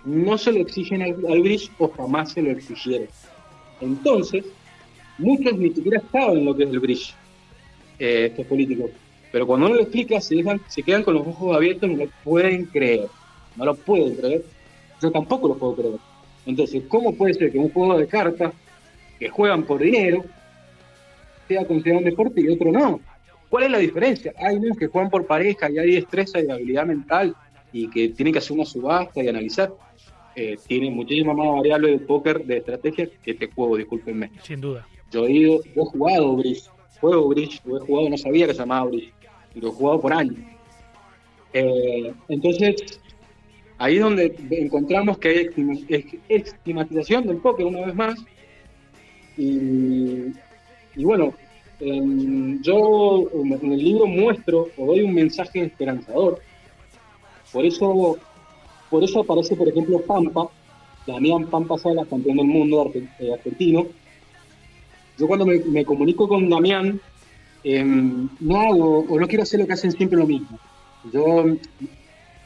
no se lo exigen al, al bridge o jamás se lo exigieron. Entonces, muchos ni siquiera saben lo que es el bridge eh, estos políticos. Pero cuando uno lo explica, se, dejan, se quedan con los ojos abiertos y no lo pueden creer. No lo pueden creer. Yo tampoco lo puedo creer. Entonces, ¿cómo puede ser que un juego de cartas que juegan por dinero sea considerado un deporte y otro no? ¿Cuál es la diferencia? Hay unos que juegan por pareja y hay destreza y habilidad mental y que tienen que hacer una subasta y analizar. Eh, tiene muchísimas más variables de póker, de estrategia que este juego, discúlpenme. Sin duda. Yo he, ido, yo he jugado Brice juego Bridge, lo he jugado, no sabía que se llamaba Bridge, y lo he jugado por años. Eh, entonces, ahí es donde encontramos que hay estigmatización del póker una vez más. Y, bueno, em, yo en el libro muestro o doy un mensaje esperanzador. Por eso, por eso aparece, por ejemplo, Pampa, Damián Pampa Salas, campeón del mundo eh, argentino. Yo cuando me, me comunico con Damián, em, no hago o no quiero hacer lo que hacen siempre lo mismo. Yo,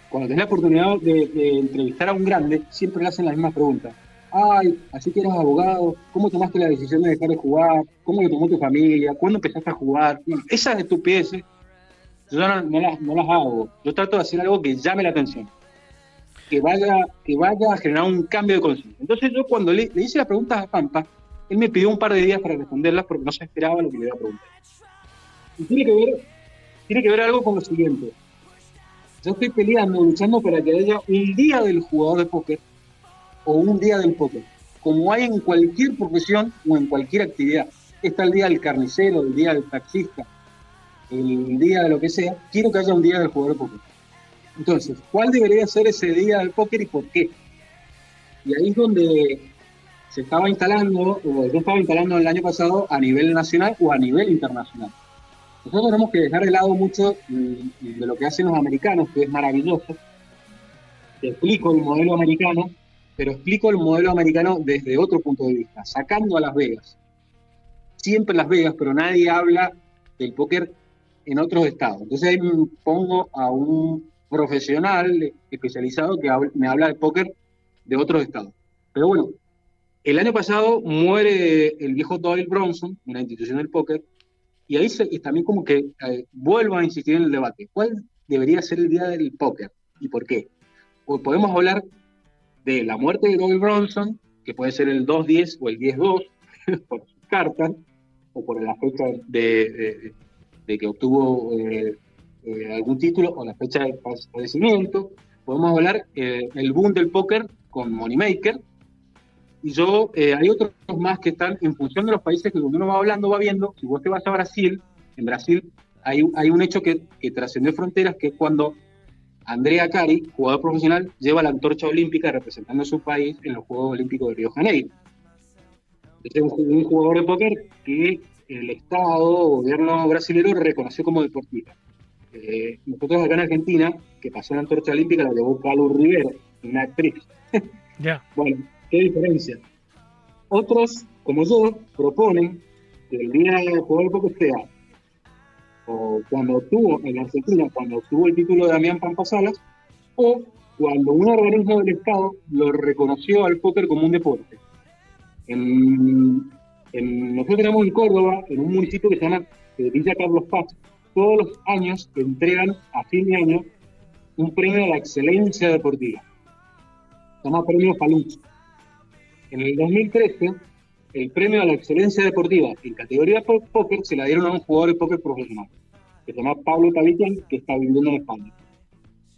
cuando tenés la oportunidad de, entrevistar a un grande, siempre le hacen la misma pregunta. Ay, así que eras abogado, ¿cómo tomaste la decisión de dejar de jugar? ¿Cómo lo tomó tu familia? ¿Cuándo empezaste a jugar? Bueno, esas estupideces yo no, las, no las hago. Yo trato de hacer algo que llame la atención, que vaya, que vaya a generar un cambio de conciencia. Entonces yo cuando le, le hice las preguntas a Pampa, él me pidió un par de días para responderlas porque no se esperaba lo que le iba a preguntar. Y tiene que ver, tiene que ver algo con lo siguiente. Yo estoy peleando, luchando para que haya un día del jugador de póker o un día del póker, como hay en cualquier profesión o en cualquier actividad. Está el día del carnicero, el día del taxista, el día de lo que sea. Quiero que haya un día del jugador de póker. Entonces, ¿cuál debería ser ese día del póker y por qué? Y ahí es donde se estaba instalando, o yo estaba instalando el año pasado a nivel nacional o a nivel internacional. Nosotros tenemos que dejar de lado mucho mm, de lo que hacen los americanos, que es maravilloso. Te explico el modelo americano, pero explico el modelo americano desde otro punto de vista, sacando a Las Vegas. Siempre Las Vegas, pero nadie habla del póker en otros estados. Entonces ahí pongo a un profesional especializado que me habla de póker de otros estados. Pero bueno, el año pasado muere el viejo Doyle Bronson, una institución del póker, y ahí se- y también como que eh, vuelvo a insistir en el debate. ¿Cuál debería ser el día del póker y por qué? Podemos hablar de la muerte de Doyle Bronson, que puede ser el 2-10 o el 10-2 por sus cartas, o por la fecha de que obtuvo eh, eh, algún título o la fecha de fallecimiento. Podemos hablar eh, el boom del póker con Moneymaker. Y yo, eh, hay otros más que están en función de los países que cuando uno va hablando, va viendo. Si vos te vas a Brasil, en Brasil hay, hay un hecho que, que trascendió fronteras, que es cuando Andrea Cari, jugador profesional, lleva la antorcha olímpica representando a su país en los Juegos Olímpicos de Río Janeiro. Este es un, ju- un jugador de póker que el Estado gobierno brasileño reconoció como deportista. Eh, nosotros acá en Argentina, que pasó la antorcha olímpica, la llevó Calu Rivera, una actriz. Ya. Bueno, ¿qué diferencia? Otros, como yo, proponen que el día de póker sea o cuando obtuvo en Argentina, cuando obtuvo el título de Damián Pampa Salas, o cuando un organismo del Estado lo reconoció al póker como un deporte. Nosotros tenemos en Córdoba, en un municipio que se llama Villa Carlos Paz, todos los años entregan a fin de año un premio a la excelencia deportiva. Se llama Premio Paluch. En el 2013, el premio a la excelencia deportiva en categoría póker se la dieron a un jugador de póker profesional, que se llama Pablo Tavitian, que está viviendo en España.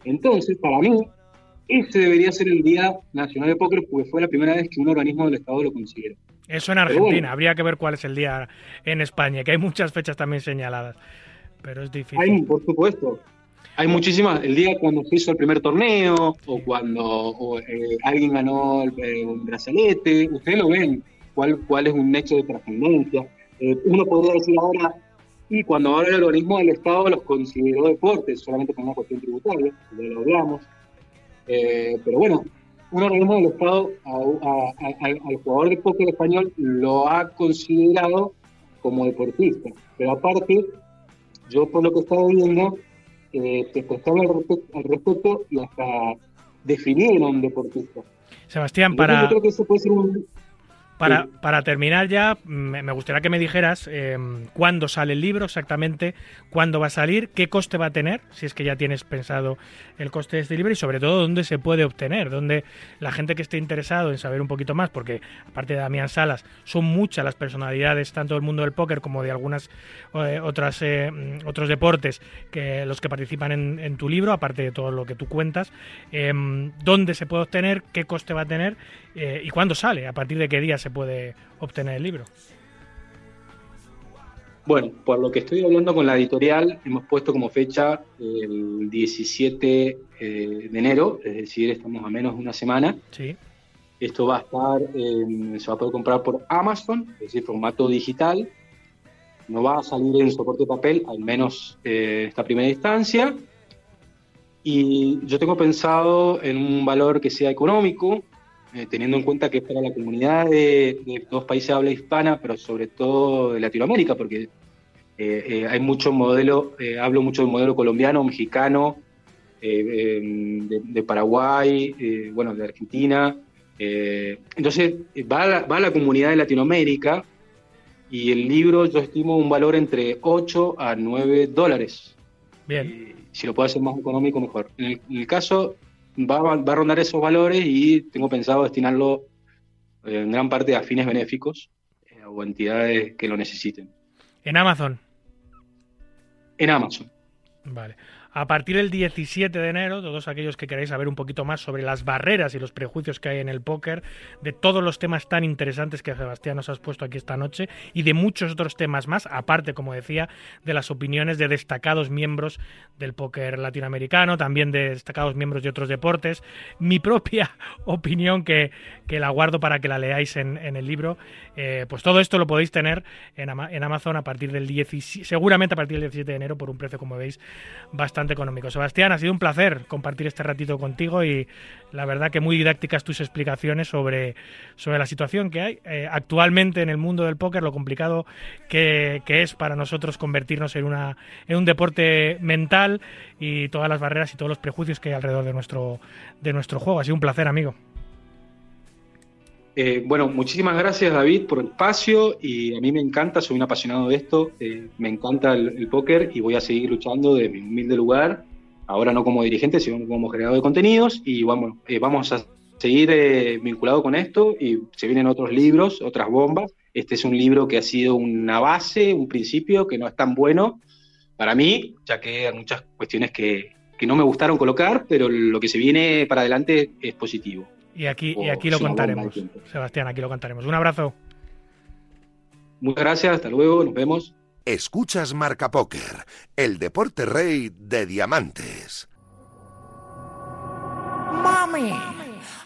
Entonces, para mí, ese debería ser el Día Nacional de Póker, porque fue la primera vez que un organismo del Estado lo consiguió. Eso en Argentina. bueno. Habría que ver cuál es el día en España, que hay muchas fechas también señaladas. Pero es difícil. Hay, por supuesto. Hay muchísimas. El día cuando se hizo el primer torneo, o cuando o, eh, alguien ganó el, eh, un brazalete, ustedes lo ven, cuál, cuál es un hecho de trascendencia. Eh, uno podría decir ahora, y cuando ahora el organismo del Estado los consideró deportes, solamente por una cuestión tributaria, ya lo hablamos. Eh, pero bueno, un organismo del Estado a- a- a- al jugador de póker español lo ha considerado como deportista. Pero aparte, yo por lo que estaba viendo, eh, prestaron al, respe- al respecto y hasta definieron deportista. Sebastián, para, Yo creo que eso puede ser un... Para, para terminar ya, me, me gustaría que me dijeras eh, cuándo sale el libro exactamente, cuándo va a salir, qué coste va a tener, si es que ya tienes pensado el coste de este libro y sobre todo dónde se puede obtener, dónde la gente que esté interesado en saber un poquito más, porque aparte de Damián Salas, son muchas las personalidades, tanto del mundo del póker como de algunas eh, otras eh, mm, otros deportes que los que participan en, en tu libro, aparte de todo lo que tú cuentas, eh, dónde se puede obtener, qué coste va a tener eh, y cuándo sale, a partir de qué día se puede obtener el libro. Bueno, por lo que estoy hablando con la editorial, hemos puesto como fecha el 17 eh, de enero, es decir, estamos a menos de una semana. Sí. Esto va a estar, en- se va a poder comprar por Amazon, es decir, formato digital. No va a salir en soporte de papel, al menos eh, esta primera instancia. Y yo tengo pensado en un valor que sea económico, eh, teniendo en cuenta que es para la comunidad de, de dos países de habla hispana, pero sobre todo de Latinoamérica, porque eh, eh, hay mucho modelo, hablo mucho del modelo colombiano, mexicano, em, de, de Paraguay, bueno, de Argentina. entonces, va a, la, va a la comunidad de Latinoamérica y el libro yo estimo un valor entre 8 a 9 dólares. Bien. Si lo puedo hacer más económico, mejor. En el, en el caso, va, a- va a rondar esos valores y tengo pensado destinarlo eh, en gran parte a fines benéficos eh, o entidades que lo necesiten. En Amazon. En Amazon. Vale. A partir del 17 de enero, todos aquellos que queráis saber un poquito más sobre las barreras y los prejuicios que hay en el póker, de todos los temas tan interesantes que Sebastián nos has puesto aquí esta noche y de muchos otros temas más, aparte, como decía, de las opiniones de destacados miembros del póker latinoamericano, también de destacados miembros de otros deportes, mi propia opinión que, que la guardo para que la leáis en, el libro, eh, pues todo esto lo podéis tener en, en Amazon a partir del 17, seguramente a partir del 17 de enero por un precio, como veis, bastante económico. Sebastián, ha sido un placer compartir este ratito contigo y la verdad que muy didácticas tus explicaciones sobre, sobre la situación que hay eh, actualmente en el mundo del póker, lo complicado que, que es para nosotros convertirnos en, una, en un deporte mental y todas las barreras y todos los prejuicios que hay alrededor de nuestro, de nuestro juego. Ha sido un placer, amigo. Eh, bueno, muchísimas gracias David por el espacio y a mí me encanta, soy un apasionado de esto, eh, me encanta el, póker y voy a seguir luchando de mi humilde lugar, ahora no como dirigente, sino como creador de contenidos y vamos, eh, vamos a seguir vinculado con esto y se vienen otros libros, otras bombas. Este es un libro que ha sido una base, un principio que no es tan bueno para mí, ya que hay muchas cuestiones que no me gustaron colocar, pero lo que se viene para adelante es positivo. Y aquí, y O aquí lo contaremos. Sebastián, aquí lo contaremos. Un abrazo. Muchas gracias, hasta luego, nos vemos. Escuchas Marca Póker, el deporte rey de diamantes. Mami,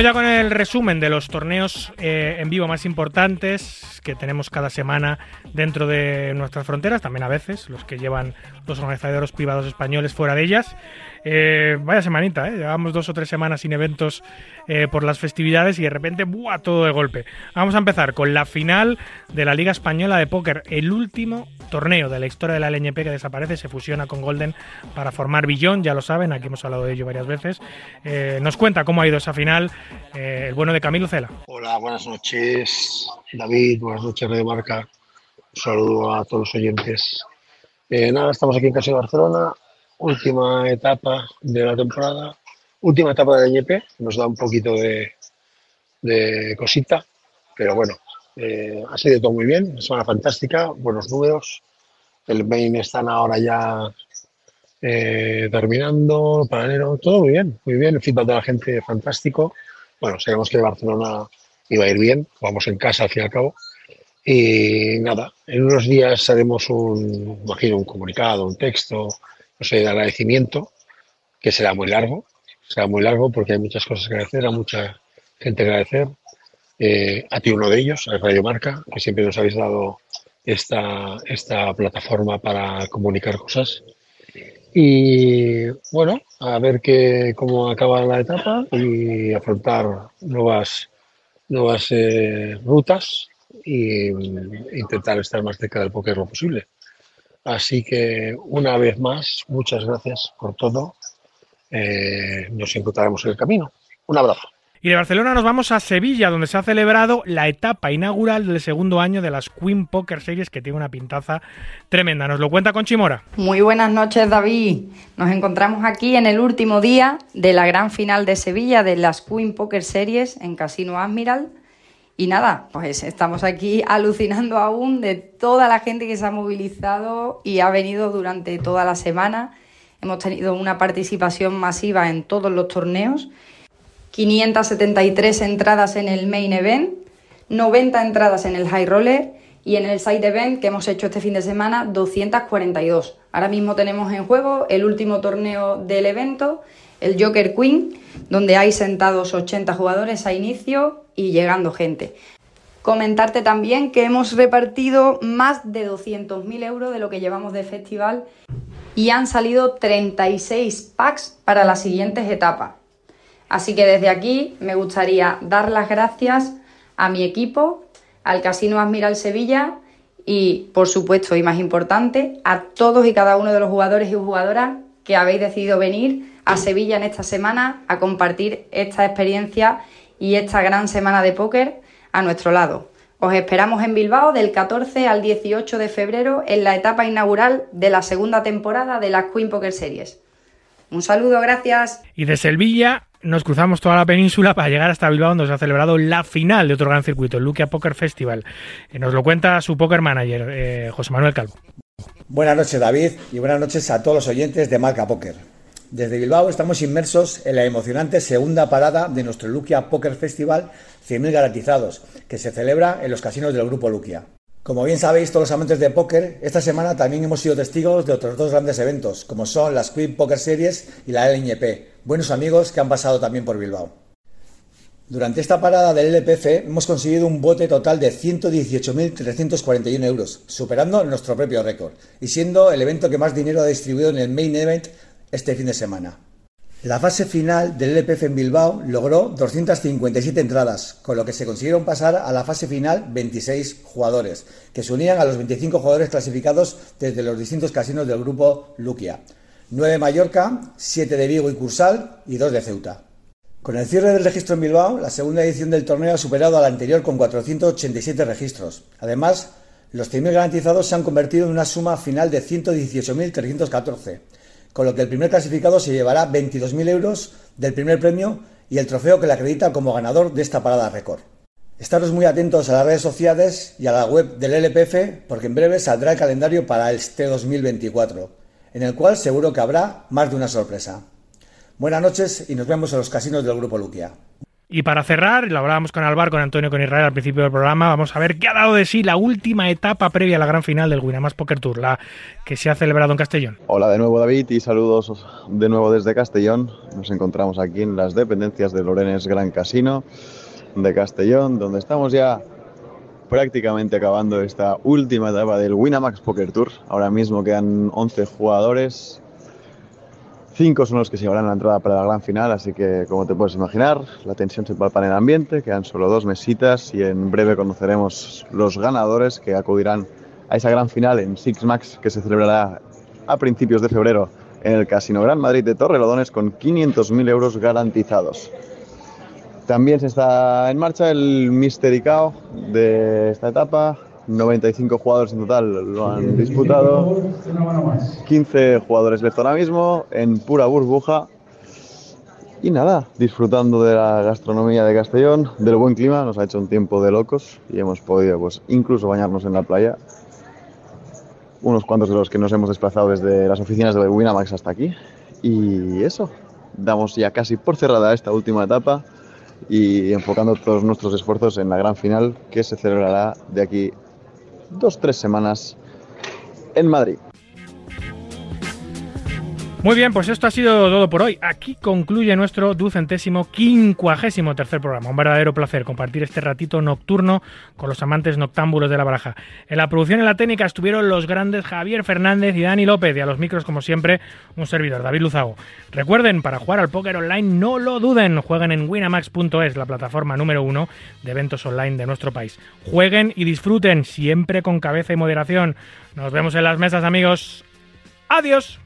Vamos ya con el resumen de los torneos eh, en vivo más importantes que tenemos cada semana dentro de nuestras fronteras, también a veces los que llevan los organizadores privados españoles fuera de ellas. Eh, vaya semanita, ¿eh? llevamos dos o tres semanas sin eventos eh, por las festividades y de repente ¡buah! todo de golpe. Vamos a empezar con la final de la Liga Española de Póker, el último torneo de la historia de la LNP que desaparece, se fusiona con Golden para formar Billón, ya lo saben, aquí hemos hablado de ello varias veces. Eh, nos cuenta cómo ha ido esa final eh, el bueno de Camilo Cela. Hola, buenas noches, David, buenas noches, Radio Marca. Un saludo a todos los oyentes. Nada, estamos aquí en Casa de Barcelona, última etapa de la temporada, última etapa del NP, nos da un poquito de, cosita, pero bueno, eh, ha sido todo muy bien, semana fantástica, buenos números. El main están ahora ya eh, terminando, para enero, todo muy bien, muy bien, el feedback de la gente fantástico. Bueno, sabemos que Barcelona iba a ir bien, vamos en casa al fin y al cabo. Y nada, en unos días haremos un, imagino, un comunicado, un texto, no sé, de agradecimiento, que será muy largo, será muy largo porque hay muchas cosas que agradecer, a mucha gente que agradecer. Eh, a ti uno de ellos, a Radio Marca, que siempre nos habéis dado esta, esta plataforma para comunicar cosas. Y bueno, a ver qué, cómo acaba la etapa y afrontar nuevas, nuevas eh, rutas e intentar estar más cerca del póker lo posible. Así que una vez más, muchas gracias por todo. Eh, nos encontraremos en el camino. Un abrazo. Y de Barcelona nos vamos a Sevilla, donde se ha celebrado la etapa inaugural del segundo año de las Queen Poker Series, que tiene una pintaza tremenda. Nos lo cuenta con Chimora. Muy buenas noches, David. Nos encontramos aquí en el último día de la gran final de Sevilla de las Queen Poker Series en Casino Admiral. Y nada, pues estamos aquí alucinando aún de toda la gente que se ha movilizado y ha venido durante toda la semana. Hemos tenido una participación masiva en todos los torneos 573 entradas en el main event, 90 entradas en el high roller y en el side event que hemos hecho este fin de semana 242. Ahora mismo tenemos en juego el último torneo del evento, el Joker Queen, donde hay sentados 80 jugadores a inicio y llegando gente. Comentarte también que hemos repartido más de 200.000 euros de lo que llevamos de festival y han salido 36 packs para las siguientes etapas. Así que desde aquí me gustaría dar las gracias a mi equipo, al Casino Admiral Sevilla y, por supuesto, y más importante, a todos y cada uno de los jugadores y jugadoras que habéis decidido venir a Sevilla en esta semana a compartir esta experiencia y esta gran semana de póker a nuestro lado. Os esperamos en Bilbao del 14 al 18 de febrero en la etapa inaugural de la segunda temporada de las Queen Poker Series. Un saludo, gracias. Y de Sevilla nos cruzamos toda la península para llegar hasta Bilbao, donde se ha celebrado la final de otro gran circuito, el Luquia Poker Festival. Eh, nos lo cuenta su poker manager, eh, José Manuel Calvo. Buenas noches, David, y buenas noches a todos los oyentes de Marca Poker. Desde Bilbao estamos inmersos en la emocionante segunda parada de nuestro Luquia Poker Festival 100.000 garantizados, que se celebra en los casinos del Grupo Luquia. Como bien sabéis todos los amantes de póker, esta semana también hemos sido testigos de otros dos grandes eventos, como son las Queen Poker Series y la LNP, buenos amigos que han pasado también por Bilbao. Durante esta parada del LPF hemos conseguido un bote total de 118.341 euros, superando nuestro propio récord y siendo el evento que más dinero ha distribuido en el main event este fin de semana. La fase final del LPF en Bilbao logró 257 entradas, con lo que se consiguieron pasar a la fase final 26 jugadores, que se unían a los 25 jugadores clasificados desde los distintos casinos del grupo Luquia. 9 de Mallorca, 7 de Vigo y Cursal y 2 de Ceuta. Con el cierre del registro en Bilbao, la segunda edición del torneo ha superado a la anterior con 487 registros. Además, los 100.000 garantizados se han convertido en una suma final de 118.314 con lo que el primer clasificado se llevará 22.000 euros del primer premio y el trofeo que le acredita como ganador de esta parada récord. Estaros muy atentos a las redes sociales y a la web del LPF porque en breve saldrá el calendario para este 2024, en el cual seguro que habrá más de una sorpresa. Buenas noches y nos vemos en los casinos del Grupo Luquia. Y para cerrar, lo hablábamos con Alvar, con Antonio, con Israel al principio del programa, vamos a ver qué ha dado de sí la última etapa previa a la gran final del Winamax Poker Tour, la que se ha celebrado en Castellón. Hola de nuevo David y saludos de nuevo desde Castellón. Nos encontramos aquí en las dependencias de Lorenes Gran Casino de Castellón, donde estamos ya prácticamente acabando esta última etapa del Winamax Poker Tour. Ahora mismo quedan 11 jugadores, Cinco son los que se llevarán la entrada para la gran final, así que como te puedes imaginar, la tensión se palpa en el ambiente, quedan solo dos mesitas y en breve conoceremos los ganadores que acudirán a esa gran final en Six Max que se celebrará a principios de febrero en el Casino Gran Madrid de Torrelodones con 500.000 euros garantizados. También se está en marcha el Mystery Cao de esta etapa, 95 jugadores en total lo han disputado. 15 jugadores left ahora mismo en pura burbuja. Y nada, disfrutando de la gastronomía de Castellón, del buen clima, nos ha hecho un tiempo de locos y hemos podido pues incluso bañarnos en la playa. Unos cuantos de los que nos hemos desplazado desde las oficinas de Winamax hasta aquí. Y eso, damos ya casi por cerrada esta última etapa y enfocando todos nuestros esfuerzos en la gran final que se celebrará de aquí dos, tres semanas en Madrid. Muy bien, pues esto ha sido todo por hoy. Aquí concluye nuestro ducentésimo quincuagésimo tercer programa. Un verdadero placer compartir este ratito nocturno con los amantes noctámbulos de la baraja. En la producción y la técnica estuvieron los grandes Javier Fernández y Dani López y a los micros, como siempre, un servidor, David Luzago. Recuerden, para jugar al póker online, no lo duden, jueguen en winamax.es, la plataforma número uno de eventos online de nuestro país. Jueguen y disfruten, siempre con cabeza y moderación. Nos vemos en las mesas, amigos. Adiós.